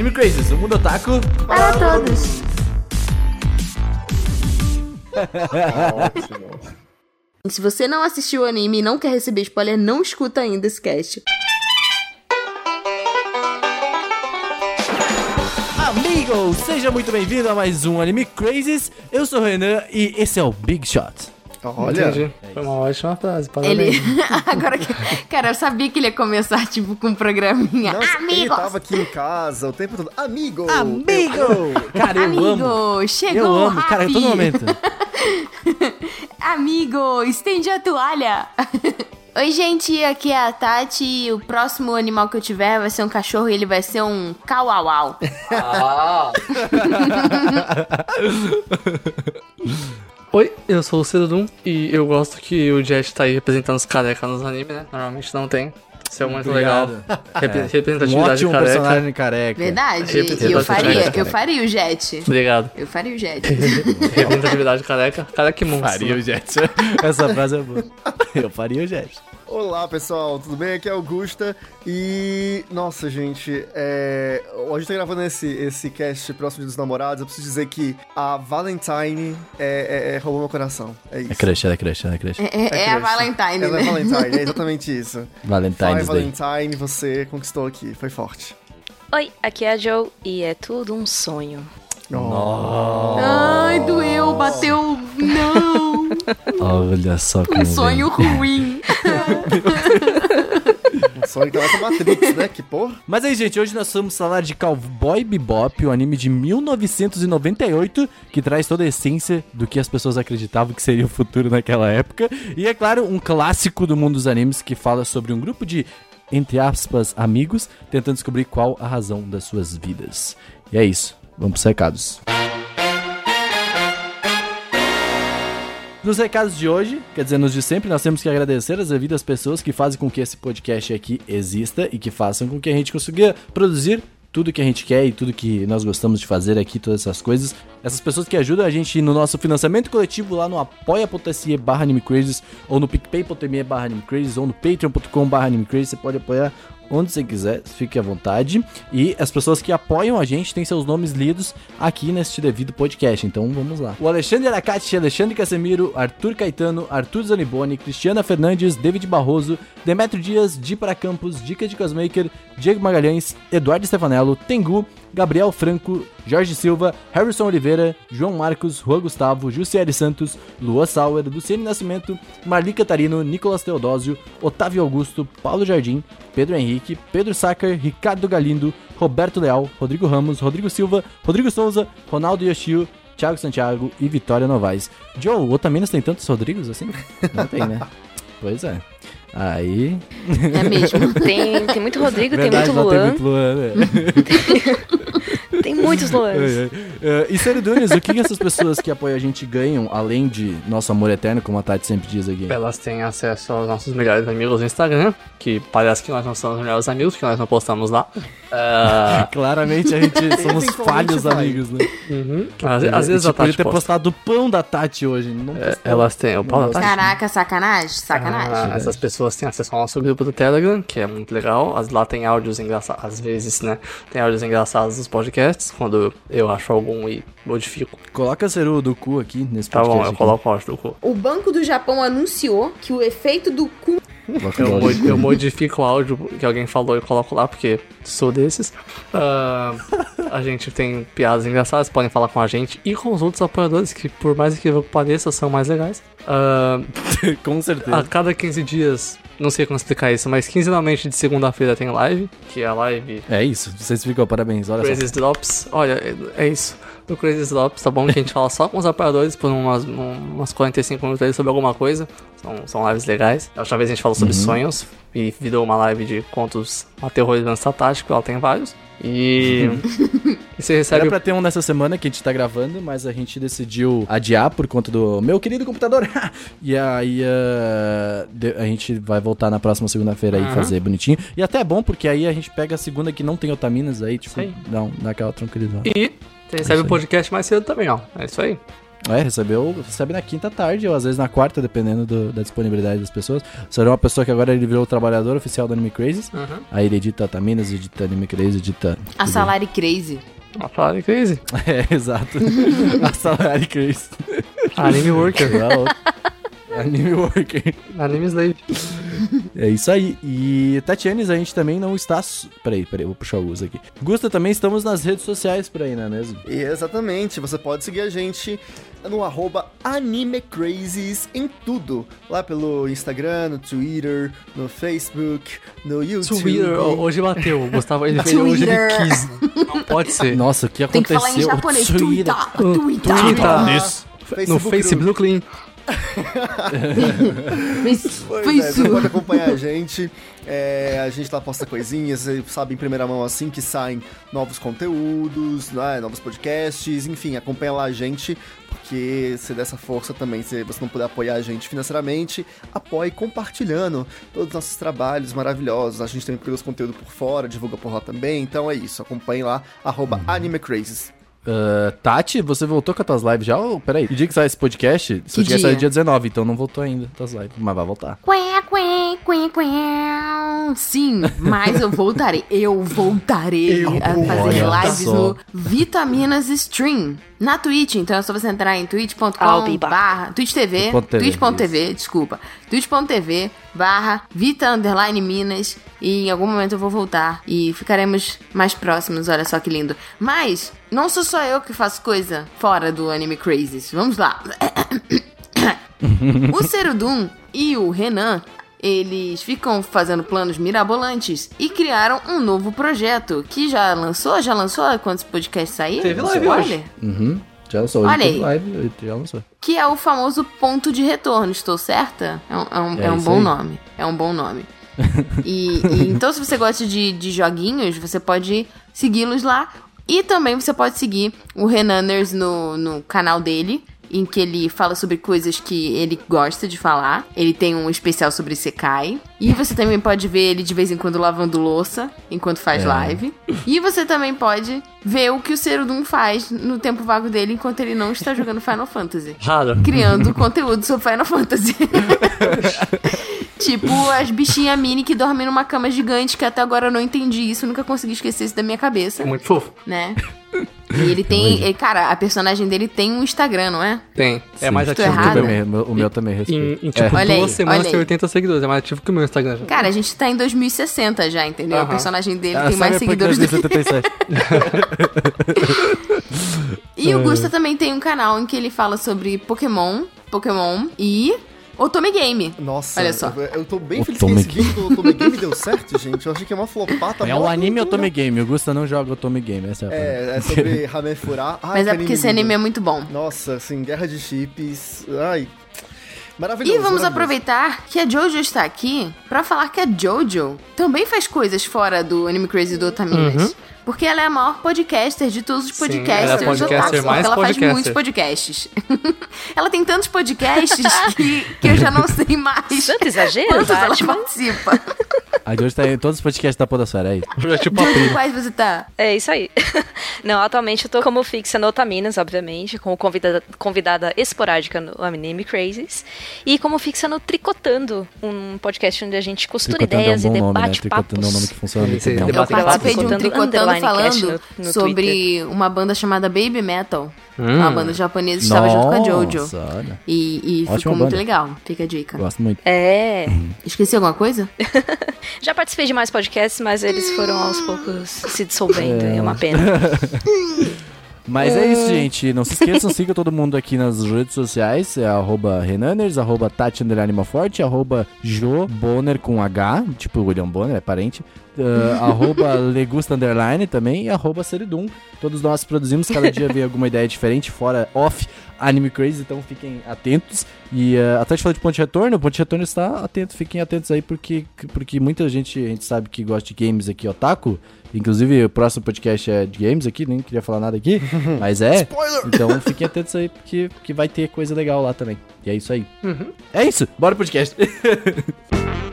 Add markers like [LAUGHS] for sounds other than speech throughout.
Anime Crazes, o mundo otaku. Para todos. Ótimo. Se você não assistiu o anime e não quer receber spoiler, não escuta ainda esse cast. Amigo, seja muito bem-vindo a mais um Anime Crazes. Eu sou o Renan e esse é o Big Shot. Olha, Entendi. Foi uma ótima frase. Parabéns. Ele. [LAUGHS] Agora que. Cara, eu sabia que ele ia começar, tipo, com um programinha. nossa, ele Amigos! tava aqui em casa o tempo todo. Amigo! Amigo! Cara, eu amo. Amigo, chegou Eu amo, cara, a todo momento. [LAUGHS] Amigo, estende a toalha. [LAUGHS] Oi, gente, aqui é a Tati o próximo animal que eu tiver vai ser um cachorro e ele vai ser um kauauau. Ah. Oi, eu sou o Cedum e eu gosto que o Jet tá aí representando os careca nos animes, né? Normalmente não tem. Isso é muito Obrigado. legal. [LAUGHS] Repre- É. Um Representatividade ótimo careca. personagem careca. Verdade, eu faria, eu faria o jet. Obrigado. Eu faria o jet. [LAUGHS] Representatividade careca. Careca monstro. Faria o jet. [LAUGHS] Essa frase é boa. Eu faria o jet. Olá, pessoal, tudo bem? Aqui é Augusta e... Nossa, gente, é... a gente tá gravando esse, esse cast próximo dos namorados, eu preciso dizer que a Valentine é, é- é- roubou meu coração. É isso. É crush, ela é crush, ela é crush. É, é- é a. Valentine, Ela né? é Valentine, é [LAUGHS] exatamente isso. Vai, Valentine's Day. Valentine, você conquistou aqui, foi forte. Oi, aqui é a Joe e é tudo um sonho. Ai, doeu, bateu. Não! [LAUGHS] Olha só como Um sonho ruim. Um sonho que com Matrix, né? Que porra. Mas aí, gente, hoje nós vamos falar de Cowboy Bebop, o anime de 1998, que traz toda a essência do que as pessoas acreditavam que seria o futuro naquela época. E, é claro, um clássico do mundo dos animes que fala sobre um grupo de, entre aspas, amigos, tentando descobrir qual a razão das suas vidas. E é isso. Vamos pros recados. Nos recados de hoje, quer dizer, nos de sempre, nós temos que agradecer as devidas pessoas que fazem com que esse podcast aqui exista e que façam com que a gente consiga produzir tudo que a gente quer e tudo que nós gostamos de fazer aqui, todas essas coisas. Essas pessoas que ajudam a gente no nosso financiamento coletivo lá no apoia.se barra animecrazes ou no picpay.me barra animecrazes ou no patreon.com barra animecrazes. Você pode apoiar onde você quiser, fique à vontade. E as pessoas que apoiam a gente têm seus nomes lidos aqui neste devido podcast. Então vamos lá. O Alexandre Aracati, Alexandre Casemiro, Arthur Caetano, Arthur Zaniboni, Cristiana Fernandes, David Barroso, Demetrio Dias, Di para Campos, Dica de Cosmaker, Diego Magalhães, Eduardo Stefanello, Tengu, Gabriel Franco, Jorge Silva, Harrison Oliveira, João Marcos, Juan Gustavo, Jussiele Santos, Lua Sauer, Luciene Nascimento, Marli Catarino, Nicolas Teodósio, Otávio Augusto, Paulo Jardim, Pedro Henrique, Pedro Sacker, Ricardo Galindo, Roberto Leal, Rodrigo Ramos, Rodrigo Silva, Rodrigo Souza, Ronaldo Yoshio, Thiago Santiago e Vitória Novaes. Joe, o Otaminas tem tantos Rodrigos assim? Não tem, né? [LAUGHS] Pois é. Aí. É mesmo. [LAUGHS] Tem, tem muito Rodrigo, Verdade, tem muito Luan, muito Luan, né? [LAUGHS] tem muitos [LAUGHS] Luans. É, é. e Sério Dunes, o que, que essas pessoas que apoiam a gente ganham, além de nosso amor eterno, como a Tati sempre diz aqui? Elas têm acesso aos nossos melhores amigos no Instagram, que parece que nós não somos os melhores amigos, porque nós não postamos lá. [LAUGHS] Ah, Claramente a gente somos falhos vai. amigos, né? uhum. às, às vezes a a podia Tati ter posta. postado o pão da Tati hoje. Não É, elas têm, o Paulo Tati. Caraca, sacanagem? Sacanagem. Ah, essas pessoas têm acesso ao nosso grupo do Telegram, que é muito legal. As, lá tem áudios engraçados, às vezes, né? Tem áudios engraçados dos podcasts, quando eu acho algum e modifico. Coloca a Ceru do cu aqui nesse Tá podcast. bom, eu aqui. coloco o do cu. O Banco do Japão anunciou que o efeito do cu. Eu, áudio. mo- eu modifico o áudio que alguém falou e coloco lá, porque sou desses. Ah, a gente tem piadas engraçadas, podem falar com a gente e com os outros apoiadores, que por mais que pareça, são mais legais. Ah, [LAUGHS] Com certeza. a cada 15 dias, não sei como explicar isso, mas quinzenalmente de segunda-feira tem live, que é a live É isso, vocês ficam, parabéns. Olha só. Drops. Olha, é, é isso. Do Crazy Drops, tá bom? Que a gente fala só com os apoiadores por umas, um- umas 45 minutos aí sobre alguma coisa. São, são lives legais. A última vez a gente falou sobre sonhos e virou uma live de contos aterrorizantes tático, ela tem vários. E, [LAUGHS] e você Era recebe. pra ter um nessa semana que a gente tá gravando, mas a gente decidiu adiar por conta do meu querido computador. [LAUGHS] e aí de- a gente vai voltar na próxima segunda-feira aí Aham. fazer bonitinho. E até é bom, porque aí a gente pega a segunda que não tem otaminas aí, tipo, aí. um- dá aquela tranquilidade. E você recebe isso o podcast mais cedo também, ó. É isso aí. É, recebeu, recebe na quinta tarde, ou às vezes na quarta, dependendo do- da disponibilidade das pessoas. Você é uma pessoa que agora ele virou o trabalhador oficial do Anime Crazes. Uhum. Aí ele edita Taminas, edita Anime Crazy, edita. A. Salary Crazy. Uma palavra crazy. [LAUGHS] É, exato. [LAUGHS] A Salary Crazy. Anime Worker. Anime Worker. Anime Slave. É isso aí. E Tatianes, a gente também não está. Peraí, peraí, vou puxar o uso aqui. Gusta, também estamos nas redes sociais por aí, não é mesmo? E exatamente, você pode seguir a gente no arroba AnimeCrazes em tudo. Lá pelo Instagram, no Twitter, no Facebook, no YouTube. Twitter, ho- hoje bateu. O Gustavo, ele [LAUGHS] veio hoje, ele quis. Não pode ser. Nossa, o que Tem que aconteceu? falar em japonês. Twitter. Twitter. Twitter. Twitter. No Facebook Facebook [LAUGHS] Pois é, você Facebook. pode acompanhar a gente. É, a gente lá posta coisinhas, você sabe em primeira mão assim que saem novos conteúdos, né, novos podcasts, enfim, acompanha lá a gente, porque se dessa força também, se você não puder apoiar a gente financeiramente, apoie compartilhando todos os nossos trabalhos maravilhosos. A gente também produz conteúdo por fora, divulga por lá também, então é isso, acompanhe lá, arroba AnimeCrazes. Ah, Tati, você voltou com as tuas lives já? Ou, peraí, que dia que sai esse podcast? Esse Que podcast dia? sai dia 19, então não voltou ainda tuas lives, mas vai voltar. Quém. Sim, mas eu voltarei. Eu voltarei Eu a fazer lives no Vitaminas Stream. Na Twitch, então é só você entrar em twitch.com barra Twitch TV, Twitch.tv, twitch.tv, desculpa, twitch.tv barra Vita Underline Minas e em algum momento eu vou voltar e ficaremos mais próximos, olha só que lindo. Mas não sou só eu que faço coisa fora do Anime Crazes, vamos lá. [COUGHS] [COUGHS] O Cerudum e o Renan, eles ficam fazendo planos mirabolantes e criaram um novo projeto que já lançou, já lançou quando esse podcast sair? Teve live Spoiler? hoje. Uhum. Já lançou. Hoje Olha teve aí. live, já lançou. Que é o famoso ponto de retorno, estou certa? É um, é um- É é um bom aí. nome. É um bom nome. e, e [LAUGHS] então, se você gosta de, de joguinhos, você pode segui-los lá. E também você pode seguir o Renaners no, no canal dele, em que ele fala sobre coisas que ele gosta de falar. Ele tem um especial sobre Sekai. E você também pode ver ele de vez em quando lavando louça, enquanto faz É. live. E você também pode ver o que o Cerudum faz no tempo vago dele, enquanto ele não está jogando Final Fantasy Raro. criando conteúdo sobre Final Fantasy. [LAUGHS] tipo as bichinhas mini que dormem numa cama gigante, que até agora eu não entendi isso, nunca consegui esquecer isso da minha cabeça, É muito fofo. né? [LAUGHS] E ele tem. ele- cara, a personagem dele tem um Instagram, não é? Tem. É Sim. mais Estou ativo que o meu. Também, o meu- também Em, respeito. em, tipo, Olha aí, duas semanas aí. tem 80 seguidores. É mais ativo que o meu Instagram já. Cara, a gente tá em 2060 já, entendeu? A Aham. personagem dele Ah, tem mais seguidores do que 2077. [LAUGHS] E o Gusta também tem um canal em que ele fala sobre Pokémon, Pokémon e Otome Game. Nossa, Olha só. Eu, eu tô bem O feliz que esse Otome vídeo do Otome Game deu certo, gente. Eu achei que é uma flopata. É o anime muito Otome Game. O Gusta não joga Otome Game, essa é a. É, é sobre [LAUGHS] Hamefura. Ai, Mas que é porque esse anime é muito bom. Nossa, assim, guerra de chips. Ai. Maravilhoso. E vamos maravilhoso. aproveitar que a Jojo está aqui pra falar que a Jojo também faz coisas fora do Anime Crazy do Otaminas. Porque ela é a maior podcaster de todos os Sim, podcasters. ela é podcaster mais ela faz podcaster. muitos podcasts. [LAUGHS] ela tem tantos podcasts [LAUGHS] que, que eu já não [LAUGHS] sei mais Tanto exagero, quantos ela participa. A de hoje tá em todos os podcasts da Podosfera, é isso. É tipo quais você tá? É isso aí. Não, atualmente eu tô como fixa no Otaminas, obviamente, como convidada, convidada esporádica no Anime Crazes. E como fixa no Tricotando, um podcast onde a gente costura Tricotando ideias é um e bom nome, né? debate Tricotando papos. é um nome que funciona Sim, sim. Eu Debate participei de um Tricotando Cast falando no- no sobre uma banda chamada Baby Metal. Hum. Uma banda japonesa que estava junto com a Jojo. Olha. E, e ficou muito banda. legal. Fica a dica. Gosto muito. É. [CLEARS THROAT] Esqueci alguma coisa? [LAUGHS] Já participei de mais podcasts, mas eles foram aos poucos se dissolvendo. É, uma pena. [LAUGHS] Mas é isso, gente. Não se esqueçam, siga todo mundo aqui nas redes sociais. É arroba Renaners, arroba Tati Forte, arroba Jo Bonner com H, tipo William Bonner, é parente. Uh, arroba [LAUGHS] Legusta Underline também e arroba Seridum. Todos nós produzimos, cada dia [LAUGHS] vem alguma ideia diferente, fora off Anime Crazy, então fiquem atentos. E uh, até a gente falou de ponto de retorno, de retorno está atento, fiquem atentos aí, porque, porque muita gente, a gente sabe que gosta de games aqui, otaku. Inclusive, o próximo podcast é de games aqui, nem queria falar nada aqui, [LAUGHS] mas é. Então fiquem atentos aí, porque, porque vai ter coisa legal lá também. E é isso aí. É isso, bora pro podcast. [LAUGHS]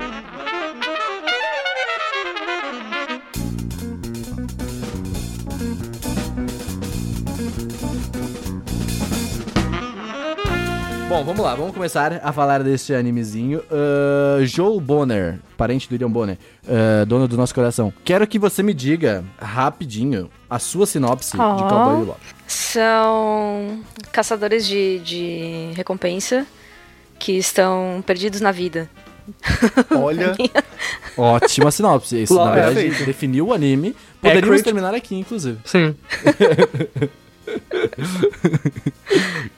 Bom, vamos lá, vamos começar a falar desse animezinho. Uh, Joel Bonner, parente do William Bonner, uh, dono do nosso coração. Quero que você me diga rapidinho a sua sinopse de Oh. Cowboy Bebop. São caçadores de, de recompensa que estão perdidos na vida. Olha, [LAUGHS] Ótima sinopse. Isso, na verdade, perfeito. definiu o anime. Poderíamos Accurate. terminar aqui, inclusive. Sim. [LAUGHS]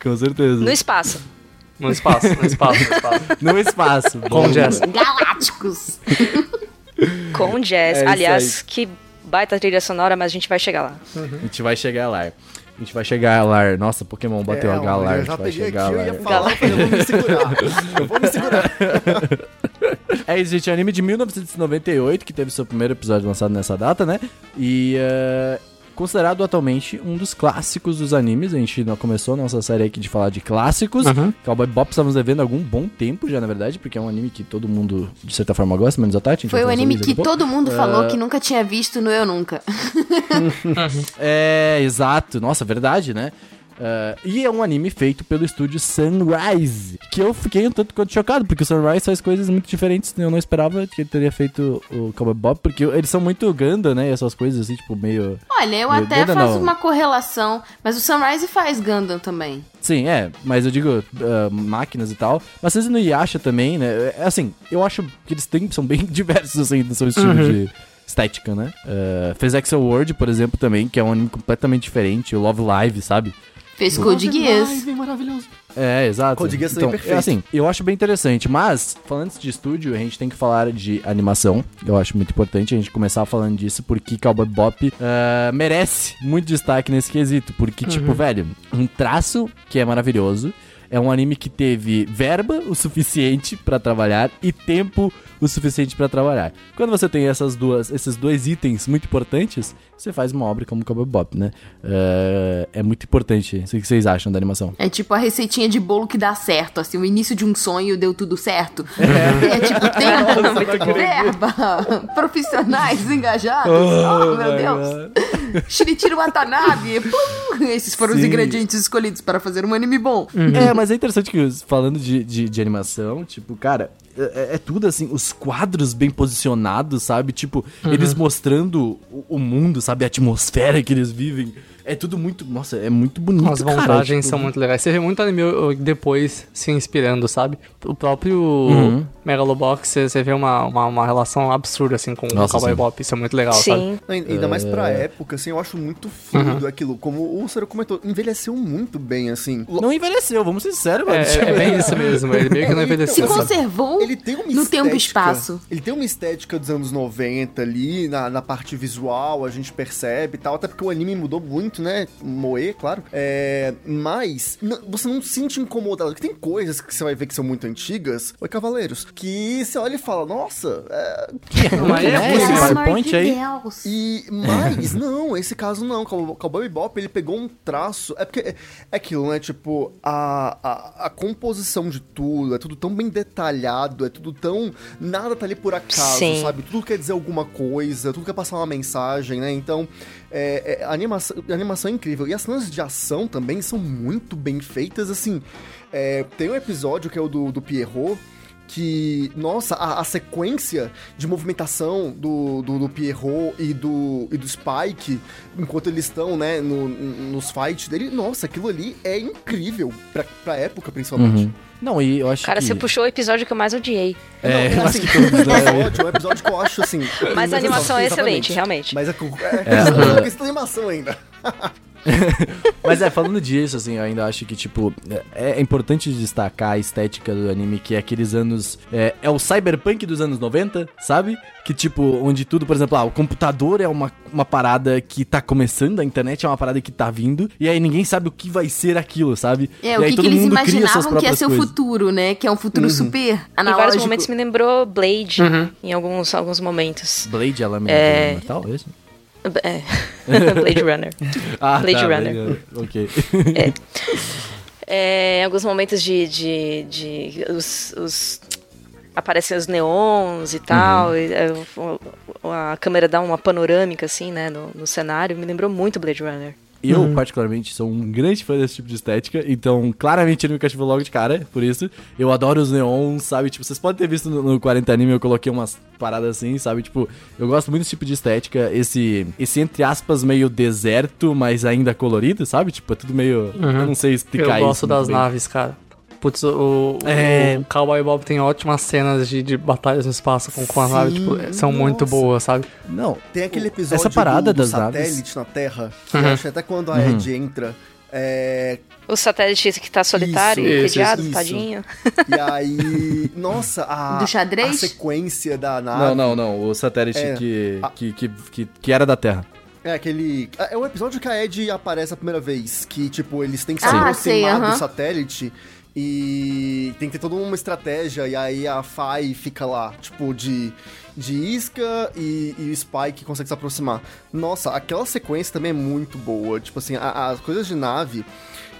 Com certeza. No espaço. No espaço, no espaço, no espaço. [LAUGHS] No espaço. Com jazz. Galácticos. [LAUGHS] Com jazz. É Aliás, que baita trilha sonora, mas a gente vai chegar lá. A gente vai chegar lá. A gente vai chegar lá. Nossa, Pokémon bateu é, a Galar. A eu gente já vai peguei aqui, chegar eu lá. ia falar, eu vou me [LAUGHS] segurar. Eu vou me segurar. É isso, gente. É um anime de 1998, que teve seu primeiro episódio lançado nessa data, né? E é considerado atualmente um dos clássicos dos animes. A gente não começou a nossa série aqui de falar de clássicos. Uhum. Cowboy Bop estamos devendo algum bom tempo já, na verdade, porque é um anime que todo mundo, de certa forma, gosta, menos a Tati. a gente Foi o anime que todo mundo falou que nunca tinha visto no Eu Nunca. [LAUGHS] É, exato. Nossa, verdade, né? Ah, e é um anime feito pelo estúdio Sunrise. Que eu fiquei um tanto quanto chocado, porque o Sunrise faz coisas muito diferentes. Eu não esperava que ele teria feito o Cowboy Bob, porque eles são muito Ganda, né? E essas coisas assim, tipo, meio. Olha, eu Meu até faço não. uma correlação, mas o Sunrise faz Gundam também. Sim, é, mas eu digo ah, máquinas e tal. Mas vocês no Yasha também, né? É assim, eu acho que eles têm, são bem [LAUGHS] diversos, assim, no seu estilo de estética, né? Uh, fez Excel World, por exemplo, também, que é um anime completamente diferente. O Love Live, sabe? Fez Code Geass. maravilhoso. É, exato. Code Geass também então, é perfeito. assim, eu acho bem interessante, mas falando de estúdio, a gente tem que falar de animação. Eu acho muito importante a gente começar falando disso porque Cowboy Bop ah, merece muito destaque nesse quesito, porque tipo, velho, um traço que é maravilhoso, é um anime que teve verba o suficiente pra trabalhar e tempo o suficiente pra trabalhar. Quando você tem essas duas, esses dois itens muito importantes, você faz uma obra como Cowboy Bop, né? Ah, é muito importante. O que vocês acham da animação? É tipo a receitinha de bolo que dá certo, assim, o início de um sonho deu tudo certo. [LAUGHS] É, tipo, tem verba, [LAUGHS] profissionais engajados, oh, meu Deus. Shinichiro Watanabe, [LAUGHS] plum, esses foram os Sim. ingredientes escolhidos para fazer um anime bom. É, mas é interessante que os- falando de, de, de animação, tipo, cara, é, é tudo assim, os quadros bem posicionados, sabe? Tipo, eles mostrando o, o mundo, sabe? A atmosfera que eles vivem. É tudo muito. Nossa, é muito bonito. As cara, montagens tipo, são muito legais. Você vê muito anime depois se inspirando, sabe? O próprio Uhum. Megalobox, você, você vê uma, uma, uma relação absurda, assim, com Nossa, o Cowboy. Bop. Isso é muito legal, sabe? Sim. Ainda mais pra época, assim, eu acho muito fluido aquilo. Como o Cero comentou, envelheceu muito bem, assim. Não envelheceu, vamos ser sérios, É, mano. Tipo, é bem isso mesmo. Ele meio que não Então, envelheceu. Se sabe? conservou Ele tem uma no tempo e estética- espaço. Ele tem uma estética dos anos 90 ali, na, na parte visual, a gente percebe e tal. Até porque o anime mudou muito, né? Moe, claro. É, mas você não se sente incomodado. Porque tem coisas que você vai ver que são muito antigas. Oi, Cavaleiros. Que você olha e fala, nossa, é, Mas é, esse Pelo amor PowerPoint de aí. Deus. E, mas, [LAUGHS] não, esse caso não. Cow- Cowboy Bebop, ele pegou um traço... É porque é, é aquilo, né? Tipo, a, a, a composição de tudo, é tudo tão bem detalhado, é tudo tão... Nada tá ali por acaso, Sim. sabe? Tudo quer dizer alguma coisa, tudo quer passar uma mensagem, né? Então, é, é, animação, animação é incrível. E as cenas de ação também são muito bem feitas, assim... é, tem um episódio que é o do, do Pierrot, que, nossa, a, a sequência de movimentação do, do, do Pierrot e do, e do Spike, enquanto eles estão, né, no- nos fights dele, nossa, aquilo ali é incrível, pra, pra época, principalmente. Uhum. Não, e eu acho Cara, que... você puxou o episódio que eu mais odiei. É, Não, eu acho assim, que todos, o né? episódio, é um episódio que eu acho, assim... Mas a animação é exatamente. excelente, realmente. Mas é, com- é, É. é questão da animação ainda. [LAUGHS] [LAUGHS] Mas é, falando disso, assim, eu ainda acho que, tipo, é, é importante destacar a estética do anime, que é aqueles anos. É, é o cyberpunk dos anos 90, sabe? Que, tipo, onde tudo, por exemplo, ah, o computador é uma, uma parada que tá começando, a internet é uma parada que tá vindo, e aí ninguém sabe o que vai ser aquilo, sabe? É, e o aí que, todo que eles mundo imaginavam que ia ser o futuro, né? Que é um futuro super Em analógico. vários momentos me lembrou Blade, em alguns, alguns momentos. Blade Element É. Metal, é isso? É. [LAUGHS] Blade Runner. [LAUGHS] Ah, Blade tá, Runner. Blade Ok. É, em [LAUGHS] alguns momentos de. de, de os, os- aparecem os neons e tal. e, é, o- o- a câmera dá uma panorâmica, assim, né, no, no cenário. Me lembrou muito Blade Runner. Eu, particularmente, sou um grande fã desse tipo de estética, então claramente ele me cativou logo de cara, por isso. Eu adoro os neons, sabe? Tipo, vocês podem ter visto no, no 40 Anime, eu coloquei umas paradas assim, sabe? Tipo, eu gosto muito desse tipo de estética, esse, esse entre aspas, meio deserto, mas ainda colorido, sabe? Tipo, é tudo meio. Eu não sei Eu explicar isso. gosto das muito bem. naves, cara. Putz, o, É. o Cowboy Bob tem ótimas cenas de, de batalhas no espaço com, com as naves, tipo, são muito nossa. boas, sabe? Não, Tem aquele episódio Essa parada do, do das naves- satélite na Terra, que eu acho que até quando a Ed entra, é, O satélite que tá solitário, Isso, e isso, entediado, isso. tadinho. e aí, nossa, a, Do xadrez? a sequência da nave. não, não, não. O satélite É. que, Ah. que, que, que, que era da Terra. É aquele. É o episódio que a Ed aparece a primeira vez. Que, tipo, eles têm que se Ah, aproximar sei, aham. do satélite. E tem que ter toda uma estratégia. E aí a Fai fica lá, tipo, de, de isca e, e o Spike consegue se aproximar. Nossa, aquela sequência também é muito boa. Tipo assim, as coisas de nave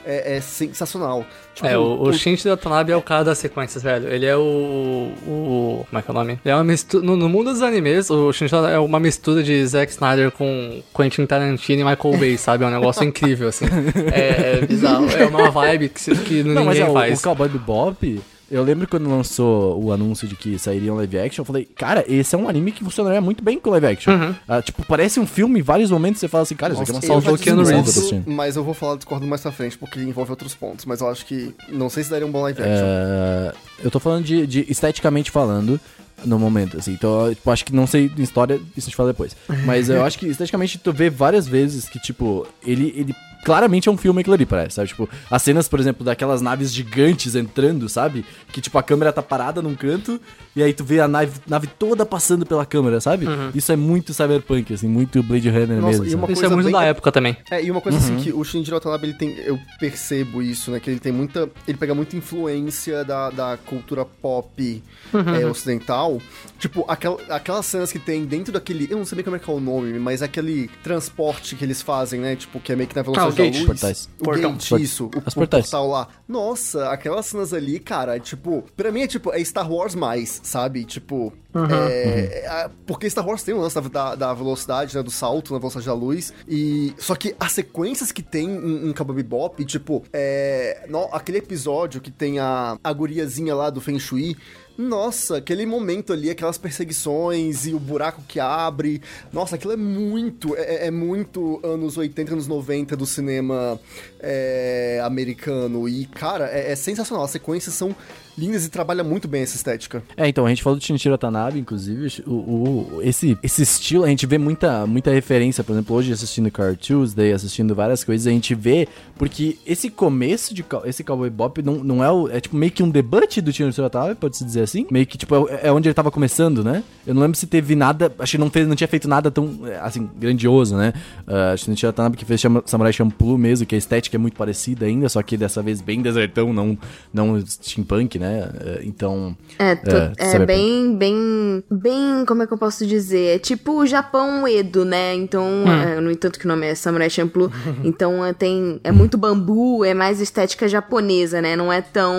é, é sensacional. Tipo, É, o, o Shinji Watanabe é o cara das sequências, velho. Ele é o. o como é que é o nome? Ele é uma mistura. No, no mundo dos animes, o Shinji é uma mistura de Zack Snyder com Quentin Tarantino e Michael Bay, [LAUGHS] sabe? É um negócio incrível, assim. [LAUGHS] É, é bizarro. É uma vibe que, que Não, mas ninguém é, o, faz. o Cowboy Bebop, eu lembro quando lançou o anúncio de que sairia um live action, eu falei, cara, esse é um anime que funcionaria muito bem com live action. Ah, tipo, parece um filme em vários momentos você fala assim, cara, isso aqui é uma salva assim. Mas eu vou falar discordo mais pra frente, porque envolve outros pontos. Mas eu acho que. Não sei se daria um bom live action. É, eu tô falando de, de esteticamente falando no momento, assim. Então, tipo, acho que não sei em história, isso a gente fala depois. Mas eu acho que esteticamente tu vê várias vezes que, tipo, ele, ele claramente é um filme aquilo ali, parece, sabe? Tipo, as cenas, por exemplo, daquelas naves gigantes entrando, sabe? Que, tipo, a câmera tá parada num canto e aí tu vê a nave, nave toda passando pela câmera, sabe? Isso é muito cyberpunk, assim, muito Blade Runner Nossa, mesmo. e Isso é muito bem- da época também. É, e uma coisa assim que o Shinji Watanabe, ele tem, eu percebo isso, né, que ele tem muita, ele pega muita influência da, da cultura pop é, ocidental, tipo, aquel, aquelas cenas que tem dentro daquele, eu não sei bem como é que é o nome, mas aquele transporte que eles fazem, né, tipo, que é meio que na velocidade o gate. luz. Portais. O Portão. gate, isso, o, As o portais. portal lá. Nossa, aquelas cenas ali, cara, é, tipo, pra mim é tipo, é Star Wars mais, sabe? Tipo, é, é, porque Star Wars tem o lance da, da, da velocidade, né, do salto na velocidade da luz, e só que as sequências que tem em, em Cowboy Bebop, tipo, é, no- aquele episódio que tem a, a guriazinha lá do Feng Shui, nossa, aquele momento ali, aquelas perseguições e o buraco que abre. Nossa, aquilo é muito, é, é muito anos 80, anos 90 do cinema é, americano. E, cara, é, é sensacional. As sequências são lindas e trabalha muito bem essa estética. É, então, a gente falou do Shinichiro Watanabe, inclusive, o, o- esse, esse estilo, a gente vê muita, muita referência, por exemplo, hoje assistindo Car Tuesday, assistindo várias coisas, a gente vê, porque esse começo de esse Cowboy Bop não, não é o, é tipo meio que um debut do Shinichiro Watanabe, pode-se dizer assim, meio que tipo, é, é onde ele tava começando, né? Eu não lembro se teve nada, acho que não, fez, não tinha feito nada tão, é, assim, grandioso, né? Uh, Shinichiro Watanabe que fez Samurai Champloo mesmo, que a estética é muito parecida ainda, só que dessa vez bem desertão, não, não steampunk, né? Uh, então... É, É, é, cyberpunk. bem, bem, bem, como é que eu posso dizer? É tipo o Japão Edo, né? Então, é, no entanto que o nome é Samurai Champloo, [LAUGHS] então é, tem, é muito bambu, é mais estética japonesa, né? Não é tão,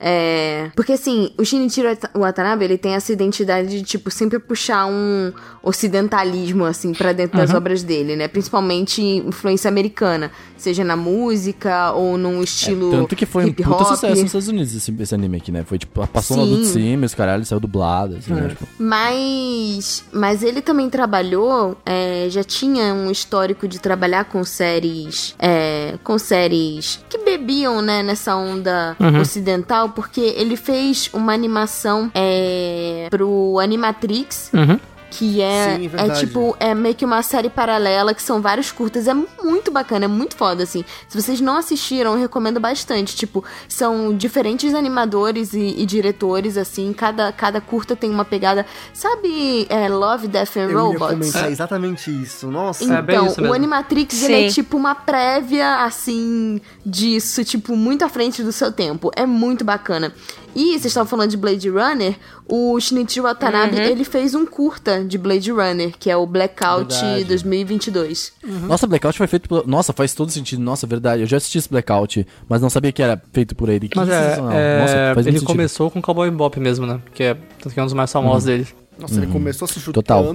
é... Porque assim, o Shinichiro Wata- Watanabe, ele tem essa identidade de, tipo, sempre puxar um ocidentalismo, assim, pra dentro das obras dele, né? Principalmente influência americana, seja na música ou num estilo Tanto que foi um puta sucesso nos Estados Unidos esse, esse anime aqui, né? Foi tipo, passou no Sim. Adult Sim, os caralho, saiu dublado, assim, né? Tipo, Mas, mas ele também trabalhou, é, já tinha um histórico de trabalhar com séries, é, com séries que bebiam, né, nessa onda ocidental, porque ele fez uma animação é, pro Animatrix, Uhum. Que é, Sim, é tipo, é meio que uma série paralela, que são vários curtas. É muito bacana, é muito foda, assim. Se vocês não assistiram, eu recomendo bastante. Tipo, são diferentes animadores e, e diretores, assim. Cada, cada curta tem uma pegada. Sabe, é, Love, Death and Eu ia Robots? comentar exatamente isso. Nossa. É bem Então, isso mesmo. o Animatrix, ele é tipo uma prévia, assim, disso, tipo, muito à frente do seu tempo. É muito bacana. E vocês estavam falando de Blade Runner, o Shinichiro Watanabe, Uhum. ele fez um curta de Blade Runner, que é o Blackout Verdade. 2022. Nossa, Blackout foi feito pelo. Nossa, faz todo sentido. Nossa, verdade. Eu já assisti esse Blackout, mas não sabia que era feito por ele. Que Mas é, é, Nossa, ele sentido. começou com Cowboy Bebop mesmo, né? Que é, tanto que é um dos mais famosos dele. Nossa, ele começou se chutando Total.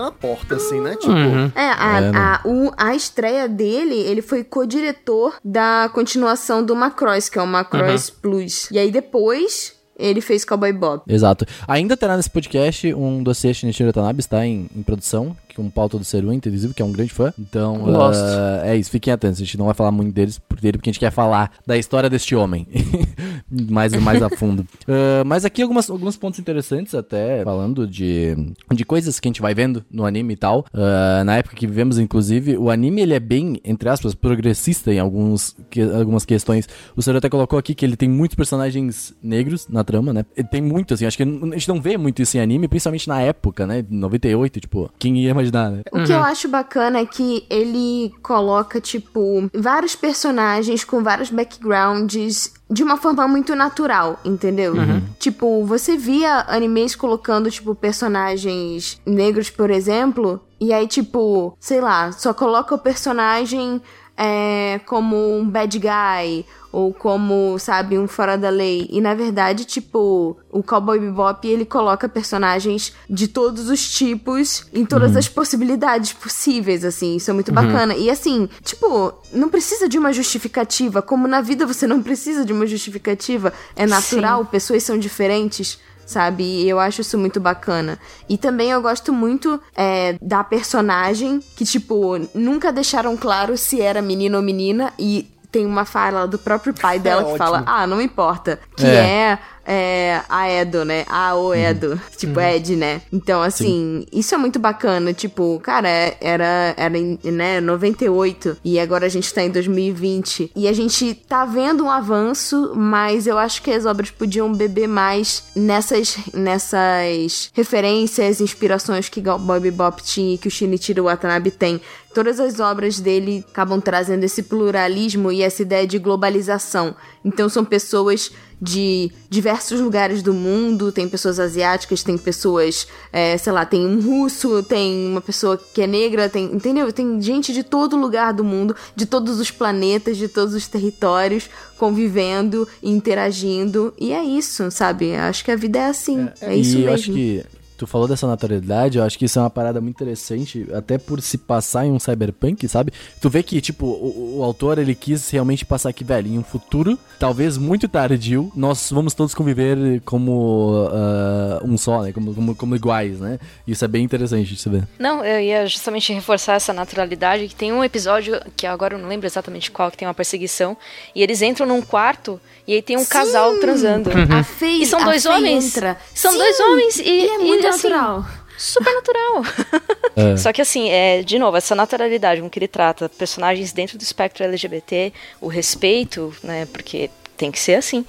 na porta, assim, né? Tipo, Uhum. É, a, É, a, o- a estreia dele, ele foi co-diretor da continuação do Macross, que é o Macross Plus. E aí depois ele fez Cowboy Bob. Exato. Ainda terá nesse podcast um dossiê Shinichiro Watanabe, está em, em produção, com pauta do Seru, inclusive, que é um grande fã. Então, ah, é isso, fiquem atentos. A gente não vai falar muito deles, por dele, porque a gente quer falar da história deste homem. [LAUGHS] mais, mais a fundo. Ah, [LAUGHS] mas aqui algumas, alguns pontos interessantes, até falando de, de coisas que a gente vai vendo no anime e tal. Ah, na época que vivemos, inclusive, o anime ele é bem, entre aspas, progressista em alguns, que- algumas questões. O Seru até colocou aqui que ele tem muitos personagens negros na trama, né? Ele tem muito, assim, acho que a gente não vê muito isso em anime, principalmente na época, né? 98, tipo, quem ia imaginar, né? O que eu acho bacana é que ele coloca, tipo, vários personagens com vários backgrounds de uma forma muito natural, entendeu? Tipo, você via animes colocando, tipo, personagens negros, por exemplo, e aí, tipo, sei lá, só coloca o personagem é, como um bad guy ou como, sabe, um fora da lei. E na verdade, tipo, o Cowboy Bebop, ele coloca personagens de todos os tipos em todas as possibilidades possíveis, assim. Isso é muito bacana. E assim, tipo, não precisa de uma justificativa, como na vida você não precisa de uma justificativa. É natural, pessoas são diferentes sabe? E eu acho isso muito bacana. E também eu gosto muito é, da personagem, que, tipo, nunca deixaram claro se era menino ou menina, e tem uma fala do próprio pai dela que ótimo. fala, ah, não importa, que É. é, é, a Edo, né? A o Edo, tipo, Ed, né? Então, assim, isso é muito bacana, tipo, cara, é- era, era em, né, 98, e agora a gente tá em 2020, e a gente tá vendo um avanço, mas eu acho que as obras podiam beber mais nessas, nessas referências, inspirações que Bob Bebop tinha e que o Shinichiro Watanabe tem. Todas as obras dele acabam trazendo esse pluralismo e essa ideia de globalização. Então são pessoas de diversos lugares do mundo, tem pessoas asiáticas, tem pessoas, é, sei lá, tem um russo, tem uma pessoa que é negra, tem, entendeu? Tem gente de todo lugar do mundo, de todos os planetas, de todos os territórios, convivendo, interagindo, e é isso, sabe? Acho que a vida é assim, é, isso e eu mesmo. acho que tu falou dessa naturalidade, eu acho que isso é uma parada muito interessante, até por se passar em um cyberpunk, sabe? Tu vê que, tipo, o, o autor, ele quis realmente passar aqui, velho, em um futuro, talvez muito tardio, nós vamos todos conviver como ah, um só, né? Como, como, como iguais, né? Isso é bem interessante de se ver. Não, eu ia justamente reforçar essa naturalidade, que tem um episódio, que agora eu não lembro exatamente qual, que tem uma perseguição, e eles entram num quarto, e aí tem um casal transando. A Faye, E são a dois homens. entra. São Sim, dois homens e, e é muito assim, natural. Super natural. [LAUGHS] Só que assim, é, de novo, essa naturalidade com que ele trata personagens dentro do espectro LGBT, o respeito, né? Porque tem que ser assim.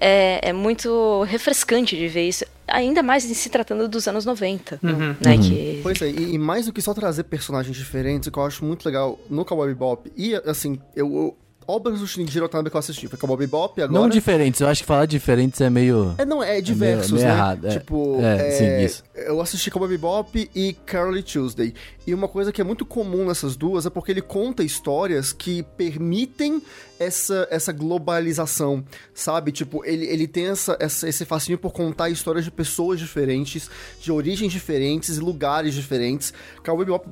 É, é muito refrescante de ver isso. Ainda mais em se tratando dos anos 90. Né, que... Pois é, e, e mais do que só trazer personagens diferentes, o que eu acho muito legal no Cowboy Bebop, e assim, eu, eu obras do Shinichiro Watanabe que eu assisti, foi Cowboy Bebop, agora... Não diferentes, eu acho que falar diferentes é meio... É, não, é diversos, meio né? errado, é. Tipo, É, sim, isso. eu assisti Cowboy Bebop e Carly Tuesday. E uma coisa que é muito comum nessas duas é porque ele conta histórias que permitem essa, essa globalização, sabe? Tipo, ele, ele tem essa, essa- esse fascínio por contar histórias de pessoas diferentes, de origens diferentes e lugares diferentes. Cowboy Bebop,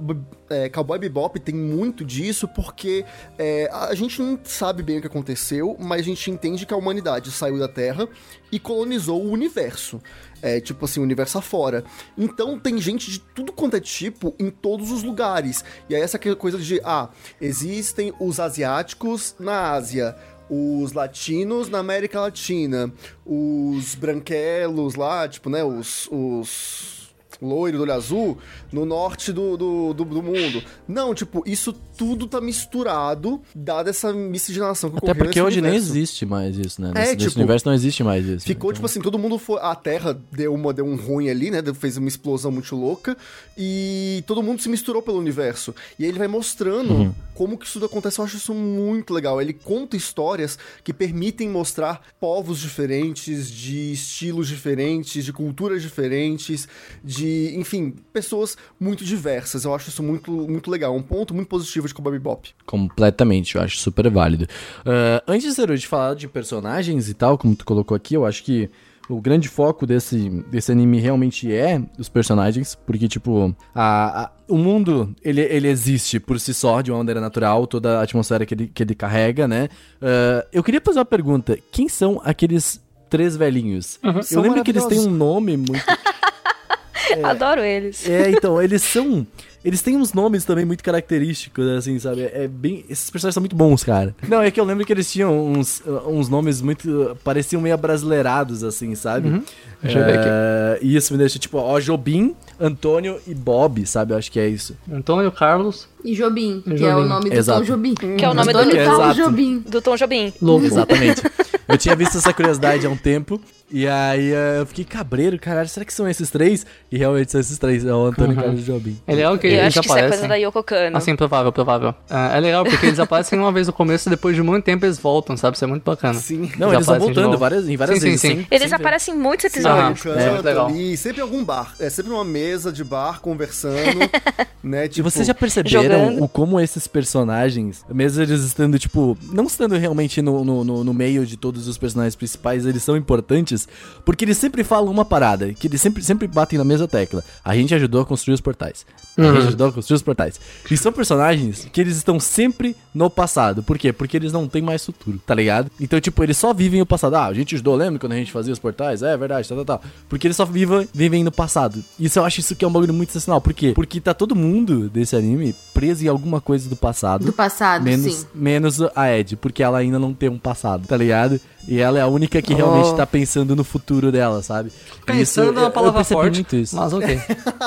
é, Cowboy Bebop tem muito disso porque é, a gente não sabe bem o que aconteceu, mas a gente entende que a humanidade saiu da Terra e colonizou o universo. É, tipo assim, universo afora. Então tem gente de tudo quanto é tipo em todos os lugares. E aí essa coisa de, ah, existem os asiáticos na Ásia, os latinos na América Latina, os branquelos lá, tipo, né, os... os loiro do olho azul no norte do, do, do, do mundo. Não, tipo, isso tudo tá misturado, dada essa miscigenação que Até ocorreu porque nesse hoje nem universo. existe mais isso, né? É, Nesse, nesse tipo, universo não existe mais isso. Ficou, né? tipo assim, todo mundo foi. A Terra deu, uma, deu um ruim ali, né? Fez uma explosão muito louca. E todo mundo se misturou pelo universo. E aí ele vai mostrando Uhum. como que isso acontece. Eu acho isso muito legal. Ele conta histórias que permitem mostrar povos diferentes, de estilos diferentes, de culturas diferentes, de, enfim, pessoas muito diversas. Eu acho isso muito, muito legal. Um ponto muito positivo de Cowboy Bebop. Completamente, eu acho super válido. Ah, antes Zeru, de falar de personagens e tal, como tu colocou aqui, eu acho que o grande foco desse, desse anime realmente é os personagens, porque, tipo, a, a- o mundo, ele, ele existe por si só, de uma maneira natural, toda a atmosfera que ele, que ele carrega, né? Ah, eu queria fazer uma pergunta. Quem são aqueles três velhinhos? Eu São lembro que eles têm um nome muito... [LAUGHS] Adoro eles. É, então, eles são... Eles têm uns nomes também muito característicos, assim, sabe? É bem... Esses personagens são muito bons, cara. Não, é que eu lembro que eles tinham uns, uh, uns nomes muito... uh, Pareciam meio abrasileirados, assim, sabe? Deixa eu ver aqui. É, E isso me deixa, tipo, ó, Jobim, Antônio e Bob, sabe? Eu acho que é isso. Antônio Carlos E Jobim, que é Jobim. o nome do Exato. Tom Jobim. Que é o nome do Antônio É, exato. Jobim. Do Tom Jobim. Lobo. Exatamente. [LAUGHS] Eu tinha visto essa curiosidade há um tempo. E aí uh, eu fiquei cabreiro, caralho, será que são esses três? E realmente são esses três, é o Antônio Uhum. Carlos Jobim. É legal que Eu eles acho que isso é aparecem. coisa da Yoko Kano. Assim, provável, provável. É, é legal porque eles aparecem uma vez no começo e depois de muito tempo eles voltam, sabe? Isso é muito bacana. Sim. Não, Eles eles vão aparecem voltando várias, em várias Sim, sim, vezes. sim. sem- Eles aparecem em muitos episódios. Canto É, legal. ali, sempre em algum bar. É sempre numa mesa de bar, conversando, [LAUGHS] né? E Tipo, vocês já perceberam jogando. o como esses personagens, mesmo eles estando, tipo, não estando realmente no, no, no- no meio de todos os personagens principais, eles são importantes, porque eles sempre falam uma parada, que eles sempre, sempre batem na mesma tecla. A gente ajudou a construir os portais. A Uhum. gente ajudou a construir os portais. E são personagens que eles estão sempre no passado. Por quê? Porque eles não têm mais futuro, tá ligado? Então, tipo, eles só vivem o passado. Ah, a gente ajudou, lembra quando a gente fazia os portais? É verdade, tá, tá, tá. Porque eles só vivem, vivem no passado. Isso eu acho isso que é um bagulho muito sensacional. Por quê? Porque tá todo mundo desse anime preso em alguma coisa do passado. Do passado, menos, sim. menos a Ed, porque ela ainda não tem um passado, tá ligado? E ela é a única que realmente Oh. tá pensando no futuro dela, sabe? Pensando Isso, na eu- palavra forte, muito isso. mas ok.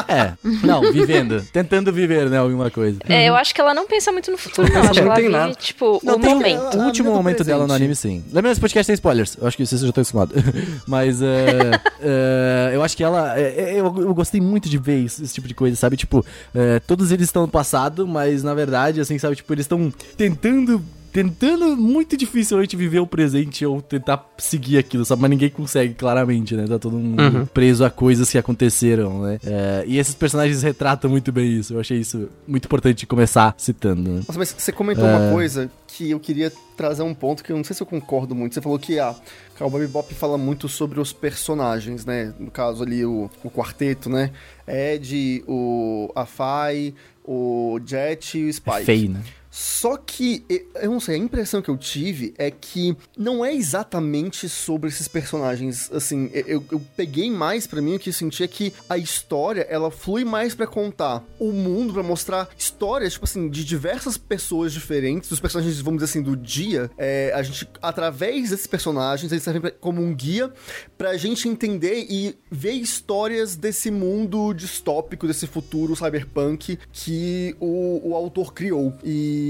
É, não, vivendo. Tentando viver, né, alguma coisa. É, eu acho que ela não pensa muito no futuro, não. Acho que ela vive, nada. tipo, Não, o momento. O último momento dela no presente. anime, sim. Lembrando, esse podcast tem spoilers. Eu acho que vocês já estão acostumados. [LAUGHS] Mas é, é, [LAUGHS] eu acho que ela. é, eu, eu gostei muito de ver isso, esse tipo de coisa, sabe? Tipo, é, todos eles estão no passado, mas na verdade, assim, sabe? Tipo, eles estão tentando. Tentando muito dificilmente viver o presente ou tentar seguir aquilo, sabe? Mas ninguém consegue, claramente, né? Tá todo mundo Uhum. preso a coisas que aconteceram, né? É, e esses personagens retratam muito bem isso. Eu achei isso muito importante de começar citando, né? Nossa, mas você comentou uma coisa que eu queria trazer um ponto que eu não sei se eu concordo muito. Você falou que a Cowboy Bebop fala muito sobre os personagens, né? No caso ali, o, o quarteto, né? Ed, o Afai, o Jet e o Spike. É feio, né? Só que, eu não sei, a impressão que eu tive é que não é exatamente sobre esses personagens. Assim, eu, eu peguei mais pra mim o que eu senti é que a história, ela flui mais pra contar o mundo, pra mostrar histórias, tipo assim, de diversas pessoas diferentes, dos personagens, vamos dizer assim, do dia. É, a gente, através desses personagens, eles servem como um guia pra gente entender e ver histórias desse mundo distópico, desse futuro cyberpunk que o, o autor criou. E,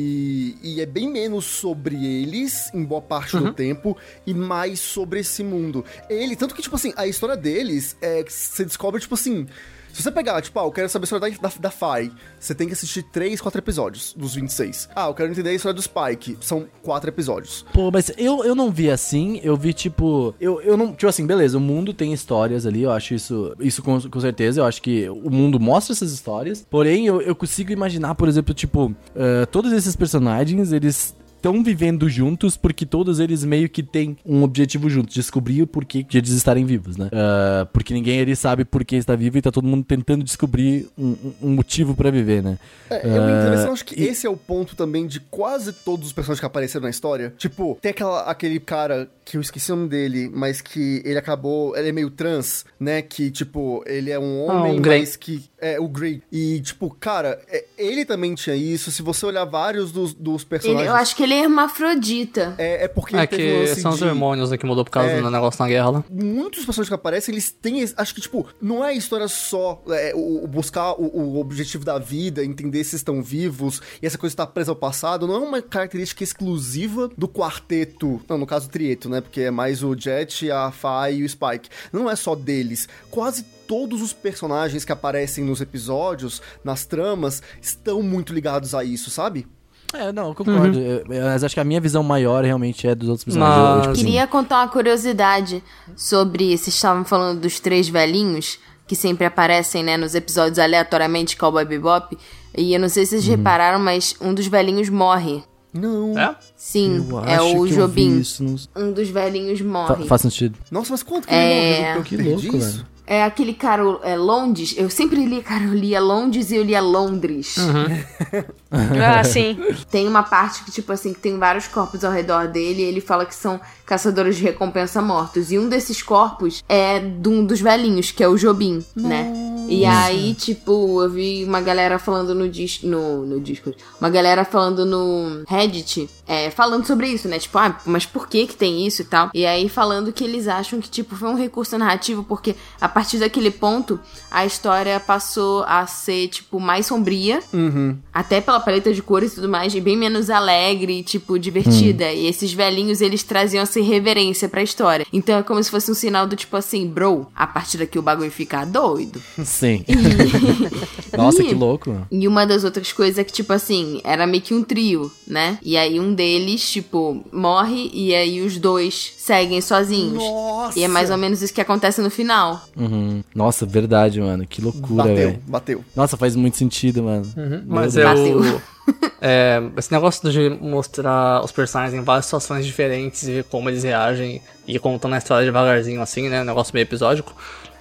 e é bem menos sobre eles, em boa parte do tempo, e mais sobre esse mundo. Ele, tanto que, tipo assim, a história deles é que você descobre, tipo assim. Se você pegar, tipo, ah, eu quero saber a história da, da, Fai, você tem que assistir 3, 4 episódios dos 26. Ah, eu quero entender a história do Spike, são 4 episódios. Pô, mas eu, eu não vi assim, eu vi tipo. Eu, eu não. Tipo assim, beleza, o mundo tem histórias ali, eu acho isso. Isso com, com certeza, eu acho que o mundo mostra essas histórias. Porém, eu, eu consigo imaginar, por exemplo, tipo, eh, todos esses personagens, eles. Estão vivendo juntos porque todos eles meio que têm um objetivo juntos, descobrir o porquê de eles estarem vivos, né? Ah, porque ninguém ali sabe por que está vivo e tá todo mundo tentando descobrir um, um- um motivo pra viver, né? É, eu mas Ah, eu acho que e- esse é o ponto também de quase todos os personagens que apareceram na história. Tipo, tem aquela, aquele cara que eu esqueci o nome dele, mas que ele acabou. Ele é meio trans, né? Que, tipo, ele é um Ah, homem, o Grey. mas que. É, o Grey. E, tipo, cara, é- ele também tinha isso. Se você olhar vários dos, dos Ele- personagens. eu acho que ele é hermafrodita. É, é porque É ele um que lance são os de- hormônios né, que mudou por causa É. do negócio na guerra lá. muitos personagens que aparecem, eles têm. Acho que, tipo, não é a história só é, o, o buscar o, o objetivo da vida, entender se estão vivos e essa coisa está presa ao passado. Não é uma característica exclusiva do quarteto. Não, no caso, o trieto, né? Porque é mais o Jet, a Fai e o Spike. Não é só deles. Quase todos os personagens que aparecem nos episódios, nas tramas, estão muito ligados a isso, sabe? É, não, eu concordo. Eu- eu- mas acho que a minha visão maior realmente é dos outros personagens. Eu- eu, Mas- tipo, assim, Queria contar uma curiosidade sobre. Vocês estavam falando dos três velhinhos que sempre aparecem, né, nos episódios aleatoriamente Cowboy Bebop. E eu não sei se vocês repararam, mas um dos velhinhos morre Não. É? Sim, Eu é o Jobim. isso nos- Um dos velhinhos Fa- morre. faz sentido. Nossa, mas quanto que É. ele morre? Eu Que perdi louco, isso. velho. É aquele cara, é Londres. Eu sempre li, cara, eu lia Londres e eu lia Londres. [LAUGHS] [LAUGHS] Ah, sim. Tem uma parte que, tipo assim, que tem vários corpos ao redor dele e ele fala que são caçadores de recompensa mortos. E um desses corpos é de um dos velhinhos, que é o Jobim, né? E aí, tipo, eu vi uma galera falando no, dis no, no Discord, uma galera falando no Reddit, é, falando sobre isso, né? Tipo, ah, mas por que que tem isso e tal? E aí falando que eles acham que, tipo, foi um recurso narrativo porque a partir daquele ponto a história passou a ser, tipo, mais sombria, Uhum. até pela paleta de cores e tudo mais, e bem menos alegre, tipo, divertida. E esses velhinhos, eles traziam essa irreverência pra história. Então é como se fosse um sinal do tipo assim, bro, a partir daqui o bagulho fica doido. [LAUGHS] Sim. [LAUGHS] Nossa, E- que louco. E uma das outras coisas é que, tipo assim, era meio que um trio, né? E aí um deles, tipo, morre e aí os dois seguem sozinhos. Nossa! E é mais ou menos isso que acontece no final. Uhum. Nossa, verdade, mano. Que loucura, Bateu, velho. bateu. Nossa, faz muito sentido, mano. Mas Meu é Deus. o. [LAUGHS] é, esse negócio de mostrar os personagens em várias situações diferentes e ver como eles reagem e contando a história devagarzinho assim, né? Um negócio meio episódico.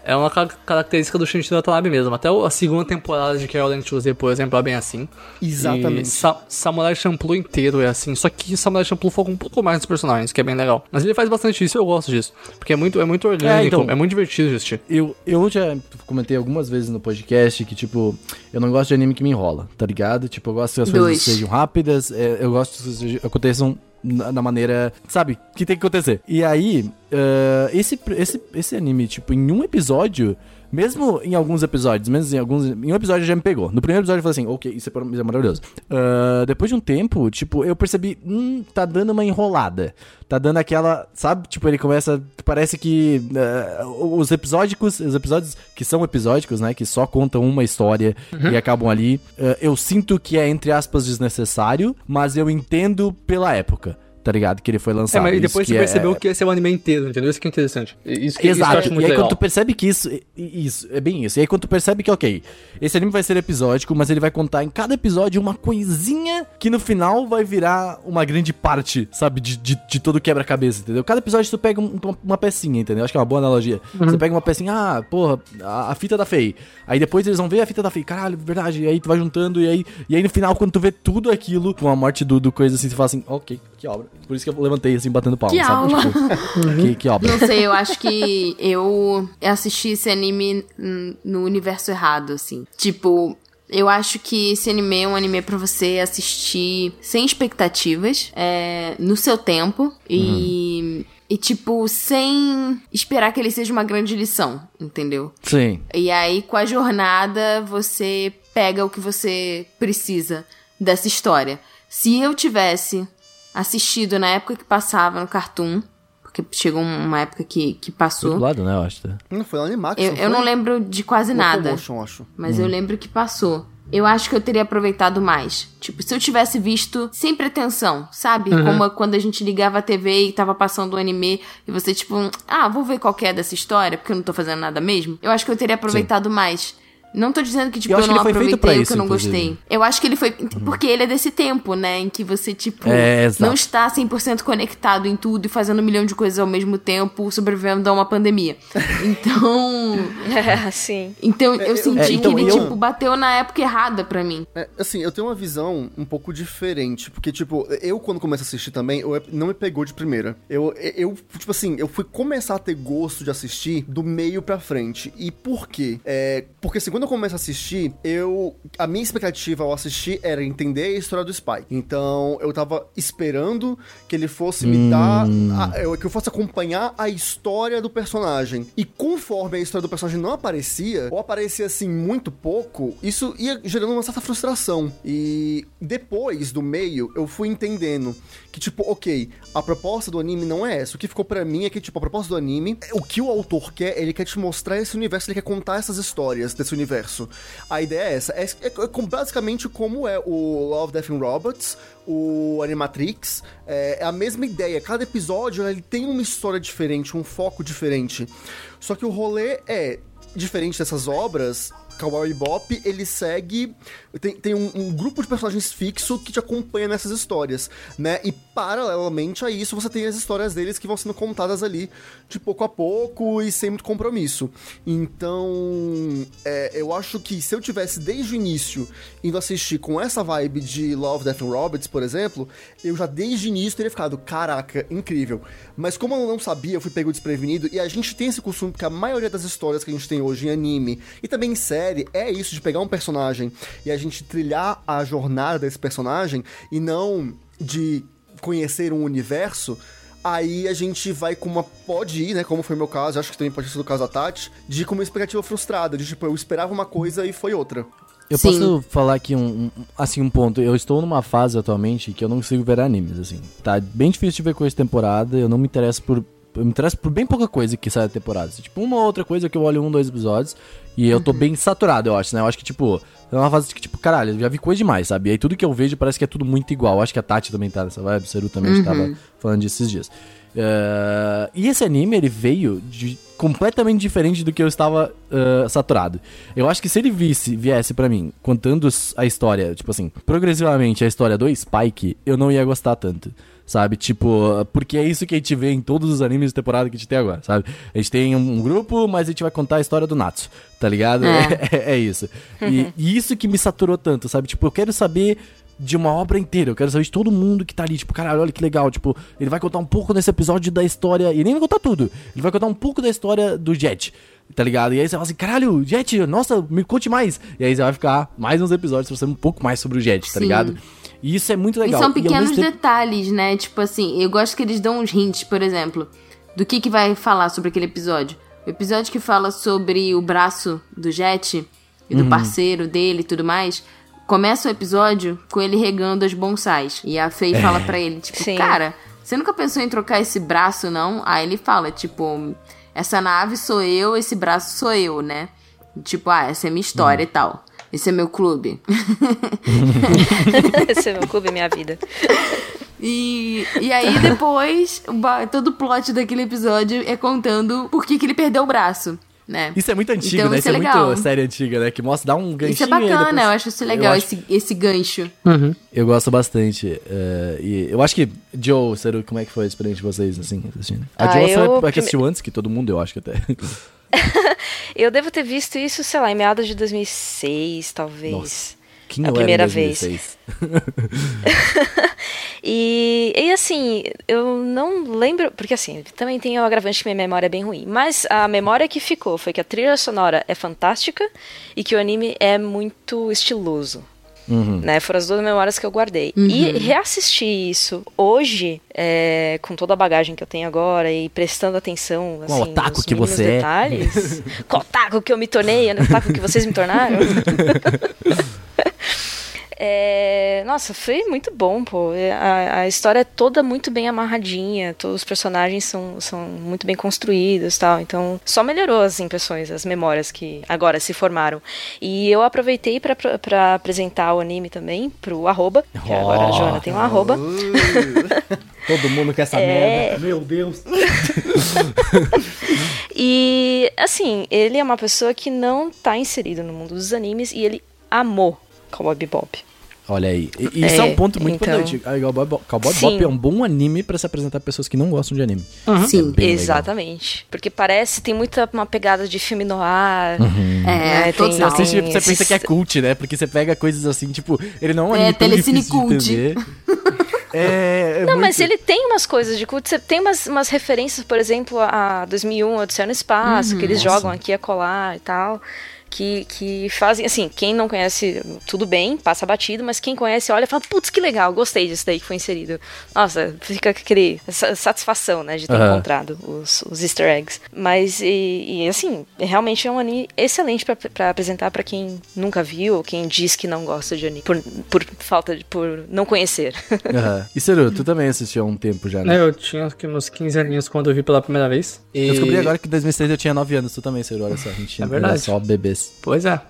É uma ca- característica do Shinichiro Watanabe mesmo. Até a segunda temporada de Carol and Tuesday, por exemplo, é bem assim. Exatamente. E Sa Samurai Champloo inteiro é assim. Só que Samurai Champloo foca um pouco mais nos personagens, que é bem legal. Mas ele faz bastante isso e eu gosto disso. Porque é muito, é muito orgânico, é, então- muito divertido de assistir. Eu, eu já comentei algumas vezes no podcast que, tipo, eu não gosto de anime que me enrola, tá ligado? Tipo, eu gosto que as coisas Dois. sejam rápidas, é, eu gosto que coisas aconteçam na, na maneira, sabe, que tem que acontecer. E aí, eh, esse, esse, esse anime, tipo, em um episódio, mesmo em alguns episódios, mesmo em alguns. Em um episódio já me pegou. No primeiro episódio eu falei assim, ok, isso é, isso é maravilhoso. Ah, depois de um tempo, tipo, eu percebi, hum, tá dando uma enrolada. Tá dando aquela, sabe? Tipo, ele começa. Parece que ah, os episódicos, os episódios que são episódicos, né? Que só contam uma história e acabam ali. ah, eu sinto que é, entre aspas, desnecessário, mas eu entendo pela época. Tá ligado? Que ele foi É, lançado. mas Isso depois você é- percebeu que esse é o anime inteiro, entendeu? Isso que é interessante. Isso que, isso que eu Exato. muito e aí legal. quando tu percebe que isso, isso, é bem isso. E aí quando tu percebe que, ok, esse anime vai ser episódico, mas ele vai contar em cada episódio uma coisinha que no final vai virar uma grande parte, sabe, de, de, de todo quebra-cabeça, entendeu? Cada episódio tu pega um- uma, pecinha, entendeu? Acho que é uma boa analogia. Você pega uma pecinha, ah, porra, a, a fita da Fei. Aí depois eles vão ver a fita da Fei, caralho, verdade. E aí tu vai juntando, e aí, e aí no final, quando tu vê tudo aquilo, com a morte do, do coisa assim, tu fala assim, ok, que obra. Por isso que eu levantei assim, batendo palma, Que sabe? aula. Tipo, que, que obra. Não sei, eu acho que eu assisti esse anime no universo errado, assim. Tipo, eu acho que esse anime é um anime pra você assistir sem expectativas, é, no seu tempo e. E, tipo, sem esperar que ele seja uma grande lição, entendeu? Sim. E aí, com a jornada, você pega o que você precisa dessa história. Se eu tivesse assistido na época que passava no Cartoon, porque chegou uma época que, que Do passou. outro lado, né, eu acho. tá? Não foi Animax, Eu, eu não lembro de quase nada, Locomotion, acho. mas eu lembro que passou. Eu acho que eu teria aproveitado mais. Tipo, se eu tivesse visto sem pretensão, sabe? Como quando a gente ligava a TV e tava passando um anime e você, tipo, ah, vou ver qual que é dessa história, porque eu não tô fazendo nada mesmo. Eu acho que eu teria aproveitado mais. Não tô dizendo que, tipo, Eu eu, acho que não ele foi feito aproveitei isso, que eu não inclusive. gostei. Eu acho que ele foi. Porque ele é desse tempo, né? Em que você, tipo, É, exato. não está 100% conectado em tudo e fazendo um milhão de coisas ao mesmo tempo, sobrevivendo a uma pandemia. [LAUGHS] Então. É, sim. Então eu senti É, então, que ele, eu- tipo, bateu na época errada pra mim. É, assim, eu tenho uma visão um pouco diferente, porque, tipo, eu quando começo a assistir também, eu, não me pegou de primeira. Eu, eu, tipo assim, eu fui começar a ter gosto de assistir do meio pra frente. E por quê? É, porque, assim, quando eu começo a assistir, eu... A minha expectativa ao assistir era entender a história do Spike. Então, eu tava esperando que ele fosse me dar... a- que eu fosse acompanhar a história do personagem. E conforme a história do personagem não aparecia, ou aparecia, assim, muito pouco, isso ia gerando uma certa frustração. E depois do meio, eu fui entendendo que, tipo, ok, a proposta do anime não é essa. O que ficou pra mim é que, tipo, a proposta do anime, o que o autor quer, ele quer te mostrar esse universo, ele quer contar essas histórias desse universo. A ideia é essa. É, é- é basicamente como é o Love, Death and Robots, o Animatrix. É, é a mesma ideia. Cada episódio, ele tem uma história diferente, um foco diferente. Só que o rolê é diferente dessas obras, Cowboy Bebop, ele segue... Tem, tem um, um, grupo de personagens fixo que te acompanha nessas histórias, né? E paralelamente a isso, você tem as histórias deles que vão sendo contadas ali de pouco a pouco e sem muito compromisso. Então, é, eu acho que se eu tivesse desde o início indo assistir com essa vibe de Love, Death and Robots, por exemplo, eu já desde o início teria ficado, caraca, incrível. Mas como eu não sabia, eu fui pego desprevenido e a gente tem esse costume que a maioria das histórias que a gente tem hoje em anime e também em série é isso de pegar um personagem e a gente trilhar a jornada desse personagem e não de conhecer um universo, aí a gente vai com uma. Pode ir, né? Como foi o meu caso, acho que também pode ser do caso da Tati, de ir com uma expectativa frustrada, de tipo, eu esperava uma coisa e foi outra. Eu Sim. posso falar aqui um, um, assim, um ponto. Eu estou numa fase atualmente que eu não consigo ver animes, assim. Tá bem difícil de ver coisa temporada, eu não me interesso por. Eu me interesso por bem pouca coisa que sai da temporada. Tipo, uma ou outra coisa que eu olho um, dois episódios. E eu tô uhum. bem saturado, eu acho, né? Eu acho que, tipo, é uma fase que, tipo, caralho, eu já vi coisa demais, sabe? E aí tudo que eu vejo parece que é tudo muito igual. Acho que a Tati também tá nessa vibe, o Seru também uhum. estava falando disso esses dias. Uh, e esse anime, ele veio de completamente diferente do que eu estava uh, saturado. Eu acho que se ele visse, viesse para mim, contando a história, tipo assim, progressivamente a história do Spike, eu não ia gostar tanto sabe? Tipo, porque é isso que a gente vê em todos os animes de temporada que a gente tem agora, sabe? A gente tem um grupo, mas a gente vai contar a história do Natsu, tá ligado? É, [LAUGHS] é, é isso. E, e, isso que me saturou tanto, sabe? Tipo, eu quero saber de uma obra inteira. Eu quero saber de todo mundo que tá ali. Tipo, caralho, olha que legal. Tipo, ele vai contar um pouco nesse episódio da história. E nem vai contar tudo. Ele vai contar um pouco da história do Jet. Tá ligado? E aí você fala assim, caralho, Jet, nossa, me conte mais. E aí você vai ficar mais uns episódios pra saber um pouco mais sobre o Jet, tá Sim. ligado? E isso é muito legal. E são pequenos e detalhes, né? Tipo assim, eu gosto que eles dão uns hints, por exemplo, do que, que vai falar sobre aquele episódio. O episódio que fala sobre o braço do Jet e do uhum. parceiro dele e tudo mais Começa o episódio com ele regando as bonsais. E a Faye é. fala para ele, tipo, Sim. cara, você nunca pensou em trocar esse braço, não? Aí ele fala, tipo, essa nave sou eu, esse braço sou eu, né? Tipo, ah, essa é minha história hum. e tal. Esse é meu clube. [LAUGHS] esse é meu clube, minha vida. E, e aí depois, todo o plot daquele episódio é contando por que, que ele perdeu o braço né? Isso é muito antigo, então, né? Isso, é, é muito série antiga, né? Que mostra, dá um ganchinho. Isso é bacana, depois... eu acho isso legal, acho... esse, esse gancho. Uhum. Eu gosto bastante. Uh, e eu acho que, Joe, Seru, como é que foi a experiência de vocês, assim, assistindo? A ah, Joe eu... foi que assistiu antes que todo mundo, eu acho que até. [LAUGHS] eu devo ter visto isso, sei lá, em meados de 2006, talvez. Nossa. Que a primeira vez. [LAUGHS] e, e assim, eu não lembro, porque assim, também tem o agravante que minha memória é bem ruim, mas a memória que ficou foi que a trilha sonora é fantástica e que o anime é muito estiloso. Uhum. Né, foram as duas memórias que eu guardei. Uhum. E reassistir isso hoje, é, com toda a bagagem que eu tenho agora e prestando atenção assim, o otaku que você é. detalhes. [LAUGHS] É. o otaku que eu me tornei, o otaku que vocês me tornaram. [LAUGHS] É, nossa, foi muito bom, pô. É, a, a, história é toda muito bem amarradinha, todos os personagens são, são muito bem construídos tal. Então, só melhorou as impressões, as memórias que agora se formaram. E eu aproveitei para apresentar o anime também pro arroba, que oh, agora a Joana tem um arroba. [LAUGHS] Todo mundo quer essa é... merda. Meu Deus. [LAUGHS] e, assim, ele é uma pessoa que não tá inserido no mundo dos animes e ele amou Cowboy Bebop. Olha aí. E, isso é, é um ponto muito então... importante. Cowboy, Cowboy Bebop é um bom anime para se apresentar a pessoas que não gostam de anime. Uhum. Sim, é exatamente. Legal. Porque parece, tem muita uma pegada de filme no ar. Uhum. É, é total. Você, assiste, você pensa que é cult, né? Porque você pega coisas assim, tipo, ele não é um anime é, tão telecine cult. [LAUGHS] É, é não, muito... mas ele tem umas coisas de culto. Você tem umas, umas referências, por exemplo, a 2001, Odisseia no Espaço, uhum, que eles nossa. jogam aqui a colar e tal que, que fazem, assim, quem não conhece, tudo bem, passa batido, mas quem conhece olha e fala, putz, que legal, gostei disso daí que foi inserido. Nossa, fica aquele satisfação, né, de ter uhum. encontrado os, os easter eggs. Mas, e, e assim, realmente é um anime excelente para apresentar para quem nunca viu, ou quem diz que não gosta de anime, por, por falta de, por não conhecer. [LAUGHS] Uhum. E Seru, tu também assistiu há um tempo já, né? É, eu tinha aqui uns 15 aninhos quando eu vi pela primeira vez. E... Eu descobri agora que em 2006 eu tinha 9 anos, tu também, Seru, olha só, a gente é verdade. só bebês. Pois é.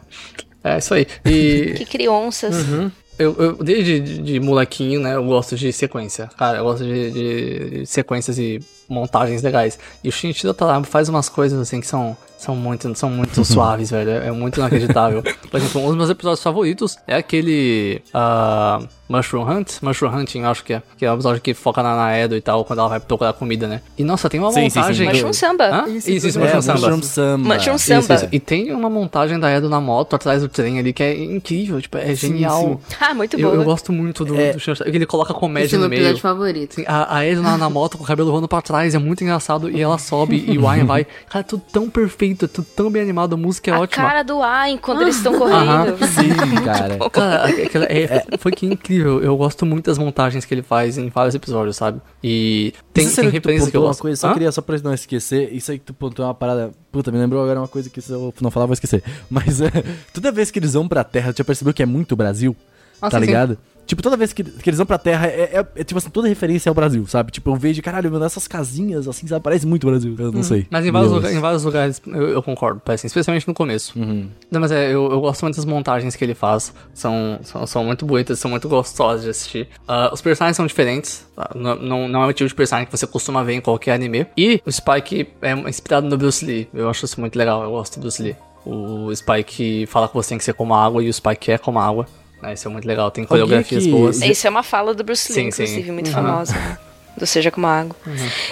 É isso aí. E... [LAUGHS] que crianças. Uhum. Eu, eu desde de, de molequinho, né, eu gosto de sequência. Cara, eu gosto de, de- de sequências e montagens legais. E o Shinichiro Tadano faz umas coisas assim que são, são muito, são muito [LAUGHS] suaves, velho. É muito inacreditável. Por exemplo, um dos meus episódios favoritos é aquele. ah, Mushroom Hunt? Mushroom Hunting, eu acho que é. Que é um episódio que foca na, na Edo e tal, quando ela vai procurar comida, né? E nossa, tem uma Sim, sim, sim. montagem. Mushroom Samba. Hã? Isso, Isso, isso, é, Mushroom É, Samba. Mushroom Samba. Mushroom Isso, Samba. isso. E tem uma montagem da Edo na moto atrás do trem ali que é incrível, tipo, é genial. Ah, muito Eu, boa. eu gosto muito do, É. do ele coloca Esse comédia é o no meu meio. episódio favorito. A, a Edo na, na moto com o cabelo voando pra trás, é muito engraçado. E ela sobe e o Ryan vai. Cara, é tudo tão perfeito, é tudo tão bem animado, a música é a ótima. cara do Ayn quando eles estão Aham. [LAUGHS] correndo. Sim, cara. Cara, é- foi que incrível. Eu gosto muito das montagens que ele faz em vários episódios, sabe? E tem, Isso tem que tu referências que eu gosto. coisa, só Hã? queria, só pra não esquecer, isso aí que tu pontuou é uma parada. Puta, me lembrou agora uma coisa que se eu não falar, eu vou esquecer. Mas é, [LAUGHS] toda vez que eles vão pra Terra, tu já percebeu que é muito Brasil? Ah, tá sim, sim. Tipo, toda vez que, que eles vão pra Terra, é, é- é, tipo assim, toda referência ao Brasil, sabe? Tipo, eu vejo, caralho, mano, essas casinhas, assim, sabe? Parece muito Brasil. Eu não sei. Uhum. Mas em vários, em vários lugares eu, eu concordo, assim, especialmente no começo. Uhum. Não, mas é, eu, eu gosto muito das montagens que ele faz. São, são, são muito bonitas, são muito gostosas de assistir. Ah, os personagens são diferentes. tá? Não, não, não é o tipo de personagem que você costuma ver em qualquer anime. E o Spike é inspirado no Bruce Lee. Eu acho isso muito legal, eu gosto do Bruce Lee. O Spike fala que você tem que ser como a água e o Spike é como a água. Né? Isso é muito legal, tem coreografias que- boas. Isso é uma fala do Bruce Lee, Sim, sim. inclusive, muito Uhum. famosa. né? Do Seja Como Água.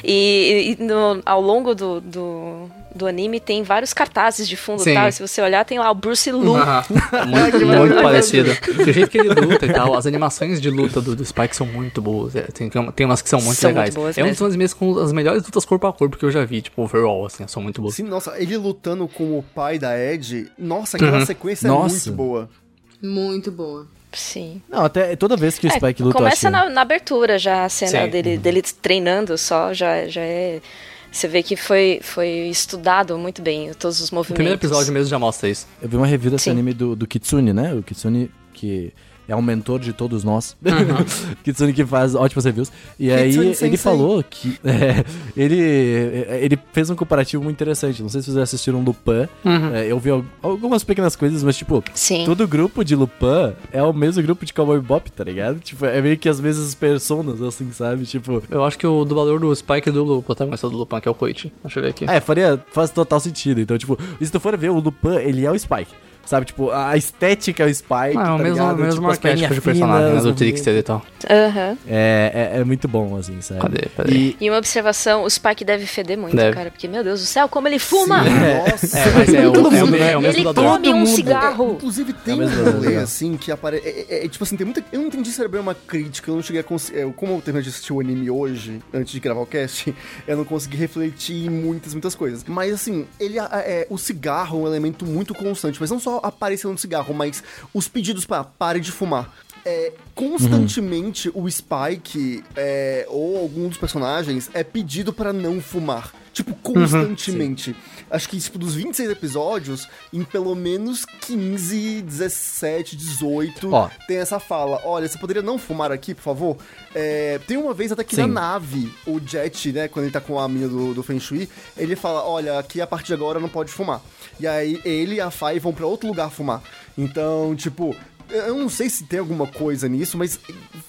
E, e no- ao longo do, do, do anime tem vários cartazes de fundo Sim. e tal. E se você olhar, tem lá o Bruce Lu. Aham. [LAUGHS] Muito, muito parecido. Do jeito que ele luta e tal, as animações de luta do, do Spike são muito boas. É, Tem, tem umas que são muito São muito legais. boas é um dos animes com as melhores lutas corpo a corpo que eu já vi, tipo, overall, assim, são muito boas. Sim, nossa, ele lutando com o pai da Ed, nossa, aquela Uhum. sequência Nossa. é muito boa. Muito boa. Sim. Não, até toda vez que o É, Spike luta, eu acho começa na, na abertura já a cena Sim. dele, dele treinando só, já, já é. Você vê que foi, foi estudado muito bem todos os O movimentos. primeiro episódio mesmo já mostra isso. Eu vi uma review desse Sim. anime do, do Kitsune, né? O Kitsune que é um mentor de todos nós. [LAUGHS] Kitsune que faz ótimos reviews. E aí ele falou que [LAUGHS] é, ele, ele fez um comparativo muito interessante. Não sei se vocês assistiram Lupin. É, eu vi al- algumas pequenas coisas, mas tipo, Sim. todo grupo de Lupin é o mesmo grupo de Cowboy Bop, tá ligado? Tipo, é meio que as mesmas personas, assim, sabe? Tipo. Eu acho que o dublador do Spike é do o protagonista do Lupin, que é o Koichi. Deixa eu ver aqui. É, faria, faz total sentido. Então, tipo, se tu for ver o Lupin, ele é o Spike. Sabe, tipo, a estética é o Spike. Ah, é tá o mesmo, ligado? mesmo Tipo, arquétipo de personagem, né? Do Trickster e tal. Aham. É, é, é muito bom, assim, sabe? Cadê? Peraí. E, E uma observação, o Spike deve feder muito, Deve. cara. Porque, meu Deus do céu, como ele fuma! Nossa, É, mas é o, Todo é o, mundo, né? é o mesmo ele come um mundo. cigarro! Inclusive tem É um rolê assim que aparece. É, é- é, tipo assim, tem muita. Eu não entendi se era bem uma crítica, eu não cheguei a conseguir. Como eu terminei de assistir o anime hoje, antes de gravar o cast, eu não consegui refletir em muitas, muitas coisas. Mas assim, ele é, o cigarro é um elemento muito constante, mas não só aparecendo no cigarro, mas os pedidos pra pare de fumar. É, constantemente o Spike é, ou algum dos personagens é pedido pra não fumar. Tipo, constantemente. Acho que, tipo, dos 26 episódios, em pelo menos 15, 17, 18, Ó. tem essa fala. Olha, você poderia não fumar aqui, por favor? É, tem uma vez até que na Sim. nave, o Jet, né, quando ele tá com a mina do, do Feng Shui, ele fala, olha, aqui a partir de agora não pode fumar. E aí ele e a Fai vão pra outro lugar fumar. Então, tipo... Eu não sei se tem alguma coisa nisso, mas.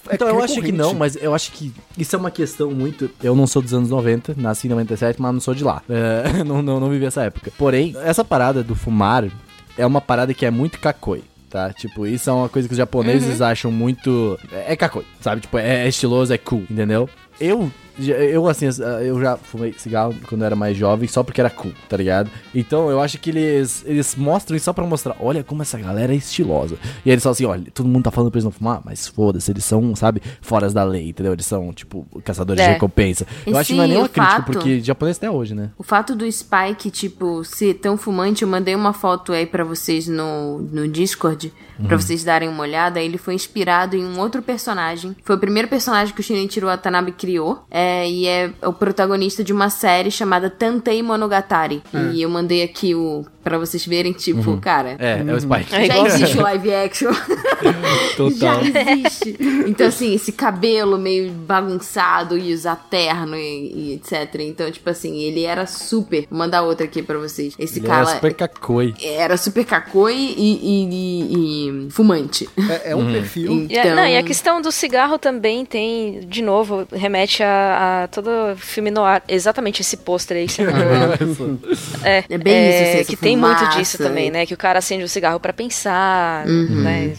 É então, eu acho que não, mas eu acho que isso é uma questão muito. Eu não sou dos anos 90, nasci em 97, mas não sou de lá. [LAUGHS] É, não, não, não vivi essa época. Porém, essa parada do fumar é uma parada que é muito kakoi. Tá? Tipo, isso é uma coisa que os japoneses acham muito. É kakoi, sabe? Tipo, é, é estiloso, é cool, entendeu? Eu, eu assim, eu já fumei cigarro quando eu era mais jovem, só porque era cool, tá ligado? Então eu acho que eles, eles mostram isso só pra mostrar, olha como essa galera é estilosa. E aí eles falam assim, olha, todo mundo tá falando pra eles não fumar, mas foda-se, eles são, sabe, foras da lei, entendeu? Eles são, tipo, caçadores de É. recompensa. Eu E acho que não é nenhuma crítica, fato- porque japonês até hoje, né? O fato do Spike, tipo, ser tão fumante, eu mandei uma foto aí pra vocês no, no Discord, pra vocês darem uma olhada. Ele foi inspirado em um outro personagem. Foi o primeiro personagem que o Shinichiro Watanabe criou. É, e é o protagonista de uma série chamada Tantei Monogatari. E eu mandei aqui o Pra vocês verem, tipo, cara. É, é o Spike. É Já existe o live action. [LAUGHS] Total. Já existe. Então, assim, esse cabelo meio bagunçado e usar terno e, e etc. Então, tipo assim, ele era super. Vou mandar outra aqui pra vocês. Esse Ele cara era super cacoi. era super cacoi e, e- e- e fumante. É, é um perfil. E a, Então- não, e a questão do cigarro também tem, de novo, remete a, a todo filme no ar. Exatamente esse pôster aí que você. [LAUGHS] É, É bem isso, assim, essa que tem muito disso também, né? Que o cara acende o cigarro pra pensar, Uhum. né?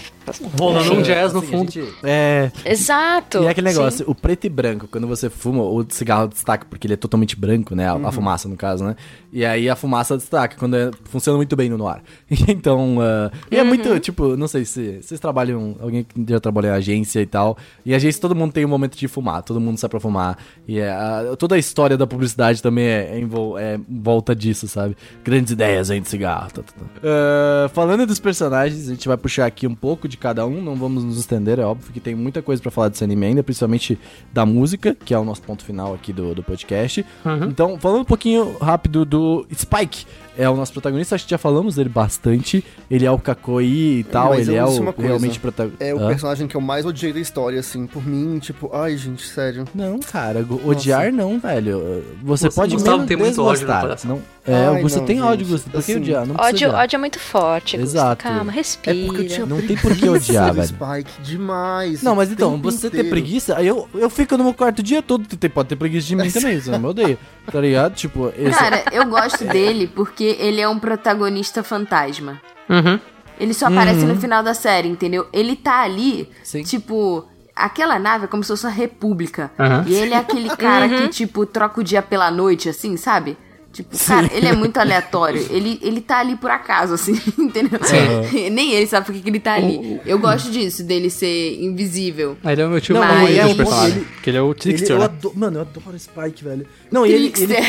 Rolando um jazz no Assim, a fundo. gente- É. Exato. E é aquele sim. negócio, o preto e branco, quando você fuma, o cigarro destaca, porque ele é totalmente branco, né? A, a fumaça, no caso, né? E aí a fumaça destaca, quando é- funciona muito bem no noir. [LAUGHS] então, ah, e é muito, tipo, não sei se vocês trabalham, alguém que já trabalhou em agência e tal, e agência todo mundo tem um momento de fumar, todo mundo sai pra fumar. E é, a- toda a história da publicidade também é, é em vol- é volta disso, sabe? Grandes ideias aí de cigarro. tá, tá, tá. Ah, falando dos personagens, a gente vai puxar aqui um pouco de cada um, não vamos nos estender, é óbvio que tem muita coisa pra falar desse anime ainda, principalmente da música, que é o nosso ponto final aqui do, do podcast. Então, falando um pouquinho rápido do Spike, é o nosso protagonista, acho que já falamos dele bastante. Ele é o Kakoi e tal, Mas ele é disse o realmente protagonista. É o personagem que eu mais odiei da história, assim. Por mim, tipo, ai, gente, sério. Não, cara, odiar não, velho. Você, Você, pode Gustavo, mesmo tem muito ódio coração. Não, é, Ai, você não, tem ódio, gente, Gusto. Por que assim, odiar? Não precisa Ódio, odiar. ódio é muito forte, Gusto. Exato. Calma, É respira. porque eu tinha Não tem por que odiar, preguiça velho. Spike demais. Não, mas então, você ter inteiro. preguiça, aí eu, eu fico no meu quarto o dia todo, tem- pode ter preguiça de mim [LAUGHS] também, você não me odeia, tá ligado? Tipo, esse... Cara, eu gosto dele porque ele é um protagonista fantasma. Uhum. Ele só aparece no final da série, entendeu? Ele tá ali, Sim. tipo. Aquela nave é como se fosse uma república. Aham. E ele é aquele cara que, tipo, troca o dia pela noite, assim, sabe? Tipo, cara, ele é muito [LAUGHS] aleatório. Ele, ele tá ali por acaso, assim, [LAUGHS] entendeu? [LAUGHS] Nem ele sabe por que que ele tá ali. Eu gosto disso, dele ser invisível. Ele é o meu tipo Não, Mas- ele é de um- personagem. ele- Que ele é o Ele, Trickster, eu né? adoro, mano, eu adoro Spike, velho. Não, e ele, ele... Trickster.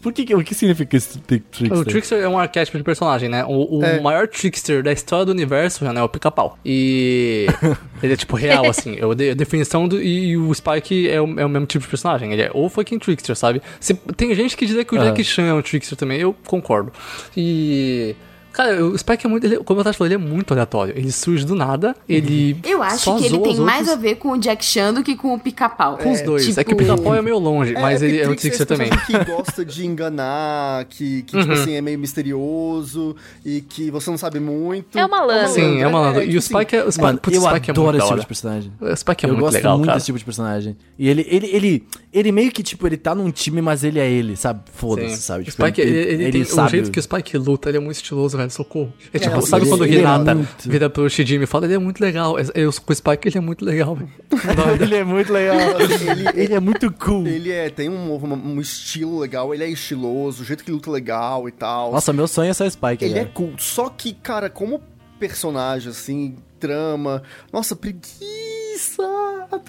Por que, o que significa esse tri- Trickster? O Trickster é um arquétipo de personagem, né? O, o É. maior Trickster da história do universo né, é o Pica-Pau. E ele é tipo real, assim. É a definição do. E o Spike é o, é o mesmo tipo de personagem. Ele é o fucking Trickster, sabe? Se- tem gente que diz que o Ah. Jack Chan é um Trickster também, eu concordo. E. Cara, o Spike é muito. Ele, como eu tava falando, ele é muito aleatório. Ele surge do nada, ele. Eu acho só que ele tem mais outros a ver com o Jack Chan do que com o pica-pau. Com os dois. É que o tipo- Pica-Pau é meio longe, mas porque ele é o Trickster também. personagem que gosta de enganar, que, que tipo assim, é meio misterioso e que você não sabe muito. É um malandro. Sim, é uma malandro. E tipo o Spike é. O Spike, Mano, putz, eu o Spike é adoro muito esse tipo de personagem. O Spike é eu muito gosto legal, muito cara. desse tipo de personagem. E ele, ele, ele, ele meio que, tipo, ele tá num time, mas ele é ele, sabe? Foda-se, sabe? O Tipo, Spike, ele, ele, tem sabe o jeito que o Spike luta, ele é muito estiloso, velho, socorro. É tipo, ele- sabe quando o ele é Hinata muito- vira pro Shijimi e fala, ele é muito legal. Eu, com o Spike, ele é muito legal, velho. [LAUGHS] ele é muito legal. Ele- ele é muito cool. Ele é, tem um, um, um estilo legal, ele é estiloso, o jeito que luta legal e tal. Nossa, meu sonho é ser Spike ele é agora. cool. Só que, cara, como personagem, assim, trama. Nossa, preguiça!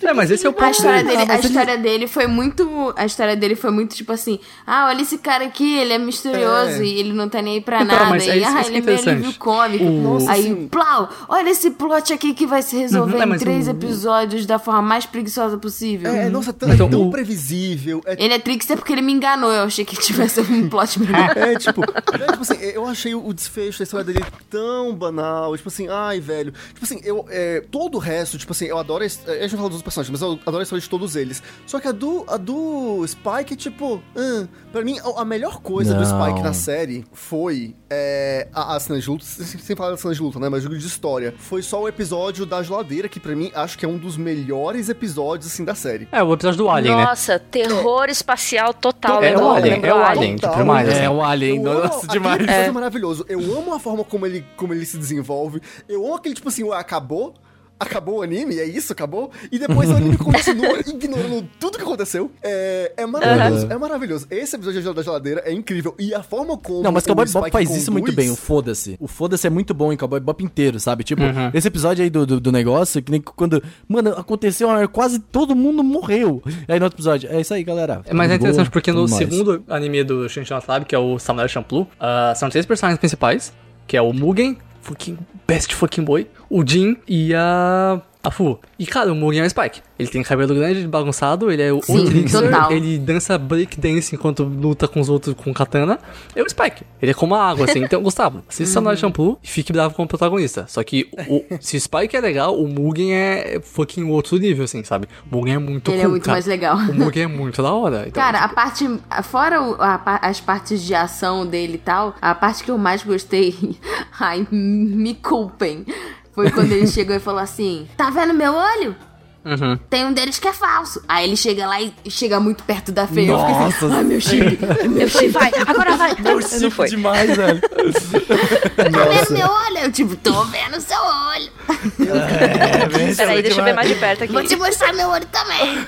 É, mas esse é o A ponto história, dele. Ah, a ele- história dele foi muito. A história dele foi muito tipo assim: ah, olha esse cara aqui, ele é misterioso É. e ele não tá nem aí pra Então, nada. mas é e isso- ah, isso que ele é é meio alívio cômico. O- Nossa, aí, assim- plau! Olha esse plot aqui que vai se resolver Uhum, é, em três o- episódios da forma mais preguiçosa possível. É, nossa, tão, Então, é tão o- previsível. É, Ele é trickster porque ele me enganou. Eu achei que tivesse um plot melhor. [LAUGHS] é, tipo, é, tipo assim, eu achei o desfecho da história dele tão banal. Tipo assim, ai, velho. Tipo assim, eu, é, todo o resto, tipo assim, eu adoro. A, his- a gente não fala dos outros personagens, mas eu adoro a história de todos eles. Só que a do, a do Spike, tipo, hum, pra mim, a, a melhor coisa do Não. Spike na série foi é, a, a cena de luta. Sem, falar da cena de luta, né? Mas jogo de história. Foi só o episódio da geladeira, que pra mim acho que é um dos melhores episódios, assim, da série. É, o episódio do Alien, né? Nossa, terror espacial total. É o lembrou- Alien, é o Alien. Tipo, Total, né? assim. É o Alien, nossa, demais. é maravilhoso. Eu amo a forma como ele, como ele se desenvolve. Eu amo aquele, tipo assim, ué, acabou? Acabou o anime? É isso? Acabou? E depois o anime [LAUGHS] continua ignorando tudo que aconteceu. É, é maravilhoso, é maravilhoso. Esse episódio da geladeira é incrível. E a forma como. Não, mas o Cowboy Spike Bop faz isso conduz- muito bem, o foda-se. O foda-se é muito bom em Cowboy Bop inteiro, sabe? Tipo, Uhum. esse episódio aí do, do, do negócio, que nem quando. Mano, aconteceu, quase todo mundo morreu. Aí no outro episódio, é isso aí, galera. É, Mas é interessante porque no mais. segundo anime do Shinchan Lab, que é o Samurai Champloo, ah, são três personagens principais, que é o Mugen, fucking best fucking boy, o Jin e a A Fu. E, cara, o Mugen é o Spike. Ele tem cabelo grande, bagunçado, ele é o Sim, trickster, ele dança breakdance enquanto luta com os outros com katana. É o Spike. Ele é como a água, assim. Então, Gustavo, assista Samurai Shampoo e fique bravo com o protagonista. Só que, o, se o Spike é legal, o Mugen é fucking outro nível, assim, sabe? O Mugen é muito Ele é cool, muito cara. mais legal. O Mugen é muito da hora. Então, Cara, a parte. Fora o- a as partes de ação dele e tal, a parte que eu mais gostei. [LAUGHS] Ai, me culpem. Foi quando ele chegou e falou assim: Tá vendo meu olho? Uhum. Tem um deles que é falso. Aí ele chega lá e chega muito perto da feia. Eu fiquei assim, Nossa. Ai, meu chip. Eu falei, vai, agora vai. [LAUGHS] Meu Não chip foi. demais, velho. [LAUGHS] Tá vendo meu olho? Eu, tipo, tô vendo seu olho. É, [LAUGHS] Peraí, deixa eu ver mais de perto aqui. Vou te mostrar meu olho também.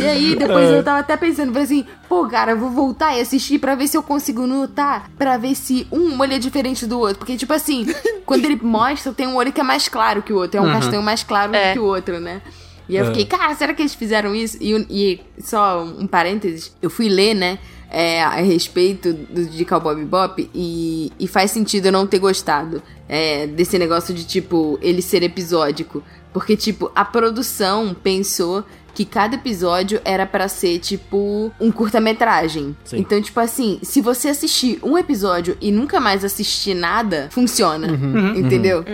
E aí, depois eu tava até pensando, falei assim, pô, cara, eu vou voltar e assistir pra ver se eu consigo notar, pra ver se um olho é diferente do outro. Porque, tipo assim, [LAUGHS] quando ele mostra, tem um olho que é mais claro que o outro, é um castanho mais claro É. que o outro, né? E eu fiquei, cara, será que eles fizeram isso? E, e só um parênteses, eu fui ler, né, é, a respeito do, de Cowboy Bebop e, e faz sentido eu não ter gostado é, desse negócio de, tipo, ele ser episódico. Porque, tipo, a produção pensou que cada episódio era pra ser, tipo, um curta-metragem. Então, tipo assim, se você assistir um episódio e nunca mais assistir nada, funciona. Entendeu?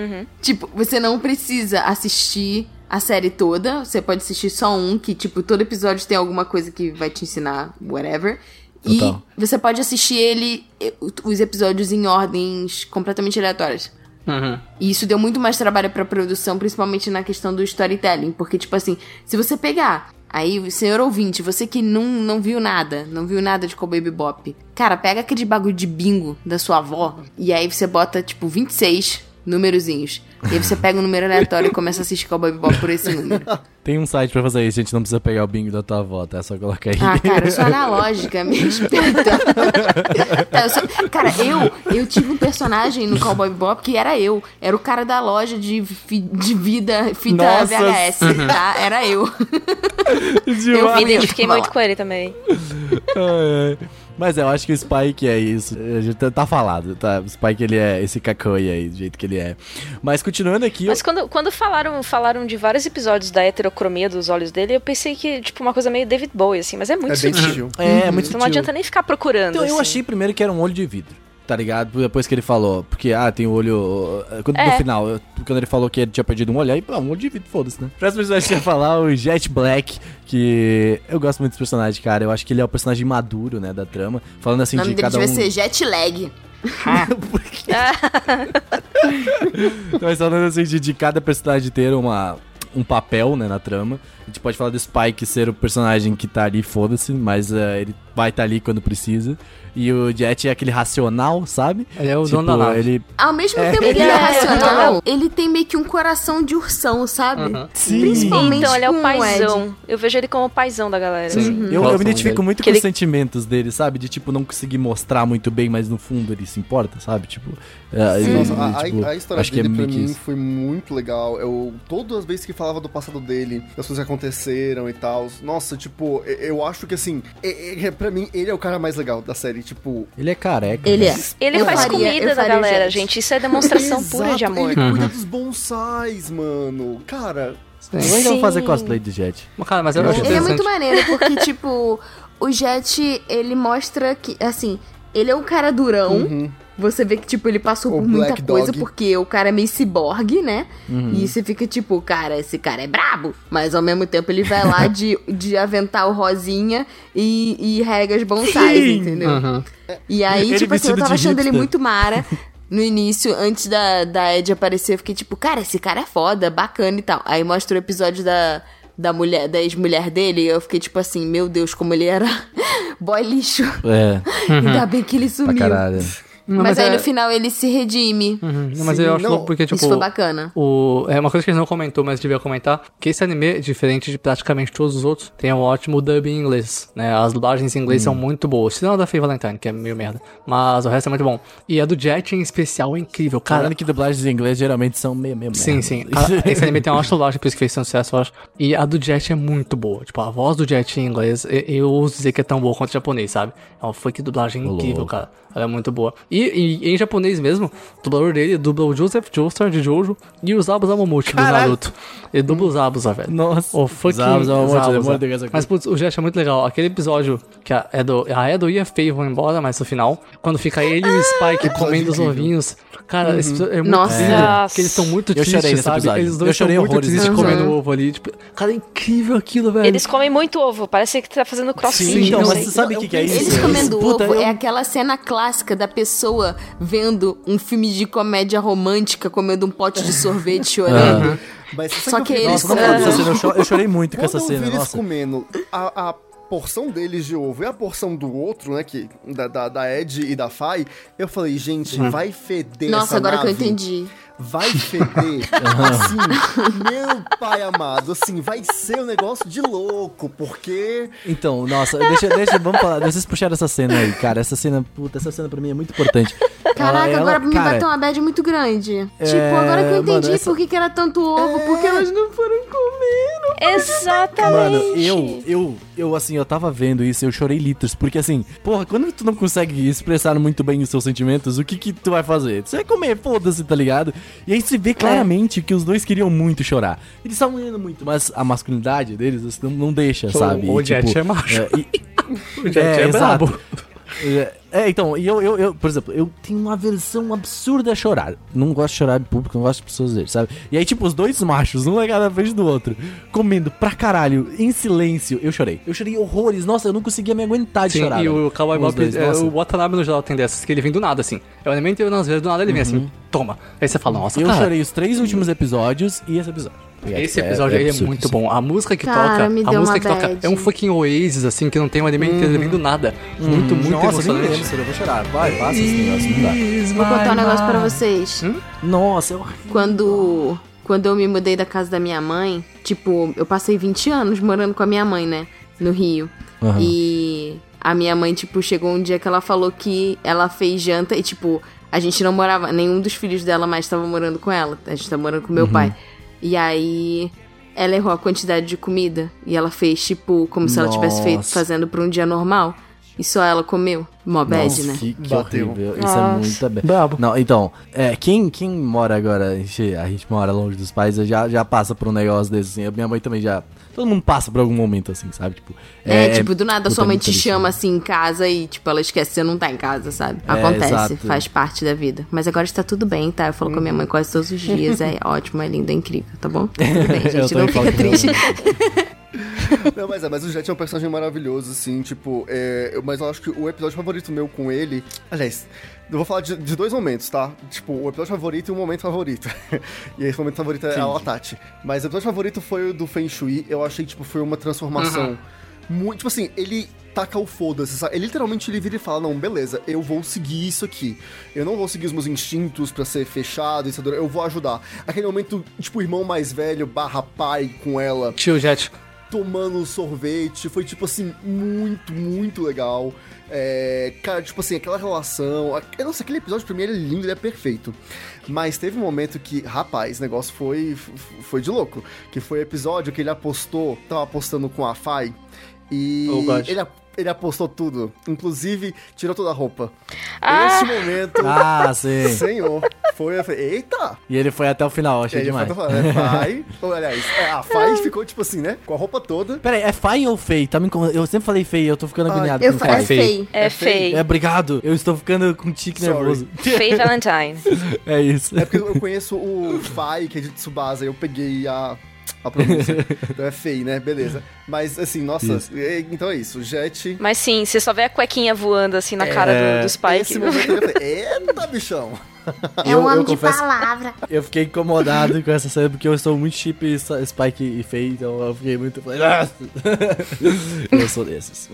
Tipo, você não precisa assistir a série toda. Você pode assistir só um, que, tipo, todo episódio tem alguma coisa que vai te ensinar, whatever. Total. E você pode assistir ele, eh, os episódios em ordens completamente aleatórias. Uhum. E isso deu muito mais trabalho pra produção, principalmente na questão do storytelling. Porque, tipo assim, se você pegar. Aí, senhor ouvinte, você que não, não viu nada, não viu nada de Cowboy Bebop. Cara, pega aquele bagulho de bingo da sua avó e aí você bota, tipo, 26 númerozinhos. E aí você pega um número aleatório e começa a assistir Cowboy Bebop por esse número. Tem um site pra fazer isso, a gente não precisa pegar o bingo da tua avó, tá? É só colocar aí. Ah, cara, eu sou analógica, me respeita. [LAUGHS] Tá, eu sou- Cara, eu, eu tive um personagem no Cowboy Bebop que era eu. Era o cara da loja de, fi- de vida, fita Nossa. VHS, tá? Era eu. [LAUGHS] Demais. Eu Me identifiquei muito com ele também. Ai, ai. Mas eu acho que o Spike é isso. A gente tá, tá falado, tá? O Spike ele é esse cacoi aí, do jeito que ele é. Mas continuando aqui. Mas quando, quando falaram, falaram de vários episódios da heterocromia dos olhos dele, eu pensei que, tipo, uma coisa meio David Bowie, assim, mas é muito É bem sutil. sutil. É, é muito Então não adianta nem ficar procurando. Então eu assim. achei primeiro que era um olho de vidro. Tá ligado? Depois que ele falou. Porque, ah, tem o olho. Quando, No É. final, eu- quando ele falou que ele tinha perdido um olho, aí, pô, um olho de vidro, foda-se, né? Próximo personagem que eu ia falar, o Jet Black, que eu gosto muito desse personagem, cara. Eu acho que ele é o personagem maduro, né, da trama. Falando assim O nome de dele cada devia um. ser Jet Lag. [LAUGHS] [LAUGHS] Mas falando assim de, de cada personagem ter uma, um papel, né, na trama. A gente pode falar do Spike ser o personagem que tá ali, foda-se, mas eh, ele vai estar ali quando precisa. E o Jet é aquele racional, sabe? Ele é o Tipo, dono da nave. ele Ao mesmo tempo que Ele é é- [LAUGHS] racional, ele tem meio que um coração de ursão, sabe? Sim. Principalmente Então, ele é o paizão. Eu vejo ele como o paizão da galera. Sim. assim. Eu, eu me identifico dele. muito Que com os ele- sentimentos dele, sabe? De, tipo, não conseguir mostrar muito bem, mas no fundo ele se importa, sabe? Tipo, é, Nossa, ele, a, a- tipo, a história acho que é dele pra meio que mim isso. foi muito legal. Eu, todas as vezes que falava do passado dele, das coisas que aconteceram e tal, nossa, tipo, eu, eu acho que assim, é, é, pra mim, ele é o cara mais legal da série. Tipo, Ele é careca. Ele né? é. Ele Eu faz faria- comida eu da galera, Jet. gente. Isso é demonstração [LAUGHS] pura de amor. Ele Uhum. cuida dos bonsais, mano. Cara, Eu ainda vou fazer Sim. cosplay de Jet. Mas, Cara, mas eu acho Ele é muito maneiro, porque, tipo, o Jet, ele mostra que, assim, ele é um cara durão. Você vê que, tipo, ele passou O por muita Black coisa, Dog. porque o cara é meio ciborgue, né? E você fica, tipo, cara, esse cara é brabo. Mas, ao mesmo tempo, ele vai lá de, [LAUGHS] de avental rosinha e, e rega os bonsais, Sim. entendeu? Uhum. E aí, Ele tipo assim, eu tava achando ele hipster. muito mara. [LAUGHS] No início, antes da, da Ed aparecer, eu fiquei tipo, cara, esse cara é foda, bacana e tal. Aí mostra o episódio da, da mulher, da ex-mulher dele, e eu fiquei tipo assim, meu Deus, como ele era [LAUGHS] boy lixo. É, Ainda bem que ele pra sumiu. caralho. Não, mas, mas aí é- no final ele se redime. Uhum. Não, mas eu Sim, acho não, louco porque, tipo. Isso foi bacana. O, é uma coisa que a gente não comentou, mas devia comentar, que esse anime, diferente de praticamente todos os outros, tem um ótimo dub em inglês, né? As dublagens em inglês Hum. são muito boas. Se não a da Faye Valentine, que é meio merda. Mas o resto é muito bom. E a do Jet em especial é incrível, cara. Caralho que dublagens em inglês geralmente são meio, meio Sim, merda. sim. A- [LAUGHS] esse anime tem uma ótima dublagem, por isso que fez sucesso, eu acho. E a do Jet é muito boa. Tipo, a voz do Jet em inglês, eu, eu ouso dizer que é tão boa quanto o japonês, sabe? É uma fake dublagem incrível, cara. Ela é muito boa. E, e em japonês mesmo, o dublador dele dubla o Joseph Joestar de Jojo e o Zabuza Momochi do. Naruto. Ele dubla o Zabuza, velho. Nossa. O fucking Zabuza coisa. Mas, putz, o Jet é muito legal. Aquele episódio que a Edo, a Edo e a Faye vão embora, mas no final, quando fica ele e o Spike comendo os ovinhos. Cara, esse episódio é muito Nossa. lindo. Porque eles estão muito Eu chorei tristes, sabe? episódio. Eles dois Eu chorei estão muito tristes nesse comendo ovo ali. Tipo, cara, é incrível aquilo, velho. Eles comem muito ovo, parece que tá fazendo crossfit. Sim, então, mas você sabe o que, que é isso? Eles comendo Puta, ovo eu- é aquela cena clássica da pessoa vendo um filme de comédia romântica comendo um pote de sorvete [LAUGHS] chorando. Mas sabe Só que fiquei- eles- Nossa, cena, eu cho- eu chorei muito com essa Quando eu vi cena, eles nossa. comendo a, a porção deles de ovo e a porção do outro, né, que, da, da, da Ed e da Fai, eu falei, gente, vai feder Nossa, essa agora que eu nave. entendi. Vai feder, [LAUGHS] assim, meu pai amado, assim, vai ser um negócio de louco, porque... Então, nossa, deixa, deixa, vamos falar, vocês puxaram essa cena aí, cara, essa cena, puta, essa cena pra mim é muito importante. Caraca, Ela- agora ela- me cara, bateu uma bad muito grande. É, Tipo, agora que eu mano, entendi essa- por que, que era tanto ovo, porque elas não foram comer. não Exatamente. Mano, eu, eu, eu, assim, eu tava vendo isso, eu chorei litros, porque assim, porra, quando tu não consegue expressar muito bem os seus sentimentos, o que que tu vai fazer? Você vai comer, foda-se, tá ligado? E aí se vê claramente que os dois queriam muito chorar. Eles estavam indo muito, mas a masculinidade deles assim, não, não deixa, sabe? o E, Jet é macho. é, e- [LAUGHS] O Jet é, exato. brabo. É, é, então, e eu, eu, eu, por exemplo, eu tenho uma aversão absurda a chorar. Não gosto de chorar em público, não gosto de pessoas verem, sabe? E aí, tipo, os dois machos, um legado na frente do outro, comendo pra caralho, em silêncio, eu chorei. Eu chorei horrores, nossa, eu não conseguia me aguentar de Sim, chorar. e o Cowboy dois, é, o Watanabe no geral tem dessas, que ele vem do nada, assim. É o elemento e nas vezes do nada ele vem assim, toma. Aí você fala, nossa, Eu cara, chorei os três últimos episódios e esse episódio. esse episódio aí é, absurdo, muito bom. A música que Cara, toca, me a deu música uma que toca bad. é um fucking Oasis, assim, que não tem um elemento, ele vem do nada. Muito, muito Nossa, nem emocionante. eu vou chorar. Vai, passa esse negócio, não dá. Vou contar um negócio pra vocês. Nossa, eu... Quando, quando eu me mudei da casa da minha mãe, tipo, eu passei 20 anos morando com a minha mãe, né? No Rio. Aham. E a minha mãe, tipo, chegou um dia que ela falou que ela fez janta e, tipo, a gente não morava, nenhum dos filhos dela mais estava morando com ela. A gente tá morando com Uhum. meu pai. E aí ela errou a quantidade de comida e ela fez, tipo, como se ela tivesse feito Nossa. fazendo pra um dia normal. E só ela comeu. Mó bad, Nossa, né? que, que Bateu. horrível. Isso é Nossa. muito bem. Brabo. Não, então, é, quem, quem mora agora, a gente, a gente mora longe dos pais, já, já passa por um negócio desse, assim. A minha mãe também já. Todo mundo passa por algum momento, assim, sabe? Tipo, É, tipo, do nada sua mãe te chama assim em casa e, tipo, ela esquece que você não tá em casa, sabe? É, Acontece, faz parte da vida. Mas agora está tudo bem, tá? Eu falo com a minha mãe quase todos os dias. É [LAUGHS] ótimo, é lindo, é incrível, tá bom? [LAUGHS] Tudo bem, Eu gente. Não fica triste. [LAUGHS] [LAUGHS] Não, mas é, mas o Jet é um personagem maravilhoso, assim, tipo, é, eu- mas eu acho que o episódio favorito meu com ele. Aliás, eu vou falar de, de dois momentos, tá? Tipo, o episódio favorito e o momento favorito. [LAUGHS] e esse momento favorito é a Latati. Mas o episódio favorito foi o do Feng Shui. Eu achei, tipo, foi uma transformação. Muito, tipo assim, ele taca o foda-se, sabe? Ele literalmente ele vira e fala: Não, beleza, eu vou seguir isso aqui. Eu não vou seguir os meus instintos pra ser fechado, isso, eu vou ajudar. Aquele momento, tipo, irmão mais velho barra pai com ela Tio Jet. Tomando sorvete. Foi, tipo assim, muito, muito legal. É, cara, tipo assim, aquela relação. a- Nossa, aquele episódio pra mim ele é lindo, ele é perfeito. Mas teve um momento que, rapaz, o negócio foi, foi de louco. Que foi o episódio que ele apostou, tava apostando com a Fai. E Oh, ele, ele apostou tudo. Inclusive, tirou toda a roupa. Ah! Esse momento, [LAUGHS] Ah, sim. senhor, foi. Eu falei, eita! E ele foi até o final, achei Ele demais. foi é Fai. [LAUGHS] Ou, aliás, é, a Fai ficou, tipo assim, né? Com a roupa toda. Pera aí, é Fai ou Fei? Tá me Eu sempre falei Fei, eu tô ficando Ah, agoniado Eu com Fai. é feio. É É feio. É, obrigado. Eu estou ficando com tique Sorry. nervoso. Faye [LAUGHS] Valentine. É isso. É porque eu conheço o Fai, que é de Tsubasa, eu peguei a, a pronúncia. [LAUGHS] então é Fei, né? Beleza. Mas assim, nossa, é- então é isso. O Jet. Mas sim, você só vê a cuequinha voando assim na cara do, do Spike. Esse momento eu falei, eita, bichão! É Eu- um homem eu de confesso- palavra. Eu fiquei incomodado com essa cena porque eu sou muito chip Spike e Faye, então eu fiquei muito. [LAUGHS] eu sou desses.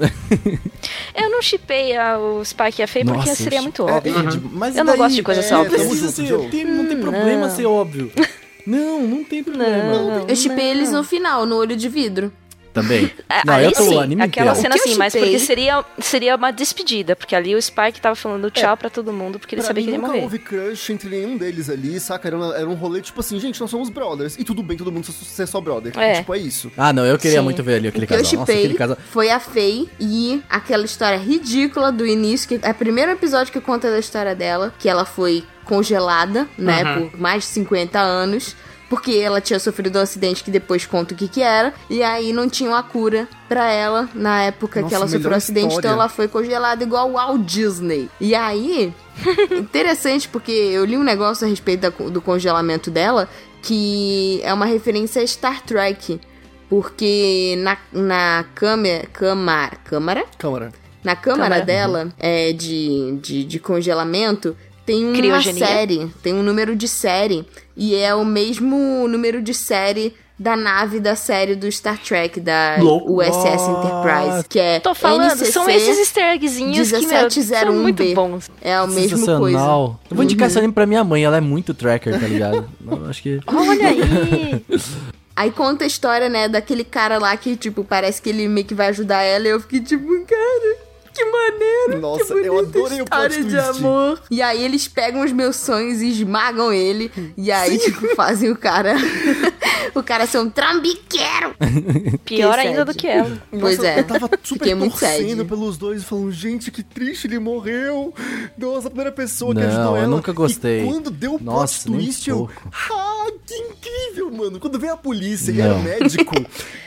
Eu não chipei o Spike e a Faye porque Nossa, seria eu muito chi- óbvio. É, tipo, mas Eu não daí, gosto de coisas é, óbvias. Não precisa ser, tem- não tem problema não. ser óbvio. [LAUGHS] Não, não tem problema. Eu chipei eles no final, no olho de vidro. Também. [LAUGHS] É, Não, aí eu tô sim, o anime aquela inteiro. cena assim, mas porque seria, seria uma despedida, porque ali o Spike tava falando tchau pra todo mundo, porque ele Pra sabia mim, que ele ia nunca morrer. houve crush entre nenhum deles ali, saca? Era, uma- era um rolê tipo assim, gente, nós somos brothers. E tudo bem todo mundo ser só brother. É. Tipo, é isso. Ah, não, eu queria Sim. muito ver ali aquele O que eu casal. Nossa, aquele casal. foi a Faye e aquela história ridícula do início, que é o primeiro episódio que conta da história dela, que ela foi congelada, né, por mais de 50 anos. Porque ela tinha sofrido um acidente que depois conta o que que era. E aí não tinha uma cura pra ela na época Nossa, que ela sofreu melhor um acidente. Então história. ela foi congelada igual o Walt Disney. E aí, [LAUGHS] interessante porque eu li um negócio a respeito da- do congelamento dela. Que é uma referência a Star Trek. Porque na, na câmera, câmara, câmara? Câmara. Na câmara Câmara. dela é, de, de, de congelamento tem uma Criogenia. série, tem um número de série. E é o mesmo número de série da nave da série do Star Trek, da Louco. USS Enterprise, que é Tô falando, NCC são esses easter eggzinhos que, meu, são muito 1701B. bons. É a mesma coisa. Uhum. Eu vou indicar esse anime pra minha mãe, ela é muito tracker, tá ligado? [LAUGHS] Eu acho que. Olha aí! [LAUGHS] Aí conta a história, né, daquele cara lá que, tipo, parece que ele meio que vai ajudar ela. E eu fiquei tipo, cara, que maneiro. Nossa, que eu adorei o plot história de amor. E aí eles pegam os meus sonhos e esmagam ele. E aí, tipo, fazem o cara... [LAUGHS] o cara ser um trambiqueiro. [LAUGHS] Pior Que ainda do que ela. Pois Nossa, é. Eu tava [LAUGHS] super Fiquei muito torcendo sad. pelos dois, falando, gente, que triste, ele morreu. Nossa, a primeira pessoa que Não, ajudou eu ela. nunca gostei. E quando deu o plot twist, eu... pouco. Ah, que incrível, mano. Quando veio a polícia e era Não. o médico,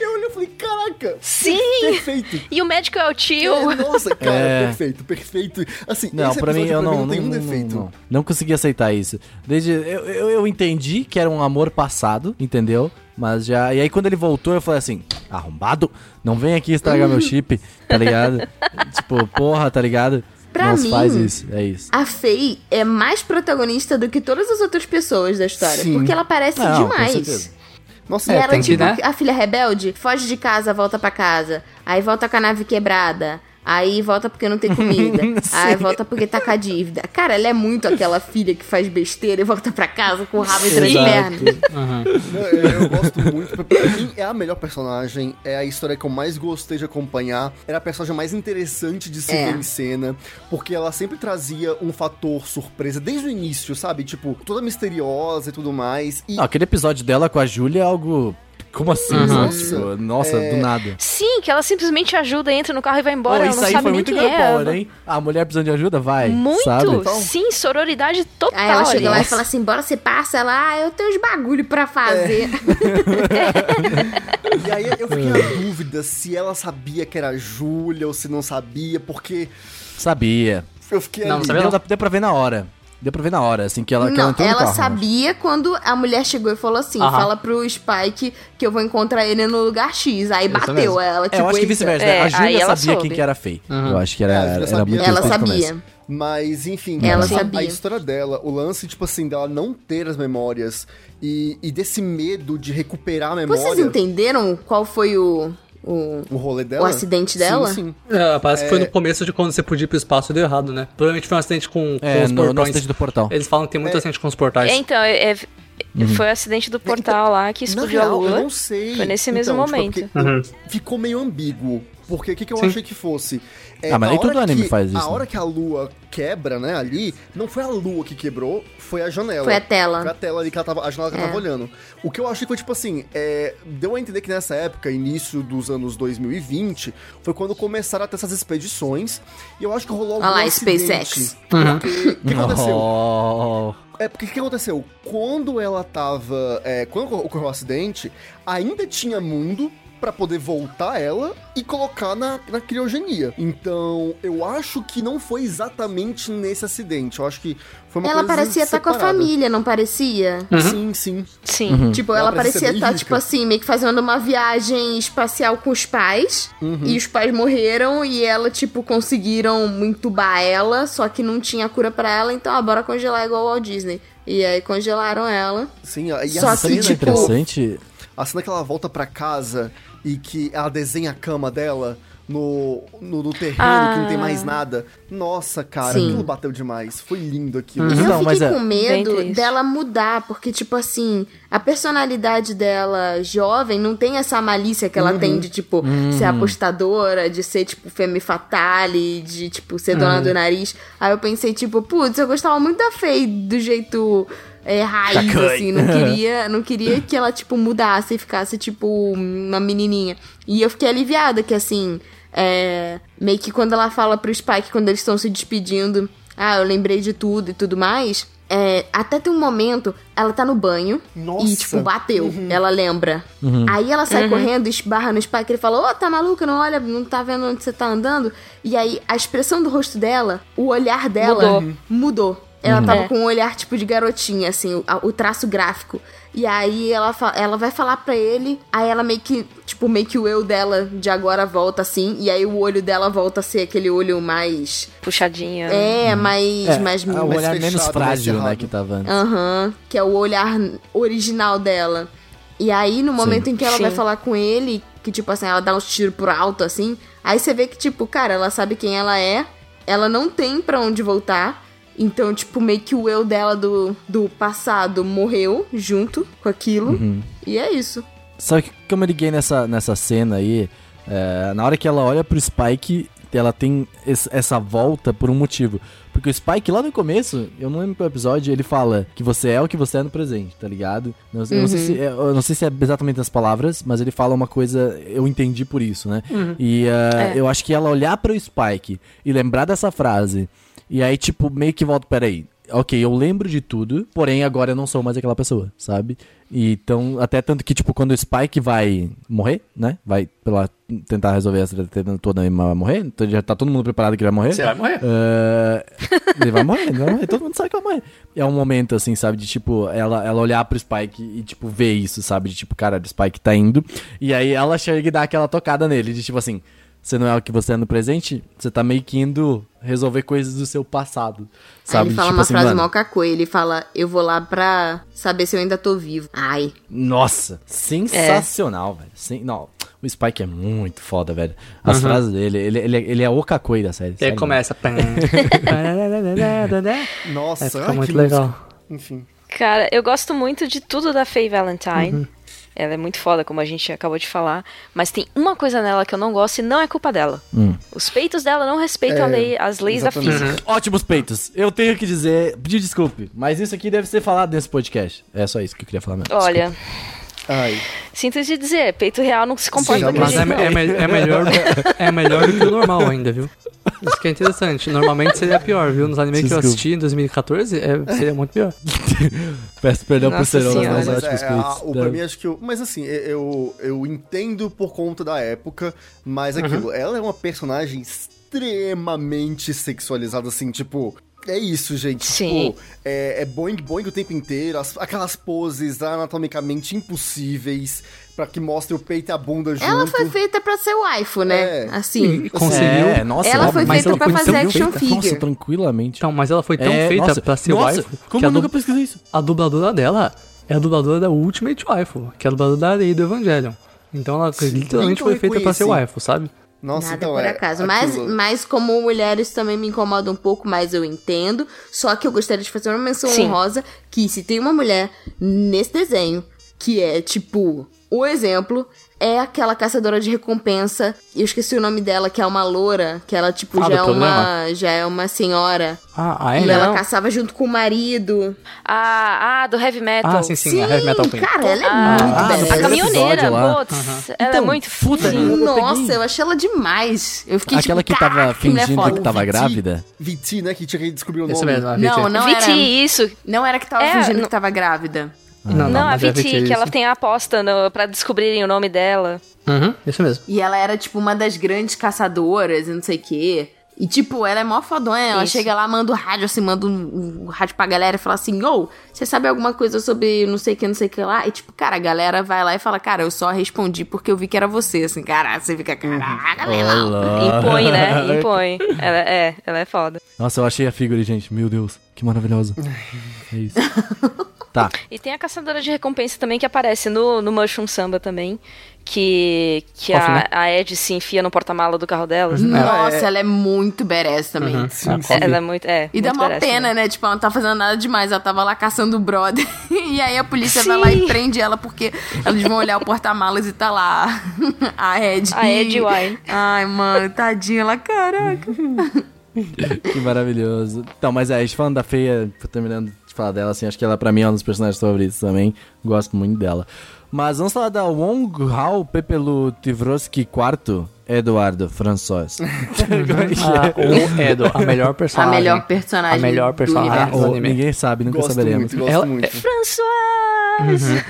eu olhei e falei, caraca. Sim! Perfeito. E o médico é o tio. É, nossa, cara, É. perfeito, perfeito. Assim, Não, esse pra mim eu não, não tem não, um não, defeito. não, não consegui aceitar isso. Desde eu, eu, eu entendi que era um amor passado, entendeu? Mas já. E aí quando ele voltou, eu falei assim: arrombado, não vem aqui estragar meu chip, tá ligado? [LAUGHS] tipo, porra, tá ligado? Pra não se mim, faz isso, é isso. A Faye é mais protagonista do que todas as outras pessoas da história. Sim. Porque ela parece Não, demais. Nossa, É, e ela, tem que, tipo, né? a filha rebelde, foge de casa, volta pra casa. Aí volta com a nave quebrada. Aí volta porque não tem comida. [LAUGHS] aí volta porque tá com a dívida. Cara, ela é muito aquela filha que faz besteira e volta pra casa com o rabo entre as pernas. Não, eu, eu gosto muito. Pra pra mim, é a melhor personagem. É a história que eu mais gostei de acompanhar. Era a personagem mais interessante de se É. ver em cena. Porque ela sempre trazia um fator surpresa desde o início, sabe? Tipo, toda misteriosa e tudo mais. E Não, aquele episódio dela com a Júlia é algo. Como assim? Uhum. Nossa, Nossa, é- do nada. Sim, que ela simplesmente ajuda, entra no carro e vai embora. Ela isso não aí sabe foi muito girl é. hein? A mulher precisando de ajuda? Vai. Muito, Sabe? sim, sororidade total. Aí ela chega lá e fala assim: bora, você passa. Ah, eu tenho uns bagulho pra fazer. [LAUGHS] E aí eu fiquei na dúvida se ela sabia que era a Júlia ou se não sabia, porque Sabia. eu fiquei Não, ali. não sabia Deu, deu pra ver na hora. Deu pra ver na hora, assim, que ela, que ela Não, entrou no ela carro. sabia quando a mulher chegou e falou assim: Aham. fala pro Spike que eu vou encontrar ele no lugar X. Aí Isso bateu mesmo. ela, tipo, É, eu acho que vice-versa. É, né? a aí Júlia ela sabia soube. quem que era Fei. Uhum. Eu acho que era, É, a Júlia era muito Ela sabia. Mas, enfim, Ela a- a sabia. história dela, o lance, tipo assim, dela não ter as memórias e, e desse medo de recuperar a memória. Vocês entenderam qual foi o. o... O rolê dela? O acidente dela? Sim, sim. É, parece que foi no começo de quando você podia ir pro espaço e deu errado, né? Provavelmente foi um acidente com, com É, os no, no portões. acidente do portal. Eles falam que tem muito É. acidente com os portais. É, então, é- é- Uhum. foi o acidente do portal lá que explodiu real, a lua. eu não sei. Foi nesse mesmo Então, tipo, momento. Uhum. Ficou meio ambíguo. Porque o que, que eu Sim. achei que fosse? É, Ah, mas a nem todo hora anime que- faz isso, A né? hora que a lua quebra, né, ali, não foi a lua que quebrou, foi a janela. Foi a tela. Foi a tela ali que ela tava, a janela que ela É. tava olhando. O que eu achei foi tipo assim, é, deu a entender que nessa época, início dos anos 2020, foi quando começaram a ter essas expedições. E eu acho que rolou algum Olha lá, acidente. SpaceX. Porque, o que aconteceu? Oh, É, porque o que aconteceu? Quando ela tava. é, quando ocorreu o acidente, ainda tinha mundo pra poder voltar ela e colocar na, na criogenia. Então, eu acho que não foi exatamente nesse acidente. Eu acho que foi uma Ela coisa parecia estar com a família, não parecia? Sim, sim. Sim. Uhum. Tipo, Ela ela, parecia estar, rica. tipo assim, meio que fazendo uma viagem espacial com os pais. Uhum. E os pais morreram e ela, tipo, conseguiram entubar ela, só que não tinha cura pra ela, então, ah, bora congelar igual o Walt Disney. E aí congelaram ela. Sim, e Só a que, cena, é tipo, interessante. A cena que ela volta pra casa e que ela desenha a cama dela, no, no, no terreno Ah. que não tem mais nada. Nossa, cara, Sim. aquilo bateu demais. Foi lindo aquilo. E Não, eu mas fiquei é- com medo Bem triste. dela mudar, porque, tipo assim, a personalidade dela jovem não tem essa malícia que ela Uhum. tem de, tipo, ser apostadora, de ser, tipo, femme fatale, de, tipo, ser dona do nariz. Aí eu pensei, tipo, putz, eu gostava muito da Faye do jeito é, raiz, assim, não [LAUGHS] queria, não queria que ela, tipo, mudasse e ficasse, tipo, uma menininha. E eu fiquei aliviada que, assim, é, meio que quando ela fala pro Spike, quando eles estão se despedindo, ah, eu lembrei de tudo e tudo mais, é, até tem um momento, ela tá no banho Nossa. e, tipo, bateu, ela lembra. Aí ela sai correndo, esbarra no Spike, ele fala, ô, tá maluca, não olha, não tá vendo onde você tá andando? E aí, a expressão do rosto dela, o olhar dela Mudou. mudou. Ela tava É. com um olhar tipo de garotinha, assim, o, o traço gráfico. E aí ela, ela vai falar pra ele, aí ela meio que, tipo, meio que o eu dela de agora volta assim, e aí o olho dela volta a ser aquele olho mais. Puxadinha. É, mais. É, mais. é o mais olhar fechado, menos frágil, né, que tava antes. Aham, que é o olhar original dela. E aí, no momento em que ela Sim. vai falar com ele, que tipo assim, ela dá uns tiros pro alto, assim, aí você vê que, tipo, cara, ela sabe quem ela é, ela não tem pra onde voltar. Então, tipo, meio que o eu dela do, do passado morreu junto com aquilo. Uhum. E é isso. Só que como eu liguei nessa, nessa cena aí, é, na hora que ela olha pro Spike, ela tem es- essa volta por um motivo. Porque o Spike, lá no começo, eu não lembro qual episódio, ele fala que você é o que você é no presente, tá ligado? Não, sei- eu não sei se, é- eu não sei se é exatamente as palavras, mas ele fala uma coisa, eu entendi por isso, né? E é, eu acho que ela olhar pro Spike e lembrar dessa frase, e aí, tipo, meio que volta, peraí, ok, eu lembro de tudo, porém agora eu não sou mais aquela pessoa, sabe? E então, até tanto que, tipo, quando o Spike vai morrer, né? Vai pela, tentar resolver essa treta toda e vai morrer, então já tá todo mundo preparado que ele vai morrer. Você vai morrer. É, ele vai morrer, ele vai morrer, todo mundo sabe que vai morrer. É um momento, assim, sabe, de tipo, ela, ela olhar pro Spike e, tipo, ver isso, sabe? De tipo, cara, o Spike tá indo. E aí ela chega e dá aquela tocada nele, de tipo assim. Você não é o que você é no presente, você tá meio que indo resolver coisas do seu passado. Sabe? Aí ele fala tipo uma assim, frase mano, mó cacô, ele fala, eu vou lá pra saber se eu ainda tô vivo. Ai. Nossa, sensacional, velho. Sen- Não, o Spike é muito foda, velho. Uhum. As frases dele, ele, ele, ele é o Kakoi da série. E sério, começa. [LAUGHS] Nossa, É, fica ai, muito que legal. música. Enfim. Cara, eu gosto muito de tudo da Faye Valentine. Uhum. Ela é muito foda, como a gente acabou de falar. Mas tem uma coisa nela que eu não gosto e não é culpa dela. Hum. Os peitos dela não respeitam a É, lei- as leis da exatamente. física. Ótimos peitos. Eu tenho que dizer, pedir desculpe, mas isso aqui deve ser falado nesse podcast. É só isso que eu queria falar mesmo. Olha, Ai. sinto te dizer, peito real não se comporta Sim, daquele Mas é, jeito, é é melhor, é melhor do que o normal ainda, viu? Isso que é interessante. Normalmente seria pior, viu? Nos animes que eu assisti em 2014, é- seria muito pior. [LAUGHS] Peço perdão por ser Mas ótimos é, a- o, pra mim, acho que eu, Mas assim, eu, eu entendo por conta da época, mas aquilo, ela é uma personagem extremamente sexualizada, assim, tipo. É isso, gente. Sim. Tipo, é, é boing boing o tempo inteiro, as- aquelas poses anatomicamente impossíveis pra que mostre o peito e a bunda junto. Ela foi feita pra ser waifu, né? É. Assim. E conseguiu. É, nossa, Ela foi feita ela pra fazer action feita. figure. Nossa, tranquilamente. Então, mas ela foi tão É, feita nossa, pra ser nossa, waifu Como que eu nunca pesquisei isso? a dubladora dela é a dubladora da Ultimate Waifu, que é a dubladora da Arei do Evangelion. Então ela literalmente nem foi feita pra ser waifu, sabe? Nossa, Nada então por é. acaso. Mas, mas como mulheres também me incomoda um pouco, mas eu entendo. Só que eu gostaria de fazer uma menção Sim. honrosa que se tem uma mulher nesse desenho que é, tipo, o exemplo é aquela caçadora de recompensa. Eu esqueci o nome dela, que é uma loura, que ela, tipo, Ah, já, é uma, programa? já é uma senhora. Ah, ah é? E Não. ela caçava junto com o marido. Ah, ah, do Heavy Metal. Ah, sim, sim, a Heavy Metal Queen. cara, ela é Ah, muito ah, badass. A caminhoneira, putz, ela é Então, muito puta, Sim. eu peguei- Nossa, eu achei ela demais. Eu fiquei Aquela tipo, que tava "Caraca, mulher fingindo foda." que tava Viti- grávida. Viti, né? Que tinha que descobrir o nome. Isso mesmo, a Não, VT. não Viti, era. isso. Não era que tava É, fingindo não- que tava grávida. Não, Não, a mas é Viti, que ela tem a aposta no, pra descobrirem o nome dela. Uhum, isso mesmo. E ela era, tipo, uma das grandes caçadoras e não sei o quê. E, tipo, ela é mó fodonha. Ela Isso. chega lá, manda o rádio, assim, manda um, um rádio pra galera e fala assim: Ô, você sabe alguma coisa sobre não sei o que, não sei o que lá? E, tipo, cara, a galera vai lá e fala: Cara, eu só respondi porque eu vi que era você. Assim, cara, você fica, caraca. Olá. Impõe, né? [LAUGHS] Impõe. Ela é, ela é foda. Nossa, eu achei a figura, gente. Meu Deus, que maravilhosa. É isso. [LAUGHS] Tá. E tem a caçadora de recompensa também que aparece no, no Mushroom Samba também. Que, que a, né? a Ed se enfia no porta-mala do carro dela. Nossa, ela é muito badass também. Uhum. Sim, Ah, sim. Ela é muito. É, E dá muito uma badass pena, também. né? Tipo, ela não tá fazendo nada demais. Ela tava lá caçando o brother. [LAUGHS] E aí a polícia vai lá e Sim. prende ela porque eles vão olhar o porta-malas e tá lá [LAUGHS] a Ed. A Ed Wine. Ai, mano, tadinha ela, caraca. [LAUGHS] Que maravilhoso. Então, mas é, a gente falando da feia, terminando falar dela, assim, acho que ela pra mim é um dos personagens favoritos também. Gosto muito dela. Mas vamos falar da Wong Hao Pepelu Tivroski IV Eduardo François. [LAUGHS] Ah, [LAUGHS] o Edo, a melhor A personagem. melhor personagem. A melhor do personagem. Ah, universo. do ou anime. ninguém sabe, nunca Gosto saberemos. muito, gosto Ela- muito. François!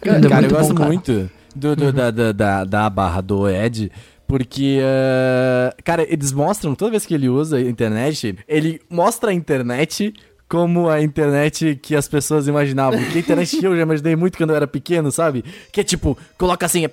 Cara, Ele é eu gosto bom, cara. muito do, do- da, da, da, da barra do Ed, porque, eh, cara, eles mostram, toda vez que ele usa a internet, ele mostra a internet como a internet que as pessoas imaginavam. Que a internet que eu já imaginei muito quando eu era pequeno, sabe? Que é tipo, coloca assim, é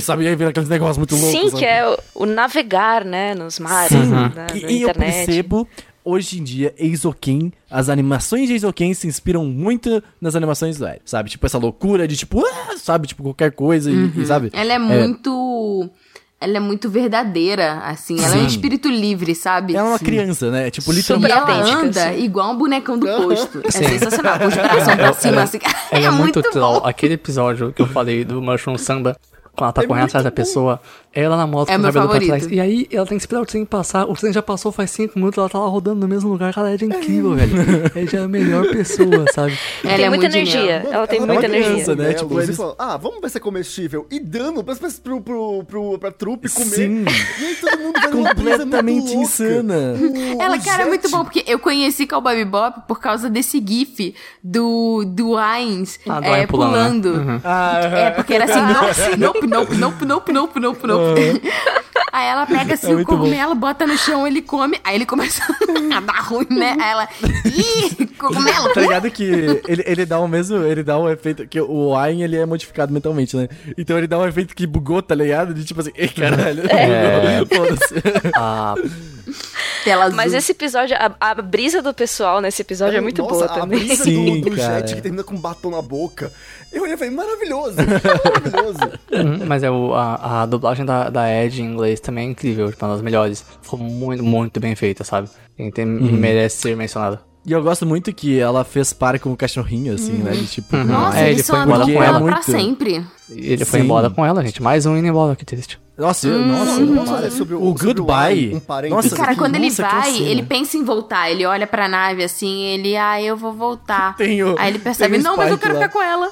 sabe? E aí vira aqueles negócios muito loucos. Sim, sabe? que é o, o navegar, né? Nos mares Sim. da E, e eu percebo, hoje em dia, Eizoken, as animações de Eizoken se inspiram muito nas animações do Ed, sabe? Tipo, essa loucura de tipo, ah, sabe? Tipo, qualquer coisa e- e, sabe? Ela é muito. Ela é muito verdadeira, assim. Ela é um Sim. espírito livre, sabe? Ela é uma criança, né? Tipo, E literalmente. ela autêntica, anda assim. igual um bonecão do posto. É Sim. sensacional. Com os braços pra cima, assim. Ela é, [LAUGHS] é muito muito troll. Aquele episódio que eu falei do Mushroom Samba, quando ela tá É correndo atrás da pessoa, ela na moto É com o cabelo pra trás. E aí ela tem que esperar o trem passar. O trem já passou faz 5 minutos, ela tá lá rodando no mesmo lugar. Cara, ela é incrível, velho. Ela já é a melhor pessoa, sabe? Ela tem é muita energia. genial. Ela tem Ela muita é uma energia. criança, né? Tipo, eles eles- falam, ah, vamos ver se é comestível. E dando pra, pra, pro, pro, pro, pra trupe comer. Sim. E aí todo mundo vai Completamente insana. O- Ela, o cara, é muito bom, porque eu conheci Cowboy Bebop por causa desse gif do, do Ainz Ah, é, pulando, né? Ah, É, porque era assim, [LAUGHS] nope, nope, nope, nope, nope, nope, nope. Aí ela pega assim É o muito bom. cogumelo, bota no chão, ele come, aí ele começa [LAUGHS] a dar ruim, né? Aí ela, ih, cogumelo. Tá ligado que ele, ele dá o mesmo, ele dá um efeito, que o Ayn, ele é modificado mentalmente, né? Então ele dá um efeito que bugou, tá ligado? De tipo assim, ei, caralho, É. bugou, [LAUGHS] foda-se. Ah, Tela azul. Mas esse episódio, a, a brisa do pessoal nesse episódio é, muito Nossa, boa a também. brisa Sim, do, do. Jet que termina com um batom na boca. Eu olhei e falei, maravilhoso, maravilhoso. [LAUGHS] Uhum, Mas é o, a, a dublagem da, da Ed em inglês também é incrível, tipo, uma das melhores. Ficou muito, muito bem feita, sabe? E tem- merece ser mencionada. E eu gosto muito que ela fez par com o cachorrinho, assim, né? De tipo, Nossa, É, ele foi embora com ela. pra Muito. sempre. Ele foi Sim. embora com ela, gente. Mais um indo embora, que triste. Nossa, eu- nossa, fazer sobre o, o goodbye. Wine, um parênteses Nossa, E, cara, aqui? quando ele Nossa, vai, ele pensa em voltar. Ele olha pra nave assim, ele, ah, eu vou voltar. [LAUGHS] Tem o- Aí ele percebe, o não, mas eu quero lá. ficar com ela.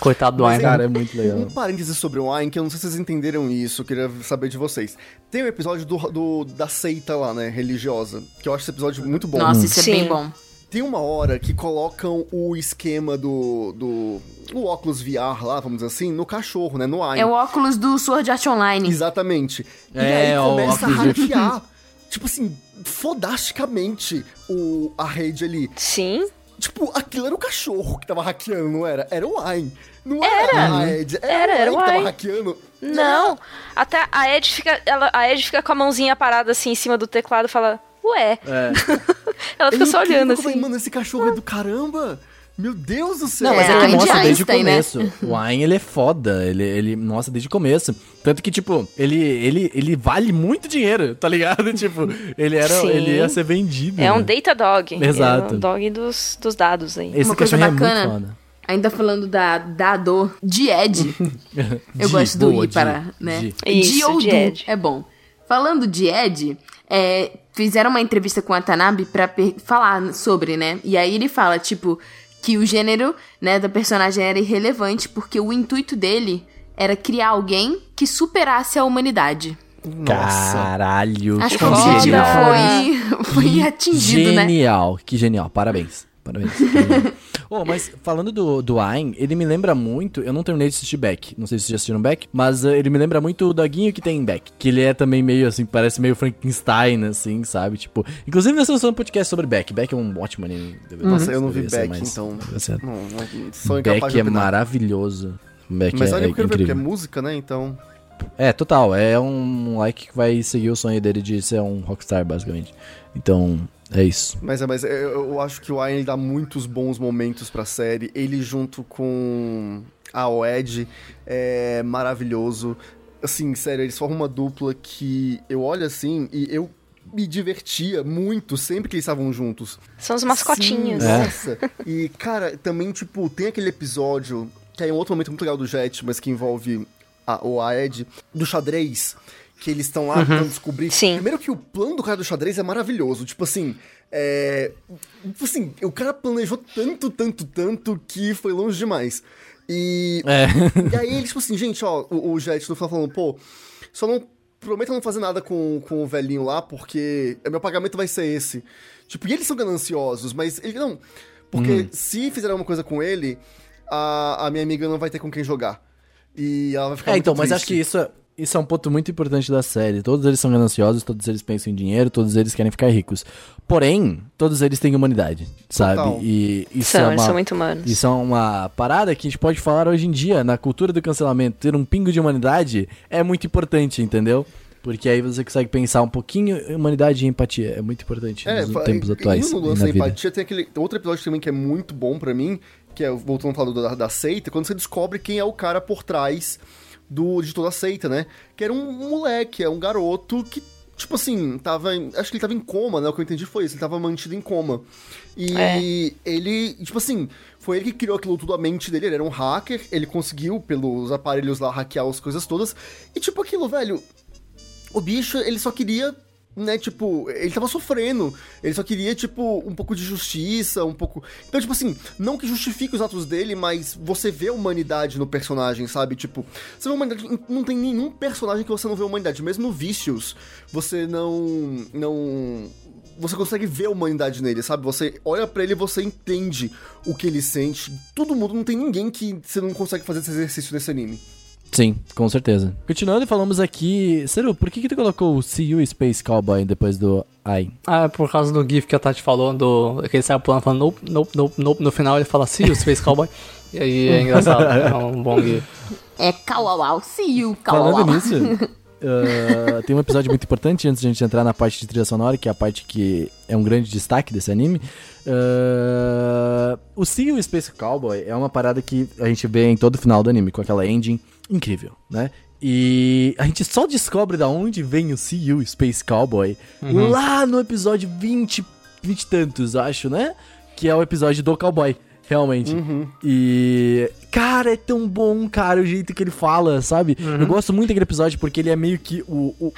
Coitado do Ainz. Cara, é muito legal. Um parêntese sobre o Wine, que eu não sei se vocês entenderam isso, eu queria saber de vocês. Tem o episódio do, do- da seita lá, né, religiosa, que eu acho esse episódio muito bom. Nossa, isso é Sim. bem bom. Tem uma hora que colocam o esquema do, do o óculos VR lá, vamos dizer assim, no cachorro, né, no Wine. É o óculos do Sword Art Online. Exatamente. E É, aí o começa a hackear, tipo assim, fodasticamente o, a rede ali. Sim. Tipo, aquilo era o cachorro que tava hackeando, não era? Era o Wine. Não era, a Ed. Era, Era, era o Wine que tava hackeando. Não. Até a Ed fica. Ela, a Ed fica com a mãozinha parada assim em cima do teclado e fala, ué. É. [LAUGHS] Ela fica É só incrível olhando assim. Mano, esse cachorro é do caramba. Meu Deus do céu. Não, mas É, é, que mostra desde o Einstein, né? começo. O Ayn, ele é foda. Ele, ele mostra desde o começo. Tanto que, tipo, ele, ele, ele vale muito dinheiro, tá ligado? [LAUGHS] tipo, ele, era, Sim. ele ia ser vendido. É um né? data dog. Exato. É um dog dos, dos dados aí. Esse Uma coisa cachorro é muito bacana. foda. Ainda falando da, da dor de Ed. [LAUGHS] Eu De, gosto do boa, I de, para, né? de. Isso, de ou de do Ed. é bom. Falando de Ed, é, fizeram uma entrevista com a Tanabe pra falar sobre, né? E aí ele fala, tipo, que o gênero, né, da personagem era irrelevante porque o intuito dele era criar alguém que superasse a humanidade. Nossa. Caralho. Acho que o objetivo genial. foi, [LAUGHS] foi atingido, né? Genial, que genial. Parabéns. Parabéns. [LAUGHS] oh, mas falando do, do Ayn, ele me lembra muito. Eu não terminei de assistir Beck. Não sei se vocês já assistiram Beck, mas eh, ele me lembra muito o doguinho que tem em Beck. Que ele é também meio assim, parece meio Frankenstein, assim, sabe? Tipo. Inclusive, nós estamos um podcast sobre Beck. Beck é um ótimo anime. Nossa, eu não vi Beck, mais- então. Não, não, sou Beck é maravilhoso. Beck Mas é, olha, é eu quero ver, porque é incrível. música, né? Então. É, total. É um like que vai seguir o sonho dele de ser um rockstar, basicamente. Então, É isso. Mas é, mas eu, eu acho que o ele dá muitos bons momentos pra série. Ele junto com a Oed é maravilhoso. Assim, sério, eles formam uma dupla que eu olho assim e eu me divertia muito sempre que eles estavam juntos. São os mascotinhos. Sim, Nossa. E, cara, também, tipo, tem aquele episódio, que é um outro momento muito legal do Jet, mas que envolve a, o Aed, do xadrez, que eles estão lá Uhum. tentando descobrir. Sim. Primeiro que o plano do cara do xadrez é maravilhoso. Tipo assim, é. Tipo assim, o cara planejou tanto, tanto, tanto que foi longe demais. E. É. E aí eles, tipo assim, gente, ó, o, o Jet no final falando, pô, só não. Prometa não fazer nada com, com o velhinho lá, porque meu pagamento vai ser esse. Tipo, e eles são gananciosos, mas ele não. Porque se fizer alguma coisa com ele, a, a minha amiga não vai ter com quem jogar. E ela vai ficar É, muito então, mas triste. acho que isso é, isso é um ponto muito importante da série. Todos eles são gananciosos, todos eles pensam em dinheiro, todos eles querem ficar ricos. Porém, todos eles têm humanidade, sabe? Total. E isso São, é eles uma, são muito humanos. Isso é uma parada que a gente pode falar hoje em dia, na cultura do cancelamento. Ter um pingo de humanidade é muito importante, entendeu? Porque aí você consegue pensar um pouquinho humanidade e empatia. É muito importante nos fa- tempos atuais. E no e lance na da vida. empatia, tem aquele outro episódio também que é muito bom pra mim, que é, voltando a falar do- da, da seita, quando você descobre quem é o cara por trás do, de toda a seita, né? Que era um moleque, é um garoto que, tipo assim, tava. acho que ele tava em coma, né? O que eu entendi foi isso, ele tava mantido em coma. E É. ele, tipo assim, foi ele que criou aquilo tudo, a mente dele, ele era um hacker, ele conseguiu, pelos aparelhos lá, hackear as coisas todas. E tipo aquilo, velho, o bicho, ele só queria, né, tipo, ele tava sofrendo. Ele só queria, tipo, um pouco de justiça, um pouco. Então, tipo assim, não que justifique os atos dele, mas você vê a humanidade no personagem, sabe? Tipo, você vê a humanidade. Não tem nenhum personagem que você não vê a humanidade. Mesmo no Vícios, você não. não. Você consegue ver a humanidade nele, sabe? Você olha pra ele e você entende o que ele sente. Todo mundo, não tem ninguém que você não consegue fazer esse exercício nesse anime. Sim, com certeza. Continuando, falamos aqui. Seru, por que, que tu colocou o See You Space Cowboy depois do Ai? Ah, é por causa do GIF que a Tati falou, do, que ele sai pulando falando nope, nope, nope, nope. No final ele fala see you, [LAUGHS] Space Cowboy. E aí é engraçado, é um bom GIF. É Kawawau, see you, Kawawau. Falando [LAUGHS] nisso, uh, tem um episódio muito importante antes de a gente entrar na parte de trilha sonora, que é a parte que é um grande destaque desse anime. Uh, o See You Space Cowboy é uma parada que a gente vê em todo o final do anime, com aquela ending incrível, né? E a gente só descobre da onde vem o See You Space Cowboy lá no episódio 20, 20 e tantos, acho, né? Que é o episódio do cowboy, realmente. E. Cara, é tão bom, cara, o jeito que ele fala, sabe? Eu gosto muito daquele episódio porque ele é meio que o. o- o-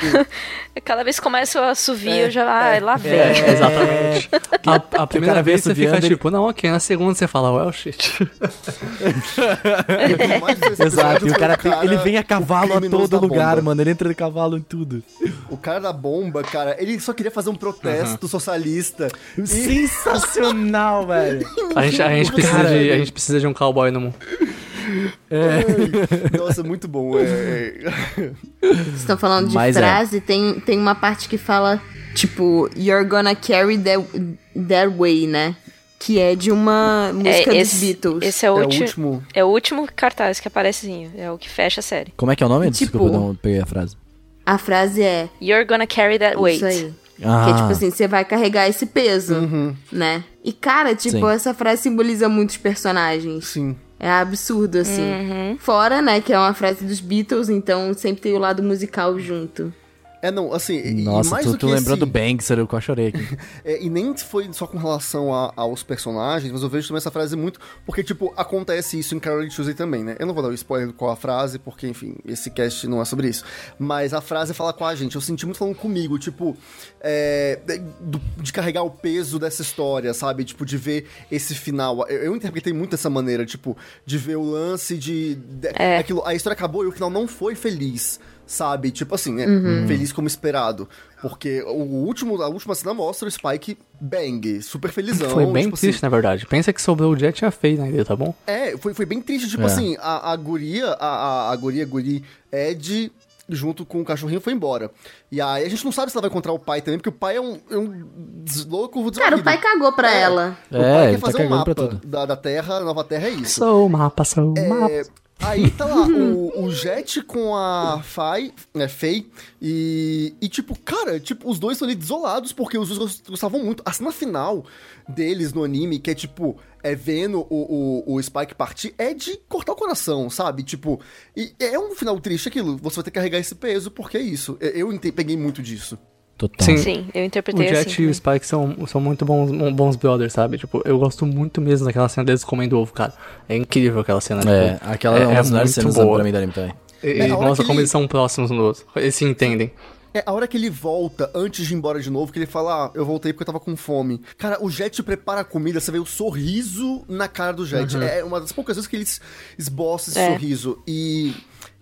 [LAUGHS] Cada vez que começa a assovio, eu já. Ai, lá vem. É, exatamente. [LAUGHS] A, a primeira vez você fica ele- tipo, não, ok. Na segunda você fala, well, shit. Eu [LAUGHS] mais desse Exato, e o cara, tem- ele vem a cavalo a todo lugar, bomba. mano. Ele entra de cavalo em tudo. O cara da bomba, cara, ele só queria fazer um protesto socialista. E Sensacional, velho. A gente, a, gente precisa Cara, de, a gente precisa de um cowboy no mundo. Nossa, muito bom. É... Vocês estão falando de Mas é. frase, tem, tem uma parte que fala, tipo, You're gonna carry that, that way, né? Que é de uma música dos esse, Beatles. esse é o, É o ulti- último. É o último cartaz que aparecezinho. É o que fecha a série. Como é que é o nome? Tipo- Desculpa, eu não peguei a frase. A frase é You're gonna carry that weight. isso aí. Ah. Que é tipo assim, você vai carregar esse peso, né? E cara, tipo, Sim. essa frase simboliza muitos personagens. Sim. É absurdo, assim. Fora, né, que é uma frase dos Beatles, então sempre tem o lado musical junto. É, não, assim, Nossa, mais tu, do tu que lembrou esse- do Banks, eu quase chorei aqui. [LAUGHS] É, e nem foi só com relação a- aos personagens, mas eu vejo também essa frase muito. Porque, tipo, acontece isso em Carol Tuesday também, né? Eu não vou dar o spoiler do qual a frase, porque, enfim, esse cast não é sobre isso. Mas a frase fala com a gente. Eu senti muito falando comigo, tipo, é, de, de carregar o peso dessa história, sabe? Tipo, de ver esse final. Eu, eu interpretei muito dessa maneira, tipo, de ver o lance de. de- É. aquilo, a história acabou e o final não foi feliz. Sabe? Tipo assim, né? Uhum. Feliz como esperado. Porque o último, a última cena mostra o Spike bang, super felizão. Foi bem tipo triste, assim, na verdade. Pensa que sobrou o Jet e a Faye na ilha, tá bom? É, foi, foi bem triste. Tipo É. assim, a, a guria, a, a, a guria, guri, Ed, junto com o cachorrinho, foi embora. E aí a gente não sabe se ela vai encontrar o pai também, porque o pai é um, é um louco Cara, o pai cagou pra ela. O É, pai ele quer tá fazer um cagando mapa da, da Terra, a nova Terra é isso. Sou o mapa, sou o mapa. Aí tá lá [LAUGHS] o, o Jet com a Fai, né, Fei, e, e tipo, cara, tipo, os dois estão ali desolados porque os dois gostavam muito. A cena final deles no anime, que é tipo, é vendo o, o, o Spike partir, é de cortar o coração, sabe? Tipo, e é um final triste aquilo. Você vai ter que carregar esse peso, porque é isso. Eu ente- peguei muito disso. Total. Sim. Sim, eu O interpretei Jet assim. e o. Spike são, são muito bons, bons brothers, sabe? Tipo, eu gosto muito mesmo daquela cena deles comendo ovo, cara. É incrível aquela cena. É, tipo, aquela é, uma das melhores muito cenas boa. pra mim do anime também. E, É, e mostra como ele- eles são próximos um do outro. Eles se entendem. É a hora que ele volta, antes de ir embora de novo, que ele fala, ah, eu voltei porque eu tava com fome. Cara, o Jet prepara a comida, você vê o sorriso na cara do Jet. É uma das poucas vezes que ele es- esboça esse É. sorriso. E...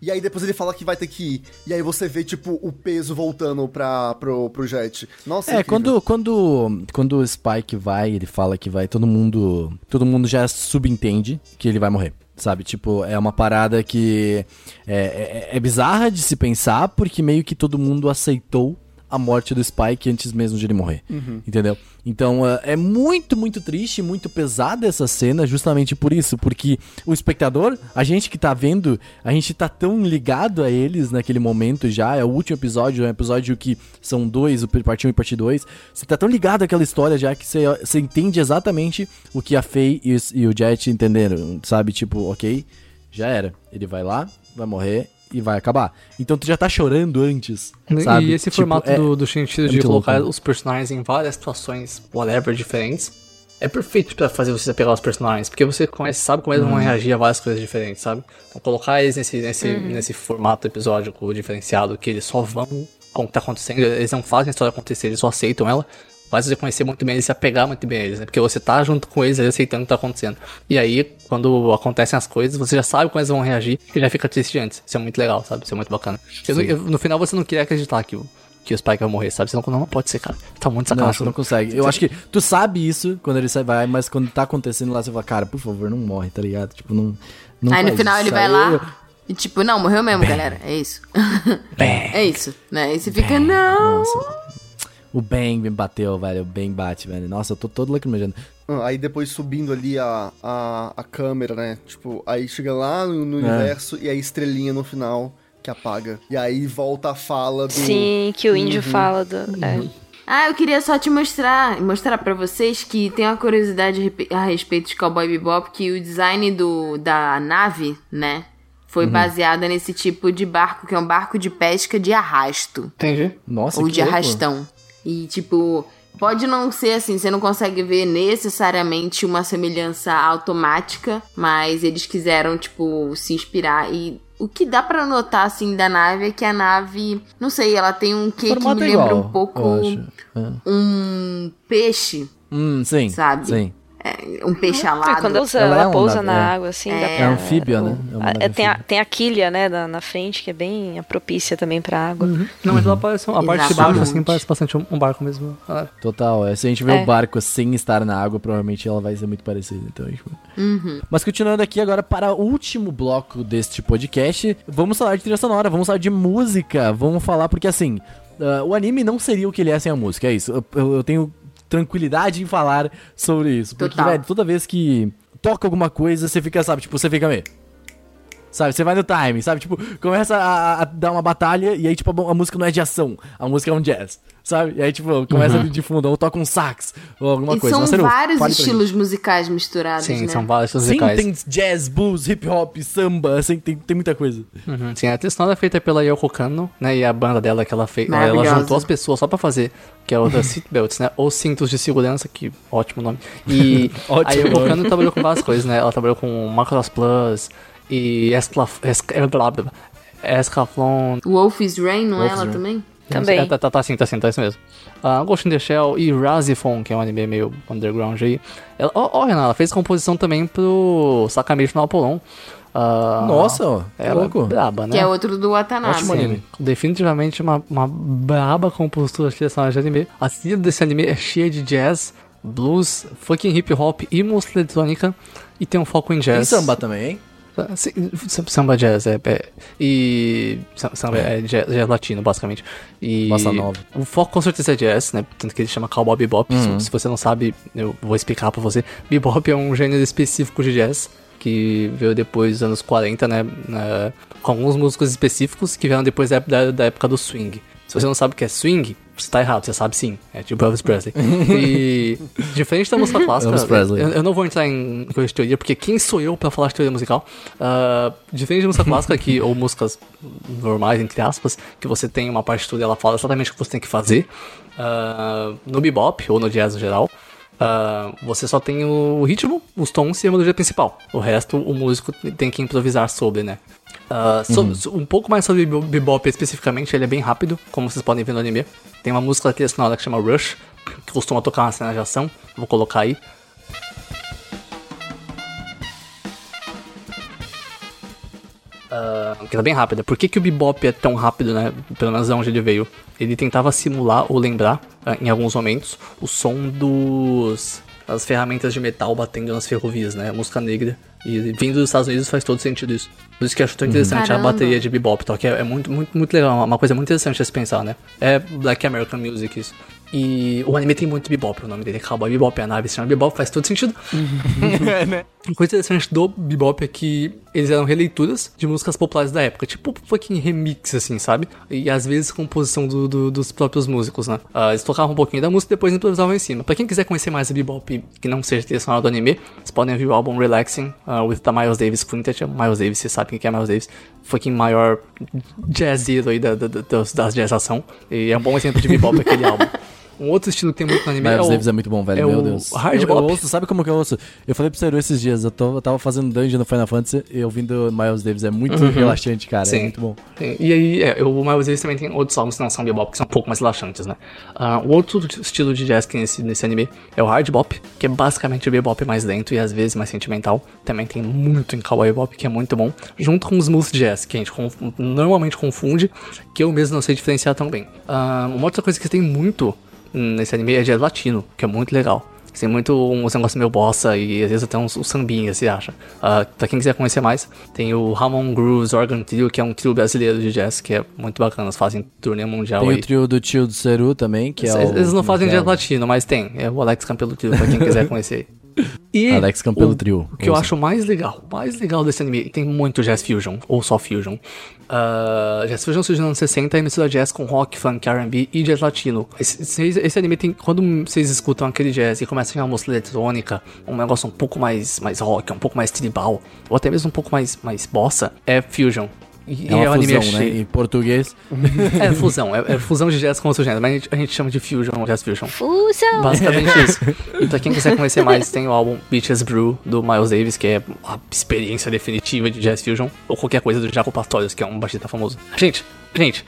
E aí depois ele fala que vai ter que ir. E aí você vê, tipo, o peso voltando pra, pro, pro Jet. Nossa, É, incrível. quando, quando, quando o Spike vai, ele fala que vai, todo mundo. Todo mundo já subentende que ele vai morrer. Sabe? Tipo, é uma parada que é, é, é bizarra de se pensar, porque meio que todo mundo aceitou a morte do Spike antes mesmo de ele morrer. Entendeu? Então é é muito, muito triste, muito pesada essa cena, justamente por isso, porque o espectador, a gente que tá vendo, a gente tá tão ligado a eles naquele momento já, é o último episódio, é um episódio que são dois, o parte 1 e parte 2, você tá tão ligado àquela história já que você, você entende exatamente o que a Faye e, e o Jet entenderam, sabe? Tipo, ok, já era, ele vai lá, vai morrer e vai acabar. Então tu já tá chorando antes, sabe? E esse Tipo, formato é- do, do Shinichiro é de colocar louco, né? os personagens em várias situações, whatever, diferentes, é perfeito pra fazer você pegar os personagens, porque você conhece, sabe como eles Uhum. vão reagir a várias coisas diferentes, sabe? Então colocar eles nesse, nesse, Uhum. nesse formato episódico diferenciado, que eles só vão com o que tá acontecendo, eles não fazem a história acontecer, eles só aceitam ela, faz você conhecer muito bem eles e se apegar muito bem a eles, né? Porque você tá junto com eles, aceitando o que tá acontecendo. E aí, quando acontecem as coisas, você já sabe como eles vão reagir e já fica triste antes. Isso é muito legal, sabe? Isso é muito bacana. Eu não- eu- no final você não queria acreditar que o, que o Spike vai morrer, sabe? Senão, não, não pode ser, cara. Tá muito Não, sacanagem. você não consegue. Eu acho que tu sabe isso quando ele sai, vai, mas quando tá acontecendo lá, você fala, cara, por favor, não morre, tá ligado? Tipo, não. não Aí no final isso. ele vai Aí lá eu- e tipo, não, morreu mesmo, galera. É isso. [LAUGHS] é isso, né? E você fica, não. Nossa. O Bang me bateu, velho. O Bang bate, velho. Nossa, eu tô todo lacrimejando. Ah, Aí depois subindo ali a, a, a câmera, né? Tipo, aí chega lá no, no universo e aí estrelinha no final que apaga. E aí volta a fala do. Sim, que o índio Uhum. fala do. é. Ah, eu queria só te mostrar, mostrar pra vocês que tem uma curiosidade a respeito de Cowboy Bebop, que o design do, da nave, né, foi Uhum. baseada nesse tipo de barco, que é um barco de pesca de arrasto. Entendi. Nossa, ou que de louco. arrastão. E, tipo, pode não ser assim, você não consegue ver necessariamente uma semelhança automática, mas eles quiseram, tipo, se inspirar. E o que dá pra notar, assim, da nave é que a nave, não sei, ela tem um quê que me lembra igual, um pouco. É. um peixe, Hum, sim. Sabe? Sim. É, um peixe É, alado. quando usa, Ela ela, é pousa na é. água, assim. É. É pra- anfíbia, o- né? É a- nave tem, a, tem a quilha, né, na, na frente, que é bem propícia também pra água. Não, mas ela parece, a parte de baixo, assim, parece bastante um, um barco mesmo. Ah, Total, é, se a gente vê É. o barco sem estar na água, provavelmente ela vai ser muito parecida. Então, tipo... Uhum. Mas continuando aqui agora para o último bloco deste podcast, vamos falar de trilha sonora, vamos falar de música, vamos falar porque assim, ah, o anime não seria o que ele é sem a música, é isso. Eu, eu- eu tenho tranquilidade em falar sobre isso, porque Total. velho, toda vez que toca alguma coisa, você fica, sabe, tipo, você fica meio Sabe, você vai no time, sabe? Tipo, começa a, a dar uma batalha e aí, tipo, a, a música não é de ação, a música é um jazz, sabe? E aí, tipo, começa Uhum. de fundo, ou toca um sax, ou alguma E coisa. são vários estilos musicais misturados, Sim, né? são vários. Sim, musicais. tem jazz, blues, hip hop, samba, assim, tem, tem muita coisa. Uhum, Sim, a trilha sonora é feita pela Yoko Kanno, né? E a banda dela que ela fez. Ela juntou as pessoas só pra fazer, que é o da [LAUGHS] Seatbelts, né? Ou cintos de segurança, que ótimo nome. E [LAUGHS] a Ótimo Yoko nome. Kanno trabalhou com várias coisas, né? Ela trabalhou com Macross Plus e Esclaf... Esc... eh, blá, blá, blá, Escaflon. Wolf's Rain, não é ela Rain. também? Também. É, tá, tá, tá sim, tá sim, tá isso mesmo. Uh, Ghost in the Shell e Razifon, que é um anime meio underground aí. Ela, ó, ó, Renan, ela fez composição também pro Sakamichi no Apollon. Uh, Nossa, ela louco. é braba, né? Que é outro do Watanabe. Ótimo anime. Sim, definitivamente uma, uma braba compositora de direção de anime. A trilha desse anime é cheia de jazz, blues, fucking hip hop e música eletrônica. E tem um foco em Tem jazz. samba também, hein? Sim, Samba jazz, é. é e. sa- Samba é, jazz, jazz latino, basicamente. E. Bossa nova. O foco com certeza é jazz, né? Tanto que ele chama Cowboy Bebop. Uhum. Se, se você não sabe, eu vou explicar pra você. Bebop é um gênero específico de jazz. que veio depois dos anos 40, né? né, com alguns músicos específicos que vieram depois da, da, da época do swing. Se você não sabe o que é swing, você tá errado, você sabe sim. É tipo Elvis Presley. [LAUGHS] E diferente da música clássica. Eu, eu não vou entrar em coisa de teoria, porque quem sou eu pra falar de teoria musical? Uh, diferente da música clássica, que, ou músicas normais, entre aspas, que você tem uma partitura e ela fala exatamente o que você tem que fazer. Uh, no bebop, ou no jazz no geral, Uh, você só tem o ritmo, os tons e a melodia principal. O resto, o músico tem que improvisar sobre, né? Uh, Uhum. so- um pouco mais sobre o bebop especificamente, ele é bem rápido, como vocês podem ver no anime. Tem uma música trilha sonora que chama Rush, que costuma tocar na cena de ação. Vou colocar aí. Ah, que tá bem rápida. Por que, que o bebop é tão rápido, né? Pelo menos de onde ele veio. Ele tentava simular ou lembrar, ah, em alguns momentos, o som dos das ferramentas de metal batendo nas ferrovias, né? Música negra. E vindo dos Estados Unidos faz todo sentido isso. Por isso que eu acho tão interessante Caramba. a bateria de bebop, tá? Que é, é muito, muito, muito legal. Uma coisa muito interessante a se pensar, né? É Black American Music isso. E o anime tem muito bebop, o nome dele é Cowboy Bebop, a nave se chama Bebop, faz todo sentido. [LAUGHS] Uma coisa interessante do bebop é que eles eram releituras de músicas populares da época, tipo fucking remix, assim, sabe? E às vezes composição do- do- dos próprios músicos, né? Ah, eles tocavam um pouquinho da música e depois improvisavam em cima. Pra quem quiser conhecer mais a bebop que não seja sonora do anime, vocês podem ouvir o álbum Relaxing ah, with the Miles Davis Quintet. Miles Davis, vocês sabem quem que é Miles Davis. Fucking maior jazzeiro aí da, da, da, das jazz ação. E é um bom exemplo de bebop aquele álbum. [LAUGHS] Um outro estilo que tem muito no anime Miles é o... Davis é muito bom, velho. é Meu o Deus. hard eu, eu ouço, sabe como que eu ouço? Eu falei pro Seru esses dias, eu, tô, eu tava fazendo dungeon no Final Fantasy e ouvindo Miles Davis. É muito relaxante, cara. É Sim. muito bom. E aí, é, o Miles Davis também tem outros álbuns que não são bebop, que são um pouco mais relaxantes, né? Ah, o outro estilo de jazz que tem nesse, nesse anime é o hard bop, que é basicamente o bebop mais lento e às vezes mais sentimental. Também tem muito em kawaii bop, que é muito bom. Junto com o smooth jazz, que a gente conf- normalmente confunde, que eu mesmo não sei diferenciar tão bem. Ah, uma outra coisa que tem muito nesse anime é jazz latino, que é muito legal. Tem muito uns negócios meio bossa e às vezes até uns, uns sambinhas, se acha. Ah, pra quem quiser conhecer mais, tem o Ramon Grooves Organ Trio, que é um trio brasileiro de jazz, que é muito bacana. Eles fazem turnê mundial Tem aí. o trio do tio do Seru também, que é eles, o... eles não fazem é jazz latino, mas tem. É o Alex Campelo Trio, pra quem quiser conhecer. [LAUGHS] E Alex Campelo o, Trio. O que eu Ouça. acho mais legal, mais legal desse anime, tem muito jazz fusion, ou só fusion. Ah, jazz fusion surgiu nos anos 60 e mistura jazz com rock, funk, R&B e jazz latino. Esse, esse- esse anime tem, quando vocês escutam aquele jazz e começa a vir uma música eletrônica, um negócio um pouco mais, mais rock, um pouco mais tribal, ou até mesmo um pouco mais, mais bossa, é fusion. E, É uma e o anime fusão, né? Em português. É fusão, é, é fusão de jazz com outro gênero, mas a gente, a gente chama de fusion, jazz fusion. Fusão! Basicamente [LAUGHS] isso. E pra quem quiser conhecer mais, tem o álbum Beaches Brew do Miles Davis, que é a experiência definitiva de Jazz Fusion, ou qualquer coisa do Jaco Pastorius, que é um baixista famoso. Gente, gente,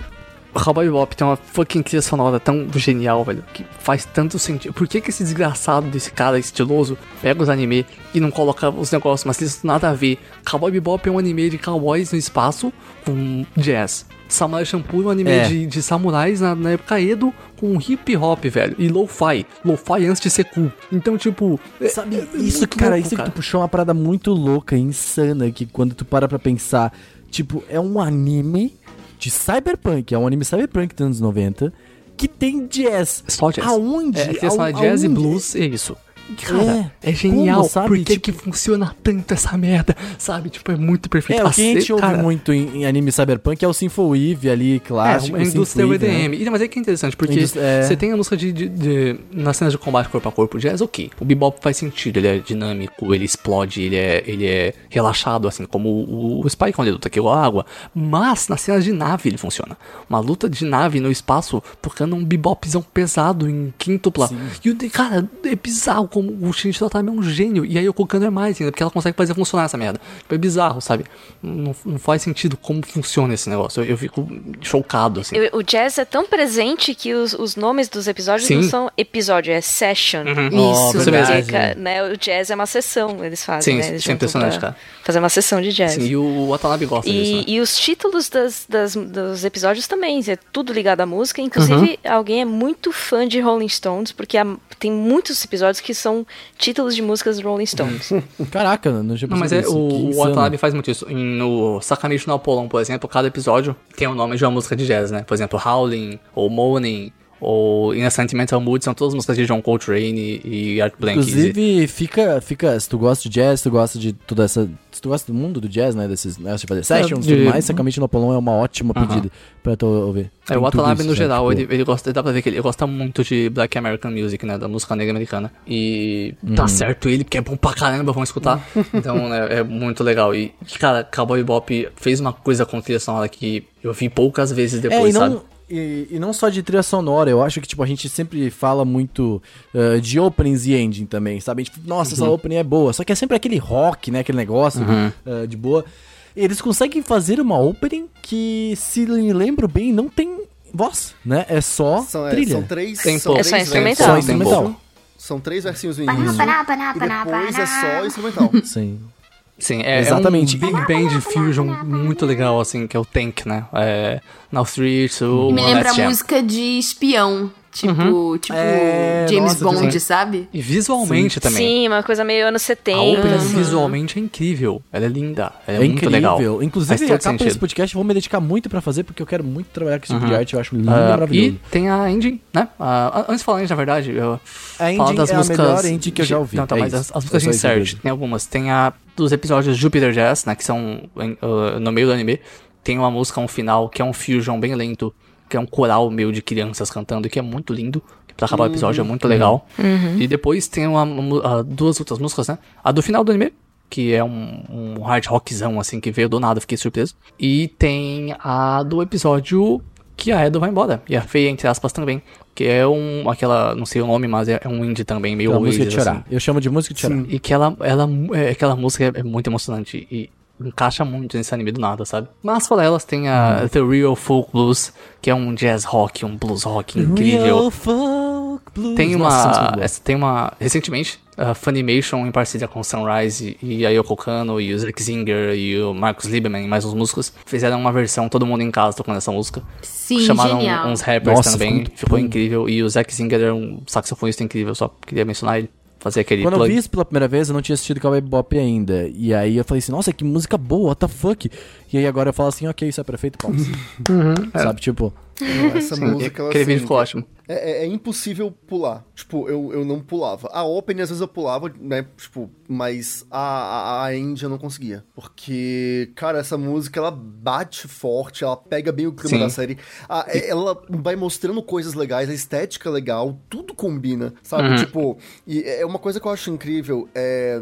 Cowboy Bebop tem uma fucking trilha sonora tão genial, velho, que faz tanto sentido. Por que que esse desgraçado desse cara estiloso pega os anime e não coloca os negócios, mas isso nada a ver? Cowboy Bebop é um anime de cowboys no espaço com jazz. Samurai Champloo é um anime É. de, de samurais na, na época Edo com hip hop, velho. E lo-fi. Lo-fi antes de ser cool. Então, tipo. é- Sabe, é isso, muito cara, louco, isso que tu puxou uma parada muito louca, insana, que quando tu para pra pensar, tipo, é um anime de cyberpunk, é um anime cyberpunk dos anos 90, que tem jazz. Só jazz. Aonde? É, que fala jazz e Aonde? blues, é isso. Cara, é, É, genial. como, sabe? Por que, Tipo- que funciona tanto essa merda? Sabe? Tipo, é muito perfeito. É, o que a gente Ace- ouve cara, muito em, em anime cyberpunk é o Synthwave ali, É, clássico. uma indústria synthwave, né? EDM. E, Mas é que é interessante, porque é. você tem a música de, de, de- nas cenas de combate corpo a corpo, jazz, ok. O bebop faz sentido, ele é dinâmico, ele explode, ele é, ele é relaxado, assim, como o, o Spike quando ele luta aquilo a água. Mas nas cenas de nave ele funciona. Uma luta de nave no espaço, tocando um bebopzão pesado em quíntupla. E o cara, é bizarro como o Shinichi Tatami é um gênio. E aí o Kokano é mais ainda, porque ela consegue fazer funcionar essa merda. Tipo, é bizarro, sabe? Não, não faz sentido como funciona esse negócio. Eu, eu fico chocado, assim. Eu- O jazz é tão presente que os, os nomes dos episódios Sim. não são episódio, é session. Isso. Isso. Porque, ca- né, o jazz é uma sessão, eles fazem, Sim, né? Eles é impressionante, cara. Fazer uma sessão de jazz. Sim, e o Watanabe gosta disso, E, né? e os títulos das, das- dos episódios também, é tudo ligado à música. Inclusive, Uhum. alguém é muito fã de Rolling Stones, porque há- tem muitos episódios que são títulos de músicas do Rolling Stones. [LAUGHS] Caraca, não tinha Não, mas é, isso. O, o. Watanabe faz muito isso. Em- No Sakamichi no Apollon, por exemplo, cada episódio tem o nome de uma música de jazz, né? Por exemplo, Howling, ou Moaning, ou In a Sentimental Mood, são todas músicas de John Coltrane e, Art Blank. Inclusive, fica, fica, se tu gosta de jazz, se tu gosta de toda essa, se tu gosta do mundo do jazz, né, desses, né, de fazer sessions e tudo mais, Sacamente no Apolon é uma ótima pedida pra tu ouvir. É, Tem o tudo Watanabe, isso, no né, geral, tipo, ele, ele gosta, dá pra ver que ele gosta muito de Black American Music, né, da música negra americana. E tá certo ele, porque é bom pra caramba, vamos escutar. [LAUGHS] então, né, é muito legal. E, cara, Cowboy Bop fez uma coisa com trilha sonora que eu vi poucas vezes É, depois, e sabe? E, e não só de trilha sonora, eu acho que, tipo, a gente sempre fala muito uh, de openings e ending também, sabe? Tipo, nossa, essa opening é boa. Só que é sempre aquele rock, né? Aquele negócio uh, de boa. Eles conseguem fazer uma opening que, se me lembro bem, não tem voz, né? É só São, é, trilha. são três. Tem são pouco. É só três instrumental. Só instrumental. São três versinhos no início. paná, paná, E depois é só instrumental. [LAUGHS] Sim. Sim, é, Exatamente. é um Big Band Fusion muito legal, assim, que é o Tank, né? É, Now 3, 2, Me 1, lembra Jam. música de espião. Tipo, tipo É, James nossa, Bond, sim. sabe? E visualmente também. Sim, uma coisa meio anos A 70. opening visualmente é incrível. Ela é linda. Ela é, É, muito incrível. legal. Inclusive, a capa desse podcast eu vou me dedicar muito pra fazer, porque eu quero muito trabalhar com esse tipo de Uhum. arte. Eu acho lindo e Ah, maravilhoso. e tem a engine, né? Ah, antes de falar a engine, na verdade, eu A engine das é a músicas... melhor engine que eu já ouvi. Não, tá, é mas as, as músicas de insert, tem algumas. Tem a dos episódios Jupiter Jazz, né? Que são ah, no meio do anime. Tem uma música, um final, que é um fusion bem lento, que é um coral meio de crianças cantando, que é muito lindo. que Pra acabar o episódio é muito legal. E depois tem uma, uma- duas outras músicas, né? A do final do anime, que é um, um hard rockzão, assim, que veio do nada, fiquei surpreso. E tem a do episódio que a Edo vai embora. E a Feia, entre aspas, também. Que é um, aquela, não sei o nome, mas é, é um indie também, meio Aquela música de Oasis, chorar. assim. Eu chamo de música de chorar. E que ela, ela, é, aquela música é, é muito emocionante e encaixa muito nesse anime do nada, sabe? Mas fora elas tem a The Real Folk Blues, que é um jazz rock, um blues rock incrível. Real folk blues. Tem Nossa, é uma, boa. essa, tem uma, recentemente, a Funimation em parceria com Sunrise e a Yoko Kano e o Zerk Zinger e o Marcos Lieberman e mais uns músicos fizeram uma versão, todo mundo em casa tocando essa música. Sim, Chamaram genial. uns rappers Nossa, ficou também, ficou bom. incrível. E o Zack Zinger era um saxofonista incrível, só queria mencionar ele. Fazer aquele Quando eu plug. vi isso pela primeira vez, eu não tinha assistido Cowboy Bop ainda. E aí eu falei assim, nossa, que música boa, what the fuck? E aí agora eu falo assim, ok, isso é perfeito, Paulo. Sabe, tipo... Essa música, ela, Aquele vídeo assim, ficou ótimo. É, é- é impossível pular. Tipo, eu, eu não pulava. A Open, às vezes eu pulava, né? Tipo, mas a, a, a End eu não conseguia. Porque, cara, essa música, ela bate forte, ela pega bem o clima Sim. da série. A- ela vai mostrando coisas legais, a estética é legal, tudo combina, sabe? Uhum. Tipo, e é uma coisa que eu acho incrível, é...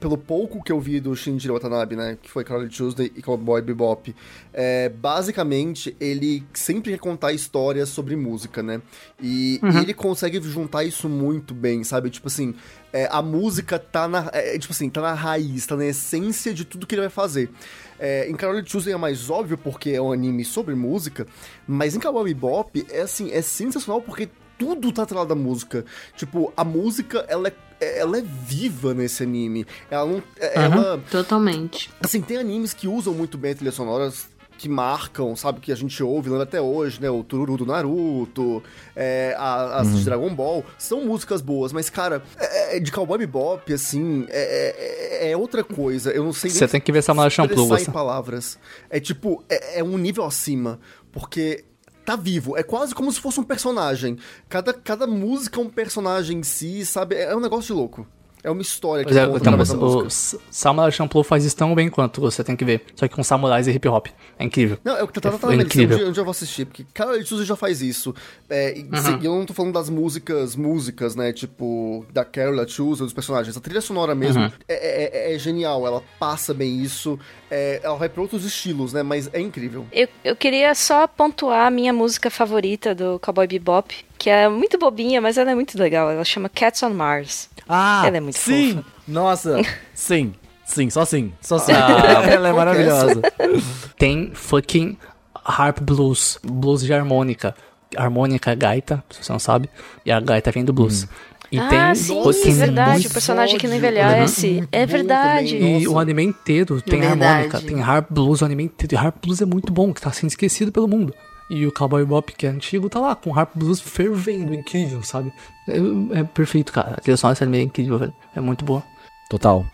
Pelo pouco que eu vi do Shinjiro Watanabe, né? Que foi Carly Tuesday e Cowboy Bebop. É, basicamente, ele sempre quer contar histórias sobre música, né? E, e ele consegue juntar isso muito bem, sabe? Tipo assim, é, a música tá na. é, tipo assim, tá na raiz, tá na essência de tudo que ele vai fazer. É, em Carol Tuesday é mais óbvio porque é um anime sobre música, mas em Cowboy Bebop é assim, é sensacional porque tudo tá atrelado à música. Tipo, a música, ela é, ela é viva nesse anime. Ela não. é- Ela. Totalmente. Assim, tem animes que usam muito bem trilhas sonoras que marcam, sabe, que a gente ouve, lembra até hoje, né? O Tururu do Naruto, é, a- as de Dragon Ball, são músicas boas, mas, cara, é- é de Cowboy Bebop, assim, é, é- é outra coisa. Eu não sei Você tem que ver Samurai Champloo, você. em palavras. É tipo, é, é um nível acima, porque tá vivo, é quase como se fosse um personagem. Cada, cada música é um personagem em si, sabe? É um negócio de louco. É uma história que Pois é, conta então, o. S- Samurai Champloo faz isso tão bem quanto você tem que ver. Só que com samurais e hip hop. É incrível. Não, é o que eu tava É falando, um incrível. um dia eu vou assistir, porque Carol Tuesday já faz isso. É, e eu não tô falando das músicas, músicas, né, tipo, da Carol, da Tuesday, dos personagens. A trilha sonora mesmo Uhum. é, é- é genial, ela passa bem isso, é, ela vai pra outros estilos, né, mas é incrível. Eu, eu queria só pontuar a minha música favorita do Cowboy Bebop, que é muito bobinha, mas ela é muito legal. Ela chama Cats on Mars. Ah, Ela é muito sim! fofa. Nossa, [LAUGHS] sim, sim, só sim, só sim. Ah, [LAUGHS] Ela é maravilhosa. [LAUGHS] Tem fucking harp blues. Blues de harmônica. Harmônica é gaita, se você não sabe. E a gaita vem do blues. E ah, tem sim, é verdade. O personagem que não envelhece. É É verdade. também. E o anime inteiro tem Verdade. harmônica, tem harp blues, o anime inteiro. E harp blues é muito bom, que tá sendo esquecido pelo mundo. E o Cowboy Bop, que é antigo, tá lá com harp blues fervendo, incrível, sabe? É, é perfeito, cara. A trilha sonora desse anime é incrível, velho. É muito boa. Total.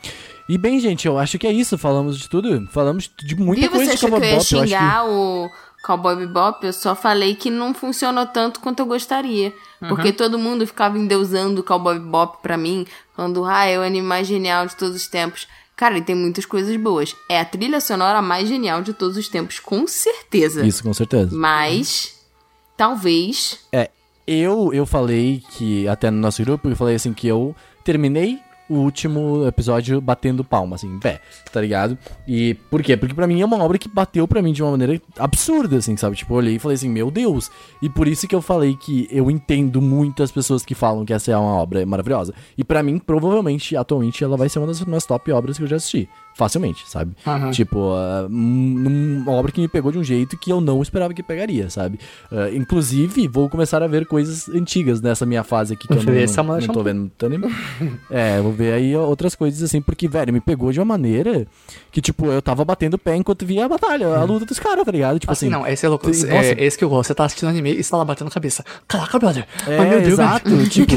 E bem, gente, eu acho que é isso. Falamos de tudo. Falamos de muita E coisa você de achou que Cowboy eu ia Bop. Eu acho que... o, Cowboy Bebop, eu só falei que não funcionou tanto quanto eu gostaria. Uhum. Porque todo mundo ficava endeusando o Cowboy Bebop pra mim, falando, ah, é o anime mais genial de todos os tempos. Cara, ele tem muitas coisas boas. É a trilha sonora mais genial de todos os tempos, com certeza. Isso, com certeza. Mas, talvez. É, eu, eu falei que, até no nosso grupo, eu falei assim que eu terminei o último episódio batendo palma, assim, em pé, tá ligado? E por quê? Porque pra mim é uma obra que bateu pra mim de uma maneira absurda, assim, sabe? Tipo, eu olhei e falei assim, meu Deus. E por isso que eu falei que eu entendo muitas pessoas que falam que essa é uma obra maravilhosa. E pra mim, provavelmente, atualmente, ela vai ser uma das minhas top obras que eu já assisti. Facilmente, sabe? Aham. Tipo, uh, um- uma obra que me pegou de um jeito que eu não esperava que pegaria, sabe? Uh, inclusive, vou começar a ver coisas antigas nessa minha fase aqui que eu não, Ver Samurai não, não tô vendo tanto. [LAUGHS] É, vou ver aí outras coisas assim, porque, velho, me pegou de uma maneira que, tipo, eu tava batendo pé enquanto via a batalha, a luta dos caras, tá ligado? Tipo Assim, assim. não, esse é louco. É, nossa, esse que eu gosto. Você tá assistindo anime e você tá lá batendo cabeça. Caraca, brother. é, Mas, meu Deus, exato, velho. [LAUGHS] tipo.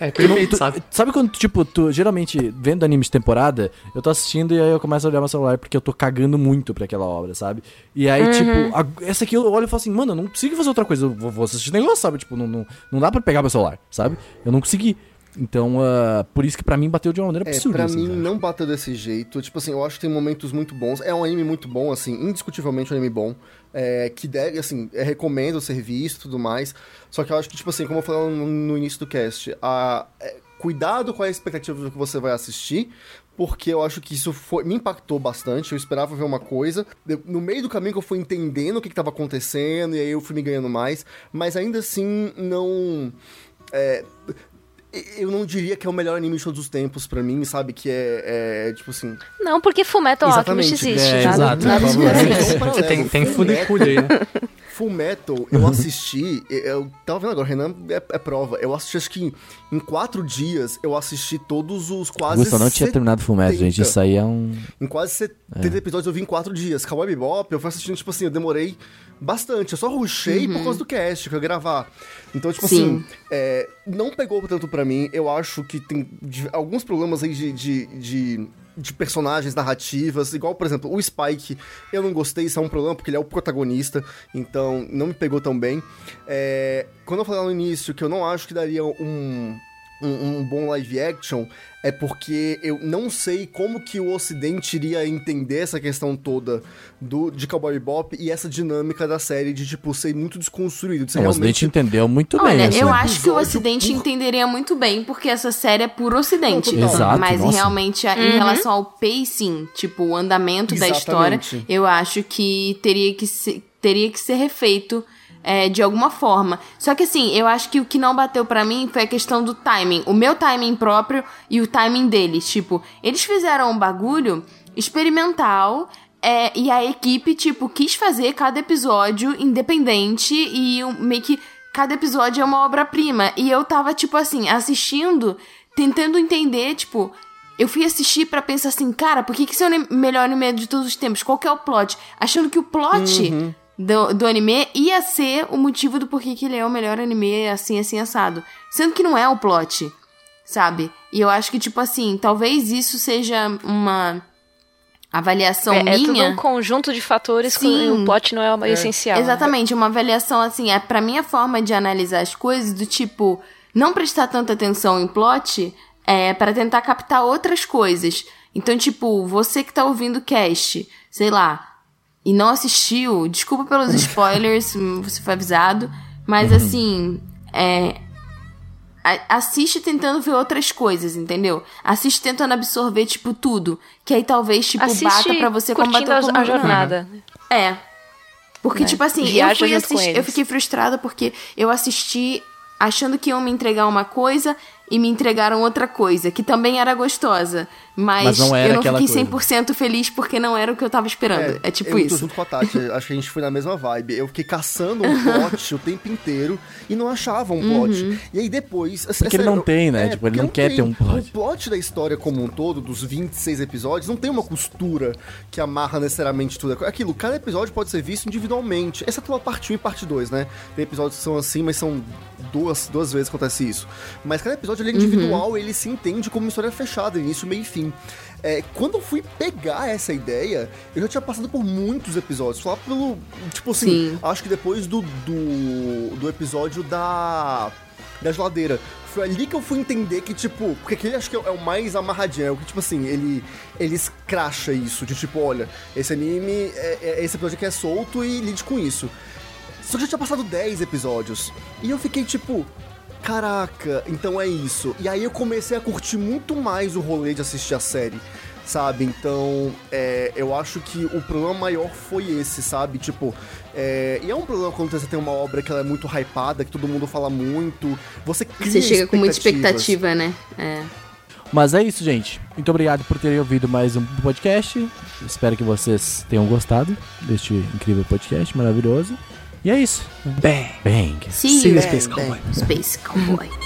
É Tu não- perfeito, tu- sabe? Sabe quando, tipo, tu geralmente vendo anime de temporada, eu tô assistindo e aí eu começo a olhar meu celular porque eu tô cagando muito pra aquela obra, sabe? E aí, tipo, a- essa aqui eu olho e falo assim, mano, eu não consigo fazer outra coisa, eu vou, vou assistir negócio, sabe? Tipo, não, não, não dá pra pegar meu celular, sabe? Eu não consegui. Então, ah, por isso que pra mim bateu de uma maneira É, absurda. pra assim, mim sabe? não bateu desse jeito. Tipo assim, eu acho que tem momentos muito bons. É um anime muito bom, assim, indiscutivelmente um anime bom. É, que deve, assim, é, recomendo ser visto e tudo mais. Só que eu acho que, tipo assim, como eu falei no, no início do cast, a, é, cuidado com a expectativa do que você vai assistir. Porque eu acho que isso foi- me impactou bastante. Eu esperava ver uma coisa. Eu- no meio do caminho que eu fui entendendo o que, estava acontecendo, e aí eu fui me ganhando mais. Mas ainda assim, não. é, eu não diria que é o melhor anime de todos os tempos pra mim, sabe? Que é, é, tipo assim. Não, porque Fullmetal Alchemist existe, É, nada, exato, nada paralelo, tem, tem cude aí, né? [LAUGHS] Full Metal, eu [LAUGHS] assisti, eu- tava vendo agora, Renan é, é prova, eu assisti acho que em quatro dias eu assisti todos os quase Augusto, eu não tinha 70. terminado Fullmetal, gente. Isso aí é um. Em quase 70 episódios eu vi em quatro dias. Cowboy Bebop, eu fui assistindo, tipo assim, eu demorei bastante. Eu só rushei por causa do cast que eu ia gravar. Então, tipo Sim. assim, é, não pegou tanto pra mim. Eu acho que tem de- alguns problemas aí de, de, de, de personagens narrativas. Igual, por exemplo, o Spike, eu não gostei, isso é um problema, porque ele é o protagonista. Então, não me pegou tão bem. É, quando eu falei lá no início que eu não acho que daria um um, um bom live action é porque eu não sei como que o ocidente iria entender essa questão toda do, de Cowboy Bebop e essa dinâmica da série de, tipo, ser muito desconstruído, de ser Não, o Ocidente entendeu muito bem. Olha, assim. eu acho que o Ocidente por- entenderia muito bem, porque essa série é por Ocidente. Não. Exato, Mas nossa. realmente, a- em relação ao pacing, tipo, o andamento da história, Exatamente. eu acho que teria que ser, teria que ser refeito é, de alguma forma. Só que assim, eu acho que o que não bateu pra mim foi a questão do timing. O meu timing próprio e o timing deles. Tipo, eles fizeram um bagulho experimental. é, e a equipe, tipo, quis fazer cada episódio independente e meio que cada episódio é uma obra-prima. E eu tava, tipo assim, assistindo, tentando entender, tipo, eu fui assistir pra pensar assim, cara, por que, que esse é o melhor anime de todos os tempos? Qual que é o plot? Achando que o plot do, do anime ia ser o motivo do porquê que ele é o melhor anime, assim, assim, assado. Sendo que não é o plot, sabe? E eu acho que, tipo assim, talvez isso seja uma avaliação É, é tudo minha. um conjunto de fatores que Sim. o plot não é o essencial. Exatamente, uma avaliação assim, é pra minha forma de analisar as coisas do tipo, não prestar tanta atenção em plot, é para tentar captar outras coisas. Então, tipo, você que tá ouvindo o cast, sei lá, e não assistiu, desculpa pelos [LAUGHS] spoilers, você foi avisado, mas assim, é a- assiste tentando ver outras coisas, entendeu? Assiste tentando absorver, tipo, tudo. Que aí talvez, tipo, Assiste bata pra você bateu a, como... a jornada. É. Porque, Né? tipo assim, eu, fui assistir, eu fiquei frustrada porque eu assisti achando que iam me entregar uma coisa e me entregaram outra coisa, que também era gostosa. Mas, Mas não era eu não fiquei coisa. 100% feliz porque não era o que eu tava esperando. É, tipo eu isso. tô junto com a Tati, [LAUGHS] acho que a gente foi na mesma vibe. Eu fiquei caçando um plot [LAUGHS] o tempo inteiro e não achava um plot. Uhum. E aí depois... é- é Porque ele sério, não tem, né? é, Tipo, ele porque não quer tem. ter um plot. O plot da história como um todo, dos 26 episódios, não tem uma costura que amarra necessariamente tudo. É Aquilo, cada episódio pode ser visto individualmente. Essa é a tua parte 1 e parte 2, né? Tem episódios que são assim, mas são duas duas, duas vezes acontece isso. Mas cada episódio ele é individual, ele se entende como uma história fechada, início, meio e fim. É, quando eu fui pegar essa ideia, eu já tinha passado por muitos episódios. Lá pelo. Tipo assim, Sim. acho que depois do, do, do episódio da. Da geladeira. Foi ali que eu fui entender que, tipo, porque aquele acho que é o mais amarradinho, é o que, tipo assim, ele, ele escracha isso, de tipo, olha, esse anime, é, é- esse episódio aqui é solto e lide com isso. Só que já tinha passado 10 episódios. E eu fiquei tipo, caraca, então é isso. E aí eu comecei a curtir muito mais o rolê de assistir a série. Sabe? Então, é, eu acho que o problema maior foi esse, sabe? Tipo, é, e é um problema quando você tem uma obra que ela é muito hypada, que todo mundo fala muito. Você cria Você chega com muita expectativa, né? É. Mas é isso, gente. Muito obrigado por terem ouvido mais um podcast. Espero que vocês tenham gostado deste incrível podcast maravilhoso. E é isso. Bem. Bang. See See you, Space Cowboy. Space Cowboy.